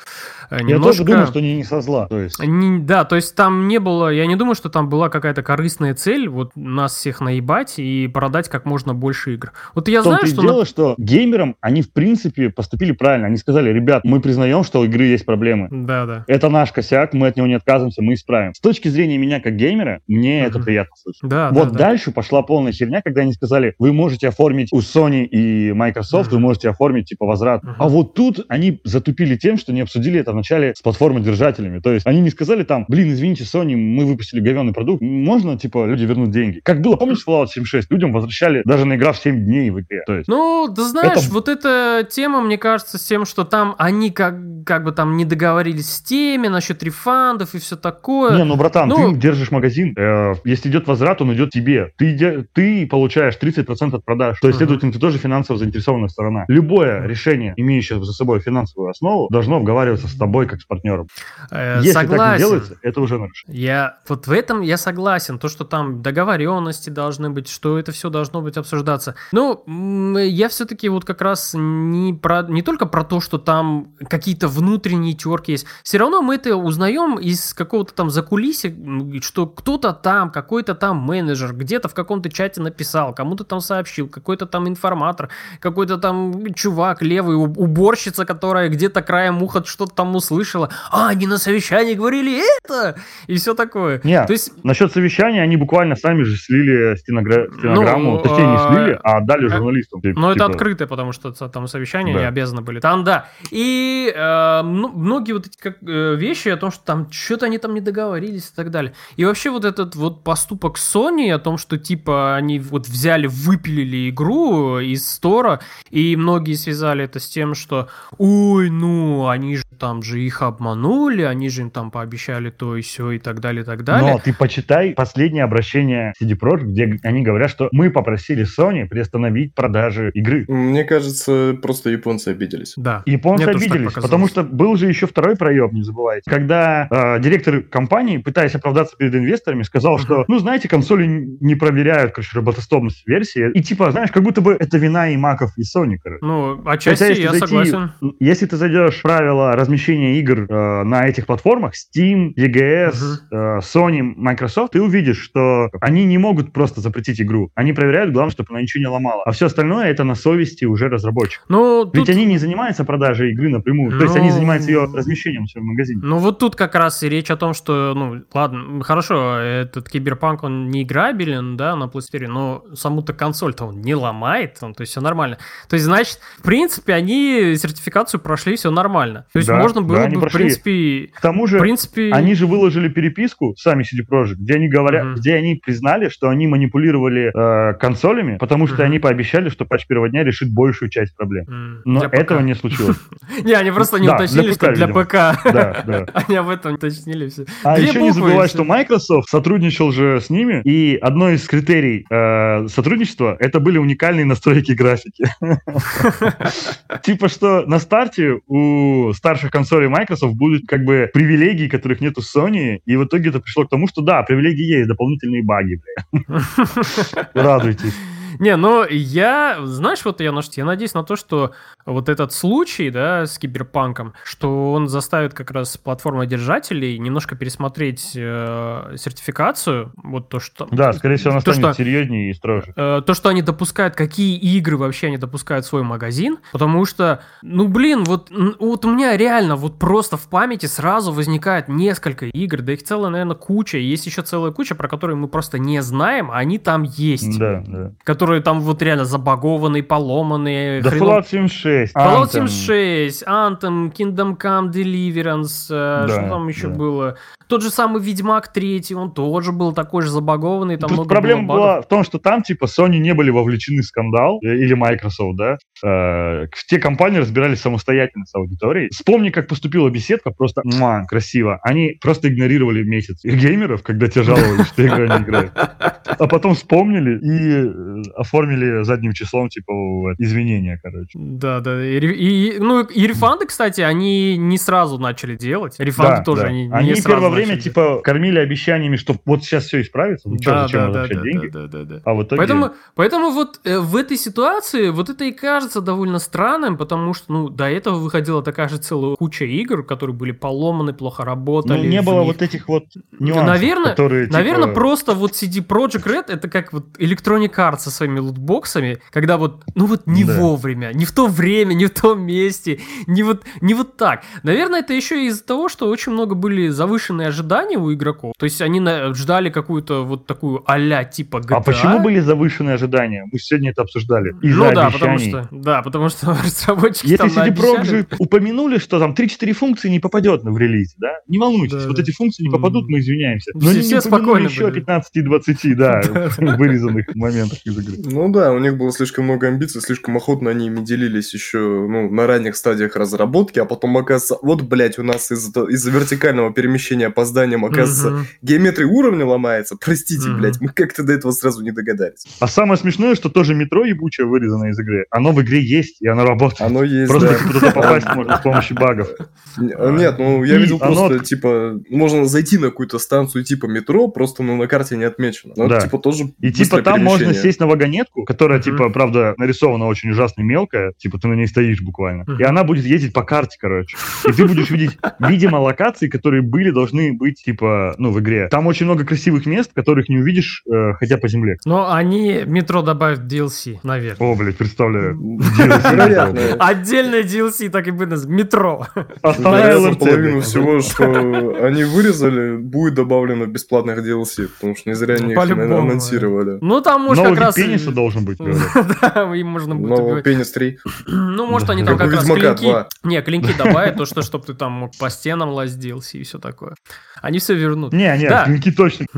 Немножко... Я тоже думаю, что они не со зла, то есть. Не, да, то есть там не было, я не думаю, что там была какая-то корыстная цель, вот нас всех наебать и продать как можно больше игр. Вот я знаю, что... дело, на... что геймерам они, в принципе, поступили правильно. Они сказали, ребят, мы признаем, что у игры есть проблемы. Да, да. Это наш косяк, мы от него не отказываемся, мы исправим. С точки зрения меня как геймера, мне uh-huh. это приятно слышать. Да, вот да, дальше да пошла полная херня, когда они сказали, вы можете оформить у Sony и Microsoft, вы можете оформить, типа, возврат. А вот тут они затупили тем, что не обсудили это вначале с платформодержателями. То есть они не сказали там, блин, извините, Sony, мы выпустили говенный продукт, можно, типа, люди вернут деньги. Как было, помнишь, Fallout 76? Людям возвращали даже на игра в 7 дней в игре. То есть, ну, ты знаешь, это... вот эта тема, мне кажется, с тем, что там они как, как бы там не договорились с теми насчет рефандов и все такое. Не, ну, братан, ну... ты держишь магазин, э, если идет возврат, он идет тебе. Ты, ты получаешь 30% от продаж. То есть, следовательно, ты тоже финансово заинтересованная сторона. Любое решение, имеющее за собой финансовую основу, должно обговариваться с тобой как с партнером. Э, Если согласен. так не делается, это уже нарушение. Я вот в этом я согласен. То, что там договоренности должны быть, что это все должно быть обсуждаться. Ну, я все-таки вот как раз не, про, не только про то, что там какие-то внутренние терки есть. Все равно мы это узнаем из какого-то там закулисья, что кто-то там, какой-то там менеджер где-то в каком-то чате написал, кому-то там сообщил, какой-то там информатор, какой-то там чувак левый, уборщица, которая где-то краем уха что-то там услышала. А, они на совещании говорили это! И все такое. Нет, То есть... насчет совещания они буквально сами же слили стеногра... стенограмму, ну, точнее не а, слили, а отдали журналистам. Типа, ну, это открытое, потому что там совещания да. не обязаны были. Там, да. И э, многие вот эти как, э, вещи о том, что там что-то они там не договорились и так далее. И вообще вот этот вот поступок Sony о том, что типа они вот взяли, выпилили игру из стора, и многие связали это с тем, что ой, ну, они же там же их обманули, они же им там пообещали то и все и так далее, и так далее. Но ты почитай последнее обращение CD Projekt, где они говорят, что мы попросили Sony приостановить продажи игры. Мне кажется, просто японцы обиделись. Да. Японцы Мне обиделись, потому что был же еще второй проеб, не забывайте. Когда э, директор компании, пытаясь оправдаться перед инвесторами, сказал, что, ну, знаете, консоли не проверяют, короче, работоспособность версии. И типа, знаешь, как будто бы это вина и Маков, и Sony, короче. Ну, отчасти Хотя, я зайти, согласен. Если ты зайдешь в правила размещения игр э, на этих платформах, Steam, EGS, uh-huh. э, Sony, Microsoft, ты увидишь, что они не могут просто запретить игру. Они проверяют, главное, чтобы она ничего не ломала. А все остальное это на совести уже разработчиков. Ну, Ведь они не занимаются продажей игры напрямую. Ну... То есть они ну, занимаются ее размещением в своем магазине. Ну вот тут как раз и речь о том, что, ну, ладно, хорошо, этот киберпанк, он не играбелен, да, на PlayStation, но саму-то консоль-то он не ломает, он, то есть все нормально. То есть, значит, в принципе, они сертификацию прошли, все нормально. То есть да, можно было да, бы, в принципе... К тому же, в принципе... они же выложили переписку, сами CD Projekt, где они говорят, угу. где они признали, что они манипулировали э, консолями, потому что угу. они пообещали, что патч первого дня решит большую часть проблем. Но этого не случилось. [LAUGHS] Не, они просто не уточнили, что для ПК. Да, [LAUGHS] да. Они об этом уточнили все. А еще не забывай, что Microsoft сотрудничал же с ними, и одно из критерий э, сотрудничества это были уникальные настройки графики. [LAUGHS] Типа что на старте у старших консолей Microsoft будут как бы привилегии, которых нет у Sony, и в итоге это пришло к тому, что да, привилегии есть, дополнительные баги. [LAUGHS] Радуйтесь. Не, ну я, знаешь, вот я, я надеюсь на то, что вот этот случай, да, с киберпанком, что он заставит как раз платформодержателей немножко пересмотреть э, сертификацию, вот то, что... Да, скорее всего, она то, станет что, серьезнее и строже. Э, то, что они допускают, какие игры вообще они допускают в свой магазин, потому что, ну, блин, вот, вот у меня реально вот просто в памяти сразу возникает несколько игр, да их целая, наверное, куча, есть еще целая куча, про которые мы просто не знаем, а они там есть. Да, да. Которые которые там вот реально забагованные, поломанные. Да хренов... Fallout 76. Fallout 76, Anthem, Kingdom Come Deliverance, э, да, что там еще да. было? Тот же самый Ведьмак 3, он тоже был такой же забагованный. Там Тут проблема была в том, что там типа Sony не были вовлечены в скандал, э, или Microsoft, да. Э, те компании разбирались самостоятельно с аудиторией. Вспомни, как поступила беседка, просто муа, красиво. Они просто игнорировали месяц их геймеров, когда те жаловались, что игра не играет. А потом вспомнили и э, оформили задним числом, типа, извинения, короче. Да, да. И, и, ну, и рефанды, кстати, они не сразу начали делать. Рефанды да, тоже да. они, они не сразу время, типа, кормили обещаниями, что вот сейчас все исправится, ну что, зачем да, да, деньги? Да, да, да, А в итоге... Поэтому, поэтому вот э, в этой ситуации вот это и кажется довольно странным, потому что, ну, до этого выходила такая же целая куча игр, которые были поломаны, плохо работали. Ну, не было них... вот этих вот нюансов, наверное, которые, типа... Наверное, просто вот CD Projekt Red это как вот Electronic Arts со своей своими лутбоксами, когда вот, ну вот не да. вовремя, не в то время, не в том месте, не вот, не вот так. Наверное, это еще из-за того, что очень много были завышенные ожидания у игроков. То есть они ждали какую-то вот такую а типа GTA. А почему были завышенные ожидания? Мы сегодня это обсуждали. Из-за ну да, потому что, да, потому что [LAUGHS] разработчики Если CD Projekt упомянули, что там 3-4 функции не попадет в релизе, да? Не волнуйтесь, да, вот да. эти функции не попадут, мы извиняемся. Но все, они не упомянули еще 15-20, [LAUGHS] да, вырезанных моментах из игры. Ну да, у них было слишком много амбиций, слишком охотно они ими делились еще ну, на ранних стадиях разработки, а потом, оказывается, вот, блядь, у нас из-за из вертикального перемещения по зданиям, оказывается, угу. геометрия уровня ломается. Простите, угу. блядь, мы как-то до этого сразу не догадались. А самое смешное, что тоже метро ебучее вырезано из игры. Оно в игре есть, и оно работает. Оно есть, Просто да. туда попасть можно с помощью багов. Нет, ну я видел просто, типа, можно зайти на какую-то станцию типа метро, просто ну, на карте не отмечено. Но да. типа тоже И типа там можно сесть на вагонетку, которая, типа, правда, нарисована очень ужасно мелкая, типа ты на ней стоишь буквально, и она будет ездить по карте, короче. И ты будешь видеть, видимо, локации, которые были, должны быть, типа, ну, в игре. Там очень много красивых мест, которых не увидишь, э, хотя по земле. Но они метро добавят DLC, наверное. О, блядь, представляю. Отдельное DLC, так и бы метро. Остальное половину всего, что они вырезали, будет добавлено бесплатных DLC, потому что не зря они их анонсировали. Ну, там, может, как раз... пениса должен быть, [LAUGHS] Да, им можно будет... Нового пенис 3. Ну, может, они там как раз клинки... Не, клинки добавят, то, что чтобы ты там мог по стенам DLC и все такое. Они все вернут. Не, не, клинки точно. [LAUGHS]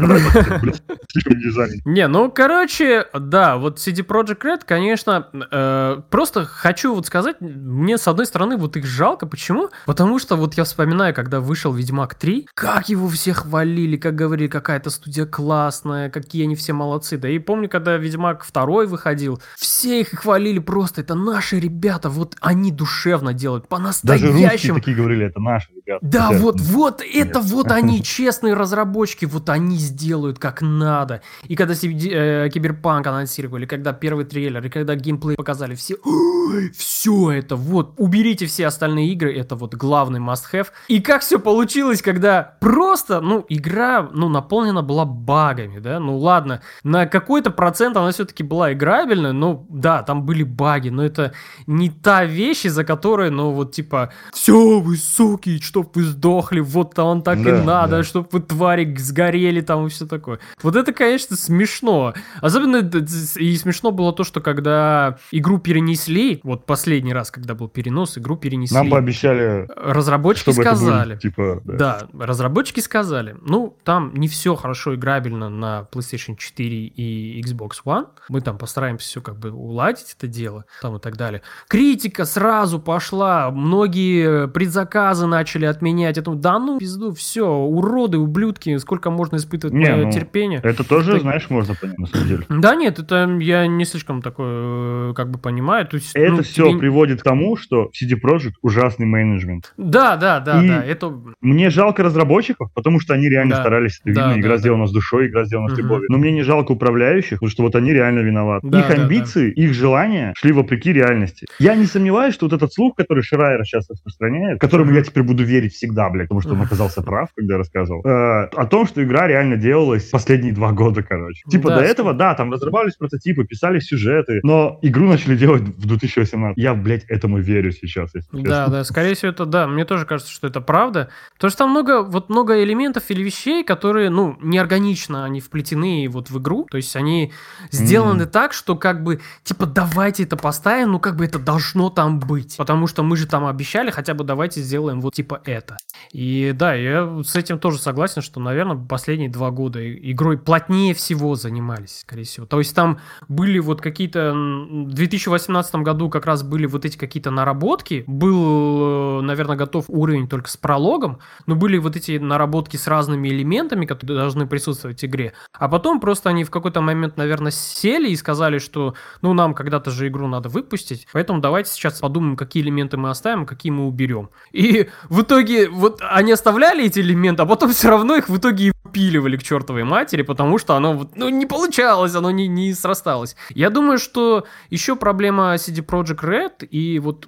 Не, ну, короче, да, вот CD Projekt Red, конечно, э, просто хочу вот сказать, мне с одной стороны вот их жалко. Почему? Потому что вот я вспоминаю, когда вышел Ведьмак 3, как его все хвалили, как говорили, какая-то студия классная, какие они все молодцы. Да и помню, когда Ведьмак 2 выходил, все их хвалили просто, это наши ребята, вот они душевно делают, по-настоящему. Даже русские такие говорили, это наши ребята. Да, вот, вот, это вот они, [LAUGHS] честные разработчики, вот они сделают как надо. И когда э, Киберпанк анонсировали, когда первый трейлер, и когда геймплей показали, все, все это, вот, уберите все остальные игры, это вот главный must-have. И как все получилось, когда просто, ну, игра, ну, наполнена была багами, да, ну, ладно, на какой-то процент она все-таки была играбельная, но, да, там были баги, но это не та вещь, из-за которой, ну, вот, типа, все, вы суки, чтоб вы сдохли, вот он так да, и надо, да. чтоб вы, твари, сгорели там и все такое. Вот это, конечно, смешно. Особенно и смешно было то, что когда игру перенесли, вот последний раз, когда был перенос, игру перенесли. Нам пообещали, разработчики сказали. Будет, типа, да. да, разработчики сказали. Ну, там не все хорошо играбельно на PlayStation 4 и Xbox One. Мы там постараемся все как бы уладить это дело, там и так далее. Критика сразу пошла, многие предзаказы начали отменять. Это, да ну, пизду, все, уроды, ублюдки, сколько можно испытывать не, ну, терпение. Это тоже, это... знаешь, можно понять, на самом деле. Да нет, это я не слишком такое, как бы понимаю. То есть, это ну, все тебе... приводит к тому, что CD Projekt ужасный менеджмент. Да, да, да, и да. Это... Мне жалко разработчиков, потому что они реально да. старались, это да, видно, игра да, сделана да. с душой, игра сделана угу. с любовью. Но мне не жалко управляющих, потому что вот они реально виноваты. Да, их да, амбиции, да. их желания шли вопреки реальности. Я не сомневаюсь, что вот этот слух, который Шрайер сейчас распространяет, которому я теперь буду верить всегда, блядь, потому что он [LAUGHS] оказался прав, когда рассказывал, э, о том, что игра реально делалась последние два года, короче. Типа да, до этого, да, там разрабатывались прототипы, писали сюжеты, но игру начали делать в 2018. Я, блядь, этому верю сейчас, если Да, честно. да, скорее всего, это да. Мне тоже кажется, что это правда. Потому что там много, вот много элементов или вещей, которые, ну, неорганично они вплетены вот в игру. То есть они сделаны mm. так, что как бы, типа, давайте это поставим, ну, как бы это должно там быть. Потому что мы же там обещали, хотя бы давайте сделаем вот типа это. И да, я с этим тоже согласен, что, наверное, последние два года игрой плотнее всего занимались, скорее всего. То есть там были вот какие-то... В 2018 году как раз были вот эти какие-то наработки. Был, наверное, готов уровень только с прологом, но были вот эти наработки с разными элементами, которые должны присутствовать в игре. А потом просто они в какой-то момент, наверное, сели и сказали, что ну нам когда-то же игру надо выпустить, поэтому давайте сейчас подумаем, какие элементы мы оставим, какие мы уберем. И в итоге вот они оставляли эти элементы, а потом все равно их в итоге пиливали к чертовой матери, потому что оно ну, не получалось, оно не, не срасталось. Я думаю, что еще проблема CD Projekt Red и вот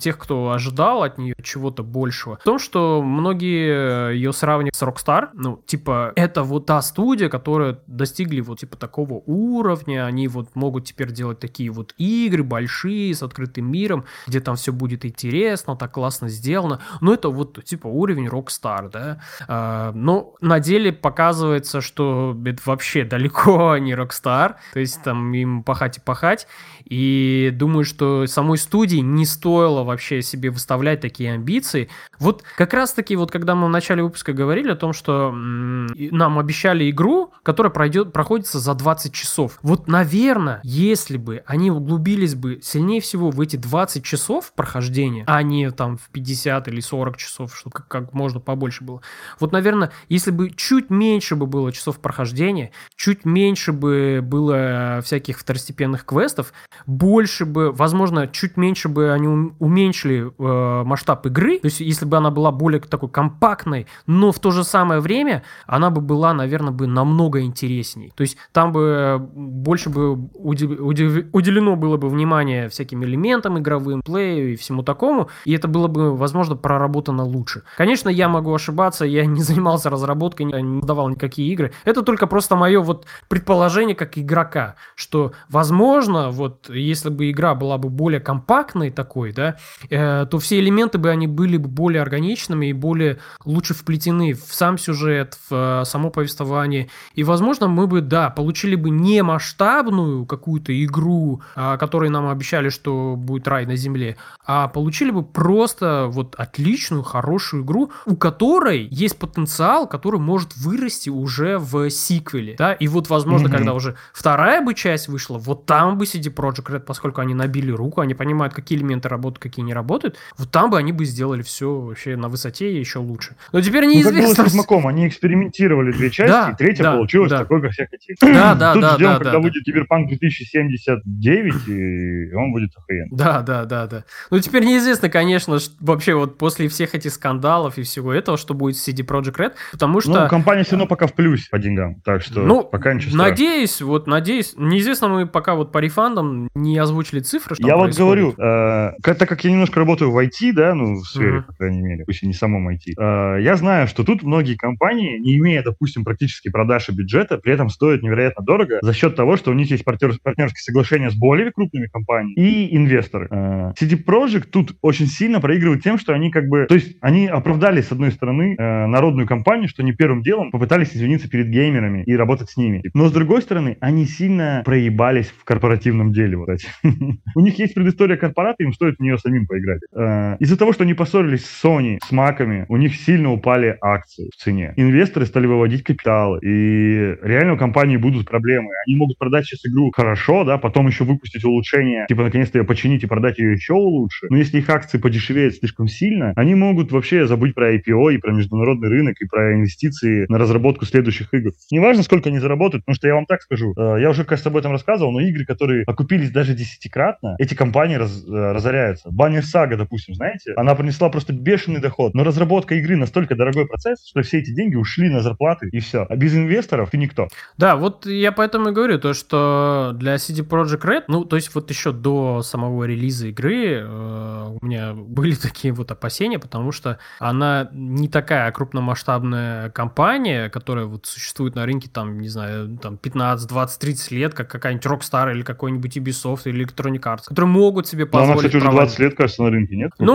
тех, кто ожидал от нее чего-то большего, в том, что многие ее сравнивают с Rockstar. Ну, типа, это вот та студия, которая достигли вот типа такого уровня, они вот могут теперь делать такие вот игры большие, с открытым миром, где там все будет интересно, так классно сделано. Но это вот типа уровень Rockstar, да. А, но на деле показывается, что это вообще далеко [LAUGHS] не Rockstar, то есть там им пахать и пахать. И думаю, что самой студии не стоило вообще себе выставлять такие амбиции. Вот как раз-таки, вот когда мы в начале выпуска говорили о том, что нам обещали игру, которая пройдет, проходится за 20 часов. Вот, наверное, если бы они углубились бы сильнее всего в эти 20 часов прохождения, а не там в 50 или 40 часов, что как, как можно побольше было. Вот, наверное, если бы чуть меньше бы было часов прохождения, чуть меньше бы было всяких второстепенных квестов, больше бы, возможно, чуть меньше бы они уменьшили э, масштаб игры, то есть если бы она была более такой компактной, но в то же самое время она бы была, наверное, бы намного интересней. То есть там бы больше бы уделено было бы внимание всяким элементам игровым, плею и всему такому, и это было бы, возможно, проработано лучше. Конечно, я могу ошибаться, я не занимался разработкой, не давал никакие игры. Это только просто мое вот предположение как игрока, что, возможно, вот если бы игра была бы более компактной такой, да, э, то все элементы бы они были бы более органичными и более лучше вплетены в сам сюжет, в э, само повествование. И, возможно, мы бы, да, получили бы не масштабную какую-то игру, э, которой нам обещали, что будет рай на земле, а получили бы просто вот отличную, хорошую игру, у которой есть потенциал, который может вырасти уже в сиквеле, да, и вот, возможно, mm-hmm. когда уже вторая бы часть вышла, вот там бы CD Projekt Red, поскольку они набили руку, они понимают, какие элементы работают, какие не работают, вот там бы они бы сделали все вообще на высоте и еще лучше. Но теперь неизвестно. Ну, как было с Ведьмаком, они экспериментировали две части, да, и третья да, получилась да. такой, как все хотели. Да, да, Тут да, ждем, да, когда да, будет да. Киберпанк 2079, и он будет охуенный. Да, да, да, да. Ну, теперь неизвестно, конечно, вообще вот после всех этих скандалов и всего этого, что будет с CD Projekt Red, потому что... Ну, компания все равно пока в плюсе по деньгам, так что ну, пока ничего Надеюсь, вот, надеюсь, неизвестно, мы пока вот по рефандам не озвучили цифры, что Я вот говорю, э, так как я немножко работаю в IT, да, ну, в сфере, по крайней мере, пусть и не самом IT, э, я знаю, что тут многие компании, не имея, допустим, практически продаж и бюджета, при этом стоят невероятно дорого за счет того, что у них есть партнер, партнерские соглашения с более крупными компаниями и инвесторы. Э, CD Projekt тут очень сильно проигрывают тем, что они как бы, то есть они оправдали, с одной стороны, э, народную компанию, что они первым делом попытались извиниться перед геймерами и работать с ними. Но, с другой стороны, они сильно проебались в корпоративном деле, вот эти. [LAUGHS] У них есть предыстория корпората, им стоит в нее самим поиграть. Э, из-за того, что они поссорились с Sony, с Маками, у них сильно упали акции в цене. Инвесторы стали выводить капиталы, и реально у компании будут проблемы. Они могут продать сейчас игру хорошо, да, потом еще выпустить улучшение, типа наконец-то ее починить и продать ее еще лучше. Но если их акции подешевеют слишком сильно, они могут вообще забыть про IPO и про международный рынок и про инвестиции на разработку следующих игр. Неважно, сколько они заработают, потому что я вам так скажу, э, я уже, кажется, об этом рассказывал, но игры, которые окупились даже десятикратно, эти компании раз, э, разоряются. Баннер Сага, допустим, знаете, она принесла просто бешеный доход, но разработка игры настолько дорогой процесс, что все эти деньги ушли на зарплаты и все. А без инвесторов ты никто. Да, вот я поэтому и говорю, то, что для CD Projekt Red, ну, то есть вот еще до самого релиза игры э, у меня были такие вот опасения, потому что она не такая крупномасштабная компания, которая вот существует на рынке там, не знаю, там 15, 20, 30 лет, как какая-нибудь Rockstar или какой-нибудь Ubisoft или Electronic Arts, которые могут себе позволить... Но она, кстати, уже 20 лет, кажется, на рынке, нет? Ну,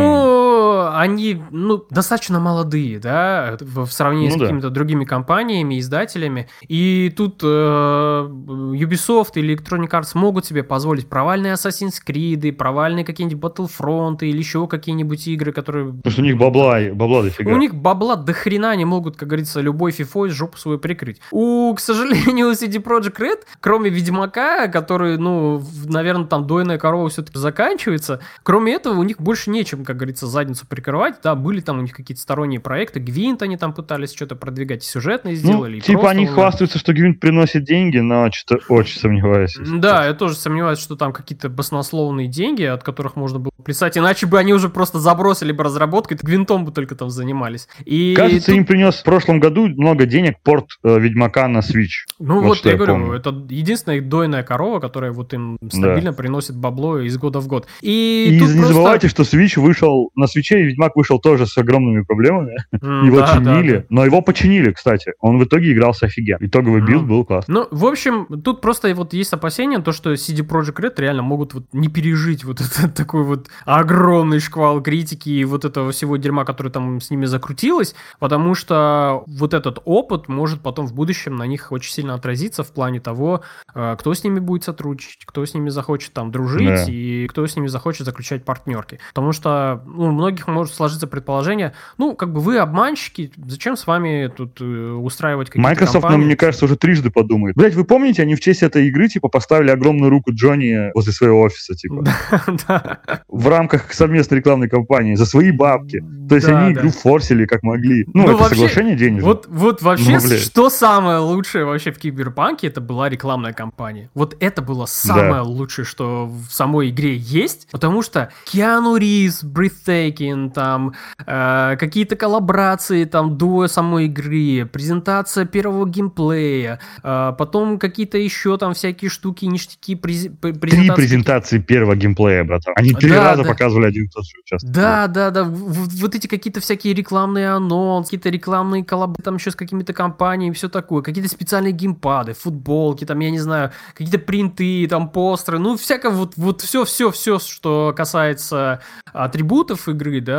они, ну, достаточно молодые, да, в сравнении ну, с какими-то другими компаниями, издателями. И тут э, Ubisoft или Electronic Arts могут себе позволить провальные Assassin's Creed, провальные какие-нибудь Battlefront или еще какие-нибудь игры, которые... Потому что у них бабла, бабла дофига. У них бабла до хрена не могут, как говорится, любой фифой жопу свою прикрыть. У, к сожалению, [LAUGHS] у CD Projekt Red, кроме Ведьмака, который, ну, наверное, там дойная корова все-таки заканчивается. Кроме этого, у них больше нечем, как говорится, задницу прикрывать. Да, были там у них какие-то сторонние проекты. Гвинт они там пытались что-то продвигать, сюжетные ну, сделали. Ну, типа они хвастаются, что Гвинт приносит деньги, но что-то очень сомневаюсь. Да, я тоже сомневаюсь, что там какие-то баснословные деньги, от которых можно было плясать, иначе бы они уже просто забросили бы разработку, и Гвинтом бы только там занимались. И Кажется, тут... им принес в прошлом году много денег порт э, Ведьмака на Switch. Ну вот, вот я, я говорю, помню. это единственная дойная корова, которая вот им стабильно да. приносит бабло из года в год. И, и не просто... забывайте, что Switch вышел, на Switch Ведьмак вышел тоже с огромными проблемами. М-м, его да, чинили, да, да. но его починили, кстати. Он в итоге игрался офигенно. Итоговый м-м. билд был классный. Ну, в общем, тут просто вот есть опасения, то, что CD Projekt Red реально могут вот не пережить вот [LAUGHS] этот такой вот огромный шквал критики и вот этого всего дерьма, который там с ними закрутилось, потому что вот этот опыт может потом в будущем на них очень сильно отразиться в плане того, э, кто с ними будет сотрудничать, кто с ними захочет там дружить да. и кто с ними захочет заключать партнерки. Потому что ну, многих может сложиться предположение, ну, как бы вы обманщики, зачем с вами тут э, устраивать какие-то Microsoft, компании? нам, мне кажется, уже трижды подумает. Блять, вы помните, они в честь этой игры, типа, поставили огромную руку Джонни возле своего офиса, типа. [LAUGHS] В рамках совместной рекламной кампании за свои бабки. То есть они игру форсили как могли. Ну, ну это соглашение денежное. Вот, вот вообще, что самое лучшее вообще в Киберпанке, это была рекламная кампания. Вот это было самое лучшее, что в самой игре есть, потому что Киану Ривз, Breathtaking, там, э, какие-то коллаборации там до самой игры, презентация первого геймплея, э, потом какие-то еще там всякие штуки, ништяки, през, презентации. Три презентации первого геймплея, братан. Они три да, раза да. показывали один и тот же участок. Да, да, да. Вот эти какие-то всякие рекламные анонсы, какие-то рекламные коллабы там еще с какими-то компаниями, все такое, какие-то специальные геймпады, футболки, там, я не знаю, какие-то принты, там, постеры, ну, всякое вот, вот все-все-все, что касается атрибутов игры, да.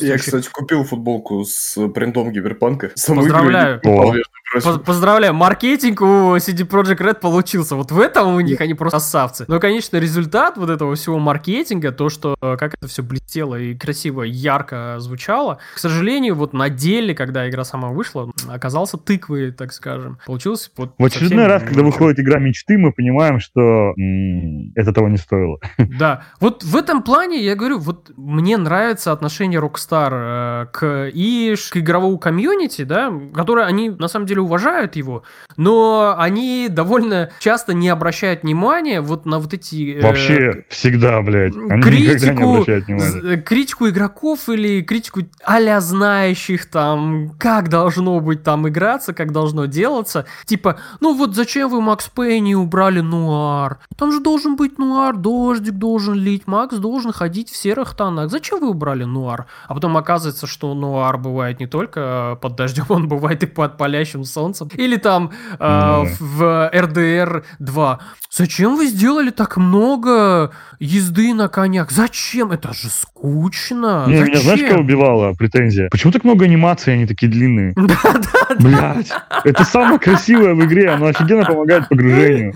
Я, кстати, купил футболку с принтом Гиперпанка. Поздравляю. Поздравляю, маркетинг у CD Projekt Red получился. Вот в этом у них они просто красавцы. Но, конечно, результат вот этого всего маркетинга, то, что э, как это все блестело и красиво, ярко звучало, к сожалению, вот на деле, когда игра сама вышла, оказался тыквой, так скажем. Получилось вот... В очередной раз, когда выходит игра мечты, мы понимаем, что это того не стоило. [LAUGHS] Да. Вот в этом плане, я говорю, вот мне нравится отношение Rockstar э, к и к игровому комьюнити, да, которое они на самом деле уважают его, но они довольно часто не обращают внимания вот на вот эти... Э, Вообще всегда, блядь. Они критику, не обращают внимания. Критику игроков или критику а знающих там, как должно быть там играться, как должно делаться. Типа, ну вот зачем вы Макс не убрали нуар? Там же должен быть нуар, дождик должен лить, Макс должен ходить в серых тонах. Зачем вы убрали нуар? А потом оказывается, что нуар бывает не только под дождем, он бывает и под палящим солнцем. Или там э, mm. в RDR 2. Зачем вы сделали так много езды на конях? Зачем? Это же скучно. Не, меня знаешь, кого убивала претензия? Почему так много анимаций, они такие длинные? [LAUGHS] Блять, это самое красивое в игре, оно офигенно помогает погружению.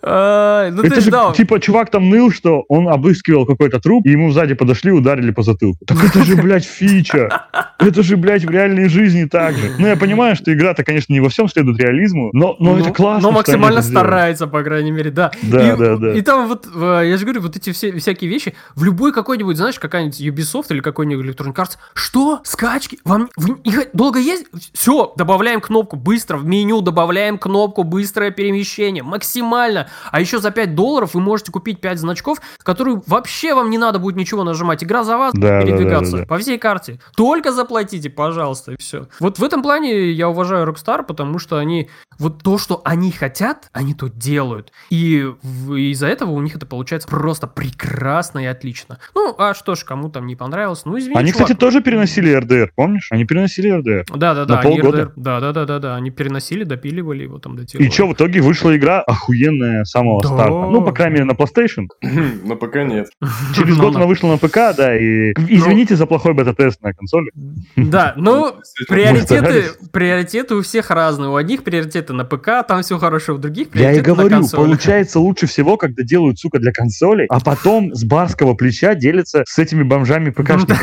Ну это же, типа, чувак там ныл, что он обыскивал какой-то труп, и ему сзади подошли ударили по затылку. Так это же, блядь, фича. Это же, блядь, в реальной жизни так же. Ну, я понимаю, что игра-то, конечно, не во всем следует реализму, но, но ну, это классно. Но максимально старается, по крайней мере, да. Да, и, да, да. И там вот, э, я же говорю, вот эти все всякие вещи, в любой какой-нибудь, знаешь, какая-нибудь Ubisoft или какой-нибудь Electronic Arts, что? Скачки? Вам вы, долго есть? Все, добавляем кнопку быстро, в меню добавляем кнопку быстрое перемещение, максимально. А еще за 5 долларов вы можете купить 5 значков, которые вообще вам не надо будет ничего нажимать. Игра за вас да, передвигаться да, да, да, по всей карте. Только заплатите, пожалуйста, и все. Вот в этом плане я уважаю Rockstar, потому что они вот то, что они хотят, они то делают. И из-за этого у них это получается просто прекрасно и отлично. Ну, а что ж, кому там не понравилось, ну извини, Они, чувак. кстати, тоже переносили РДР, помнишь? Они переносили РДР. Да-да-да, на полгода. Да, да, да, да, да. Они переносили, допиливали его там доделывали. И что, в итоге вышла игра охуенная с самого да. старта. Ну, по крайней мере, на PlayStation. [CLEARS THROAT] На ПК нет. [LAUGHS] Через год она вышла на ПК, да, и извините за плохой бета-тест на консоли. Да, ну, приоритеты, приоритеты у всех разные. У одних приоритеты на ПК, там все хорошо, у других приоритеты Я и говорю, получается лучше всего, когда делают, сука, для консолей, а потом с барского плеча делятся с этими бомжами ПКшниками.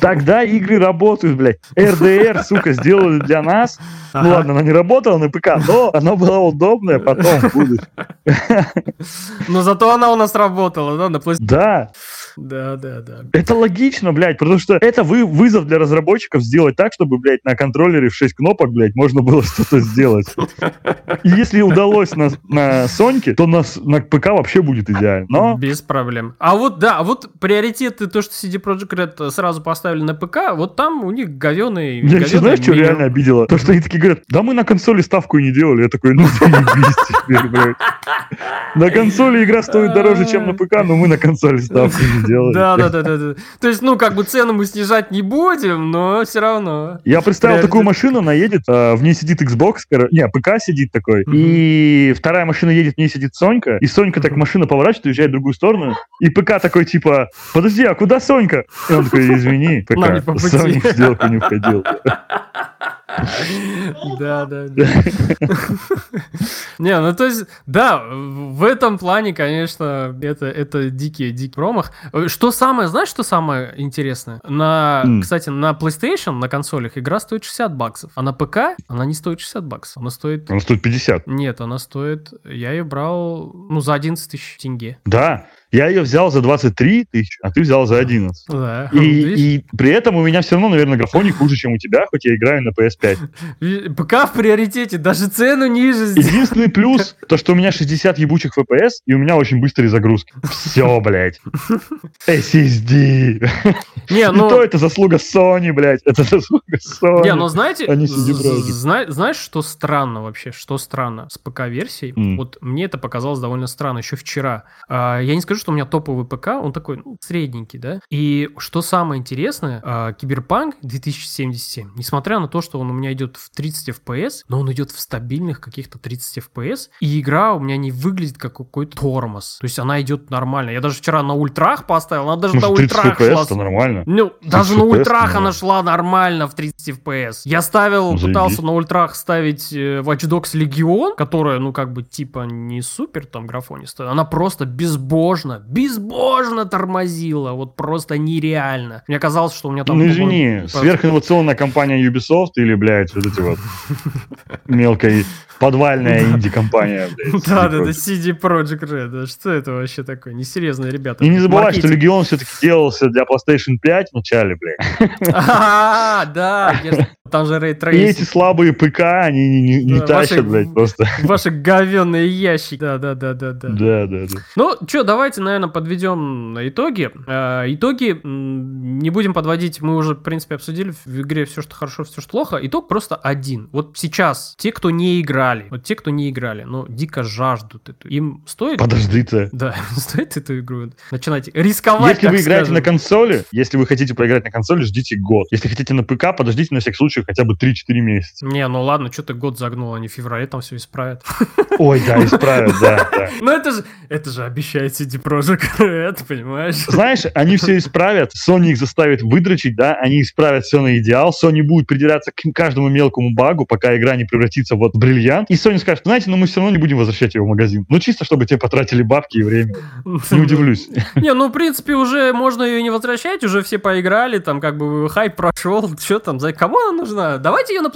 Тогда игры работают, блядь. РДР, сука, сделали для нас. Ну ладно, она не работала на ПК, но она была удобная, потом будет. Но зато она у нас работала, да, на PlayStation. Да. Да, да, да. Это логично, блядь, потому что это вы, вызов для разработчиков сделать так, чтобы, блядь, на контроллере в 6 кнопок, блядь, можно было [LAUGHS] что-то сделать. И если удалось на, на Соньке, то на, на ПК вообще будет идеально. Но... Без проблем. А вот, да, а вот приоритеты, то, что CD Projekt Red сразу поставили на ПК, вот там у них говеные... Я еще знаешь, что реально обидело? То, что они такие говорят, да мы на консоли ставку и не делали. Я такой, ну заебись теперь, блядь. На консоли игра стоит дороже, чем на ПК, но мы на консоли ставку не делали. Да, да, да, да. То есть, ну, как бы цену мы снижать не будем, но все равно. Я представил такую машину, она едет, а, в ней сидит Xbox, не, ПК сидит такой, и вторая машина едет, в ней сидит Сонька, и Сонька так машина поворачивает, уезжает в другую сторону, и ПК такой типа, подожди, а куда Сонька? И он такой, извини, ПК, Соник в сделку не входил. [LAUGHS] [LAUGHS] Да, да, да. Не, ну то есть, да, в этом плане, конечно, это, это дикий, дикий промах. Что самое, знаешь, что самое интересное? На, кстати, на PlayStation, на консолях игра стоит 60 баксов, а на ПК она не стоит 60 баксов, она стоит... Она стоит 50. Нет, она стоит... Я ее брал, ну, за 11 тысяч тенге. Да, я ее взял за 23 тысяч, а ты взял за 11. Да. И, [LAUGHS] и при этом у меня все равно, наверное, графон не хуже, чем у тебя, хоть я играю на PS5. ПК [LAUGHS] в приоритете, даже цену ниже сделал. Единственный [LAUGHS] плюс, то, что у меня 60 ебучих FPS, и у меня очень быстрые загрузки. Все, блядь. SSD. Не, ну... И то это заслуга Sony, блядь. Это заслуга Sony. Не, ну знаете, а зна- знаешь, что странно вообще? Что странно с ПК-версией? Mm. Вот мне это показалось довольно странно еще вчера. А, я не скажу, что у меня топовый ПК, он такой ну, средненький, да. И что самое интересное, э, Киберпанк 2077, несмотря на то, что он у меня идет в 30 FPS, но он идет в стабильных каких-то 30 FPS, и игра у меня не выглядит как какой-то тормоз. То есть она идет нормально. Я даже вчера на ультрах поставил, она даже ну, на ультрах шла. Это нормально. Ну, даже на ультрах она шла нормально в 30 FPS. Я ставил, Заебись. пытался на ультрах ставить э, Watch Dogs Legion, которая, ну, как бы, типа, не супер там графониста. Она просто безбожно безбожно, безбожно тормозила, вот просто нереально. Мне казалось, что у меня там... Ну извини, сверхинновационная компания Ubisoft или, блядь, вот эти вот мелкой подвальная инди-компания, блядь. Да, да, да, CD Projekt Red. Что это вообще такое? Несерьезные ребята. И не забывай, что Легион все-таки делался для PlayStation 5 в начале, блядь. А, да, там же Ray Tracing. И эти слабые ПК, они не, не, не тащат, блядь, просто. Ваши говенные ящики. Да, да, да, да, да. Да, да, да. Ну, что, давайте, наверное, подведем итоги. Э, итоги не будем подводить, мы уже, в принципе, обсудили в игре все, что хорошо, все, что плохо. Итог просто один. Вот сейчас те, кто не играли, вот те, кто не играли, но дико жаждут эту, им стоит... Подождите. Да, [LAUGHS] стоит эту игру начинать рисковать, Если вы играете скажем. на консоли, если вы хотите поиграть на консоли, ждите год. Если хотите на ПК, подождите на всякий случай хотя бы 3-4 месяца. Не, ну ладно, что ты год загнул, они в феврале там все исправят. Ой, да, исправят, [LAUGHS] да, да. Ну это же, это же обещает CD Projekt Red, понимаешь? Знаешь, они все исправят, Sony их заставит выдрочить, да, они исправят все на идеал, Sony будет придираться к каждому мелкому багу, пока игра не превратится вот в бриллиант, и Sony скажет, знаете, но мы все равно не будем возвращать его в магазин. Ну, чисто, чтобы тебе потратили бабки и время. Не удивлюсь. [LAUGHS] Не, ну, в принципе, уже можно ее не возвращать, уже все поиграли, там, как бы, хайп прошел, [LAUGHS] что там, за кому она нужна? Давайте ее на...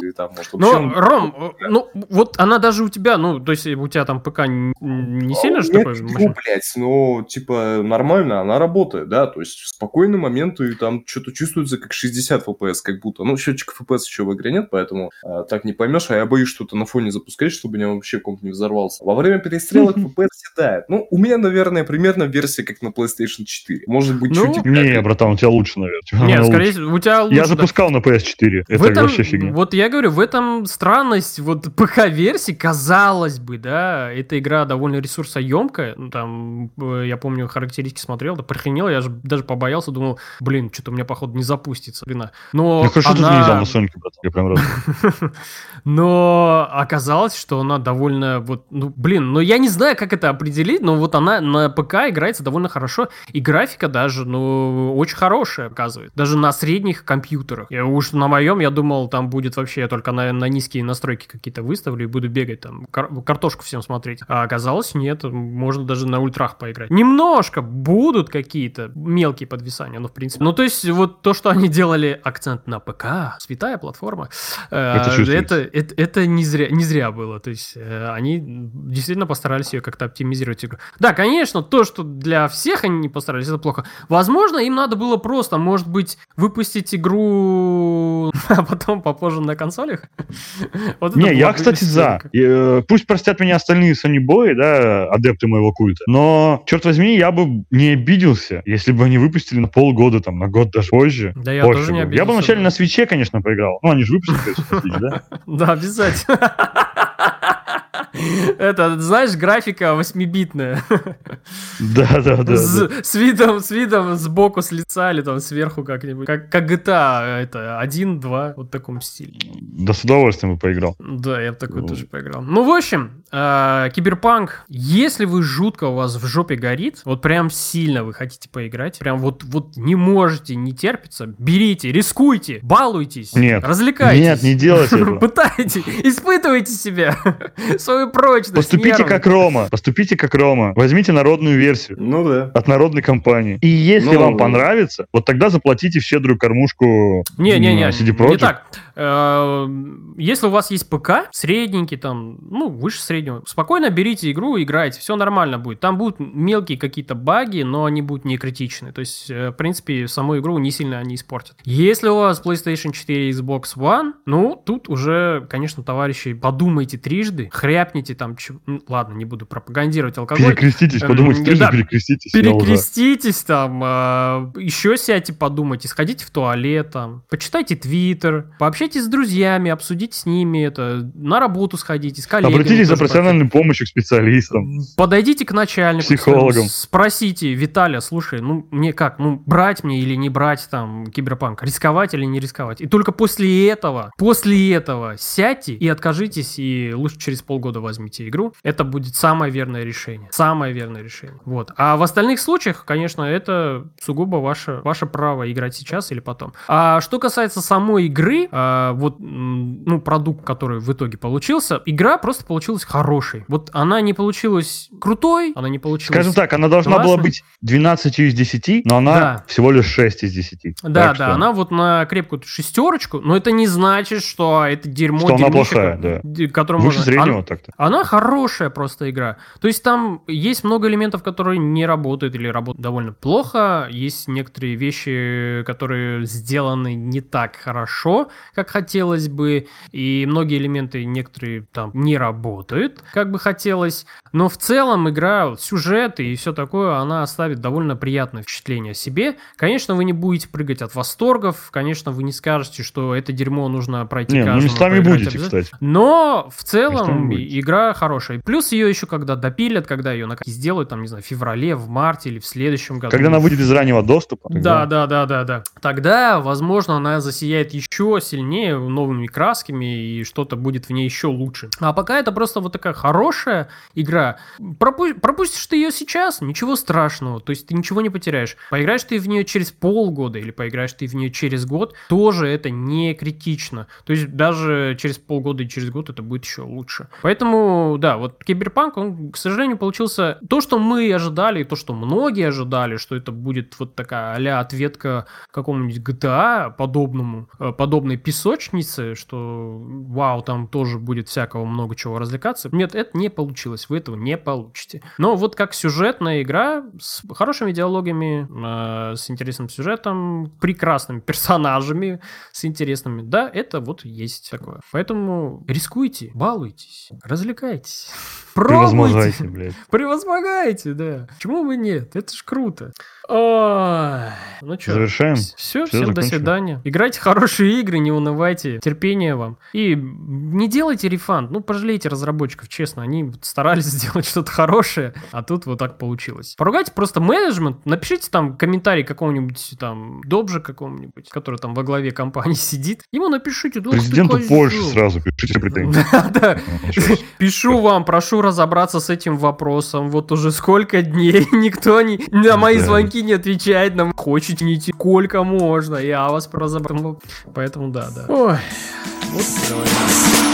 Ну, Ром, ну, вот она даже у тебя, ну, то есть у тебя там ПК не сильно же такой Ну, блядь, ну, типа, нормально, она работает, да, то есть в спокойный момент и там что-то чувствуется как 60 FPS, как будто. Ну, счетчика FPS еще в игре нет, поэтому а, так не поймешь, а я боюсь что-то на фоне запускать чтобы у него вообще комп не взорвался. Во время перестрелок [LAUGHS] FPS седает. Ну, у меня, наверное, примерно версия как на PlayStation 4. Может быть, ну, чуть... Не, братан, у тебя лучше, наверное. Нет, скорее всего, у тебя лучше. Я запускал на PS4. Это этом, вообще фигня. Вот я говорю, в этом странность вот ПК-версии, казалось бы, да, эта игра довольно ресурсоемкая. Ну, там, э, я помню, характеристики смотрел, да прихренел, я же даже побоялся, думал, блин, что-то у меня, походу, не запустится. Блин. Но ну, хорошо, она... тут нельзя на Соньке, братан, я прям рад. [LAUGHS] Но оказалось, казалось, что она довольно вот, ну, блин, ну я не знаю, как это определить, но вот она на ПК играется довольно хорошо, и графика даже, ну, очень хорошая, оказывает. Даже на средних компьютерах. Я уж на моем, я думал, думал, там будет вообще, я только на, на низкие настройки какие-то выставлю и буду бегать там, кар- картошку всем смотреть. А оказалось, нет, можно даже на ультрах поиграть. Немножко будут какие-то мелкие подвисания, но в принципе. Ну, то есть, вот то, что они делали акцент на ПК, святая платформа, э, это, это, это, это не, зря, не зря было. То есть, э, они действительно постарались ее как-то оптимизировать игру. Да, конечно, то, что для всех они не постарались, это плохо. Возможно, им надо было просто, может быть, выпустить игру, [LAUGHS] а потом попозже на консолях. [LAUGHS] Вот не, я, кстати, за. Э, пусть простят меня остальные Boy, да, адепты моего культа, но, черт возьми, я бы не обиделся, если бы они выпустили на полгода, там, на год даже позже. Да, я тоже не обиделся. Я бы вначале на свече, конечно, поиграл. Ну, они же выпустили, [LAUGHS] да? Да, обязательно. [LAUGHS] Это, знаешь, графика 8-битная. Да, да, да. С видом, с видом сбоку, с лица или там сверху как-нибудь. Как, как GTA, это 1-2, вот в таком стиле. Да, с удовольствием бы поиграл. Да, я в такой ну. тоже поиграл. Ну, в общем, э, Киберпанк, если вы жутко у вас в жопе горит, вот прям сильно вы хотите поиграть, прям вот, вот не можете, не терпится, берите, рискуйте, балуйтесь, нет, развлекайтесь. Нет, не делайте этого. [LAUGHS] Пытайтесь, испытывайте себя, [LAUGHS] свою прочность. Поступите нервы. как Рома, поступите как Рома, возьмите народную версию. Ну да. От народной компании. И если ну, вам понравится, вот тогда заплатите в щедрую кормушку Не-не-не, не так. Э, если у вас есть ПК, средненький, там, ну, выше среднего, спокойно берите игру, играйте, все нормально будет. Там будут мелкие какие-то баги, но они будут не критичны. То есть, э, в принципе, саму игру не сильно они испортят. Если у вас PlayStation 4 и Xbox One, ну, тут уже, конечно, товарищи, подумайте трижды, хряпните там, ч... ну, ладно, не буду пропагандировать алкоголь. Перекреститесь, эм, подумайте трижды, да, перекреститесь. Перекреститесь там, э, еще сядьте, подумайте, сходите в туалет там, почитайте Твиттер, пообщайтесь пообщайтесь с друзьями, обсудите с ними это, на работу сходите, с коллегами. Обратитесь за профессиональной помощью к специалистам. Подойдите к начальнику. Психологам. Спросите, Виталя, слушай, ну мне как, ну брать мне или не брать там киберпанк, рисковать или не рисковать. И только после этого, после этого сядьте и откажитесь, и лучше через полгода возьмите игру. Это будет самое верное решение. Самое верное решение. Вот. А в остальных случаях, конечно, это сугубо ваше, ваше право играть сейчас или потом. А что касается самой игры, а, вот, ну, продукт, который в итоге получился, игра просто получилась хорошей. Вот она не получилась крутой, она не получилась Скажем так, она должна классной. была быть 12 из 10, но она да. всего лишь 6 из 10. Да, так да, что... она вот на крепкую шестерочку, но это не значит, что это дерьмо Что она плохая, да. Выше можно... среднего она, так-то. Она хорошая просто игра. То есть там есть много элементов, которые не работают или работают довольно плохо. Есть некоторые вещи, которые сделаны не так хорошо, как как хотелось бы, и многие элементы некоторые там не работают, как бы хотелось, но в целом игра, сюжет и все такое, она оставит довольно приятное впечатление о себе. Конечно, вы не будете прыгать от восторгов, конечно, вы не скажете, что это дерьмо нужно пройти Не, ну местами будете, кстати. Но в целом игра хорошая. Плюс ее еще когда допилят, когда ее сделают, там, не знаю, в феврале, в марте или в следующем году. Когда она выйдет из раннего доступа. Тогда... Да, да, да, да, да. Тогда, возможно, она засияет еще сильнее сильнее, новыми красками, и что-то будет в ней еще лучше. А пока это просто вот такая хорошая игра. Пропу- пропустишь ты ее сейчас, ничего страшного, то есть ты ничего не потеряешь. Поиграешь ты в нее через полгода или поиграешь ты в нее через год, тоже это не критично. То есть даже через полгода и через год это будет еще лучше. Поэтому, да, вот Киберпанк, он, к сожалению, получился то, что мы ожидали, и то, что многие ожидали, что это будет вот такая а ответка какому-нибудь GTA подобному, э, подобной песок песочнице, что вау, там тоже будет всякого много чего развлекаться. Нет, это не получилось, вы этого не получите. Но вот как сюжетная игра с хорошими диалогами, э, с интересным сюжетом, прекрасными [LAUGHS] персонажами, с интересными, да, это вот есть такое. Поэтому рискуйте, балуйтесь, развлекайтесь. [LAUGHS] Пробуйте. Превозмогайте, блядь. Превозмогайте, да. Почему бы нет? Это ж круто. Ой, ну что, завершаем. Все, все всем закончим. до свидания. Играйте хорошие игры, не унывайте, терпения вам. И не делайте рефанд, ну пожалейте разработчиков, честно, они старались [LAUGHS] сделать что-то хорошее, а тут вот так получилось. Поругайте просто менеджмент, напишите там комментарий какому-нибудь там Добже какому-нибудь, который там во главе компании [LAUGHS] сидит, ему напишите. Президенту Польши сразу пишите претензии. [LAUGHS] Да, Пишу вам, прошу разобраться с этим вопросом. Вот уже сколько дней никто не на мои звонки не отвечает нам. Хочет тяните, сколько можно, я вас разобрал. Поэтому да, да. Ой, вот.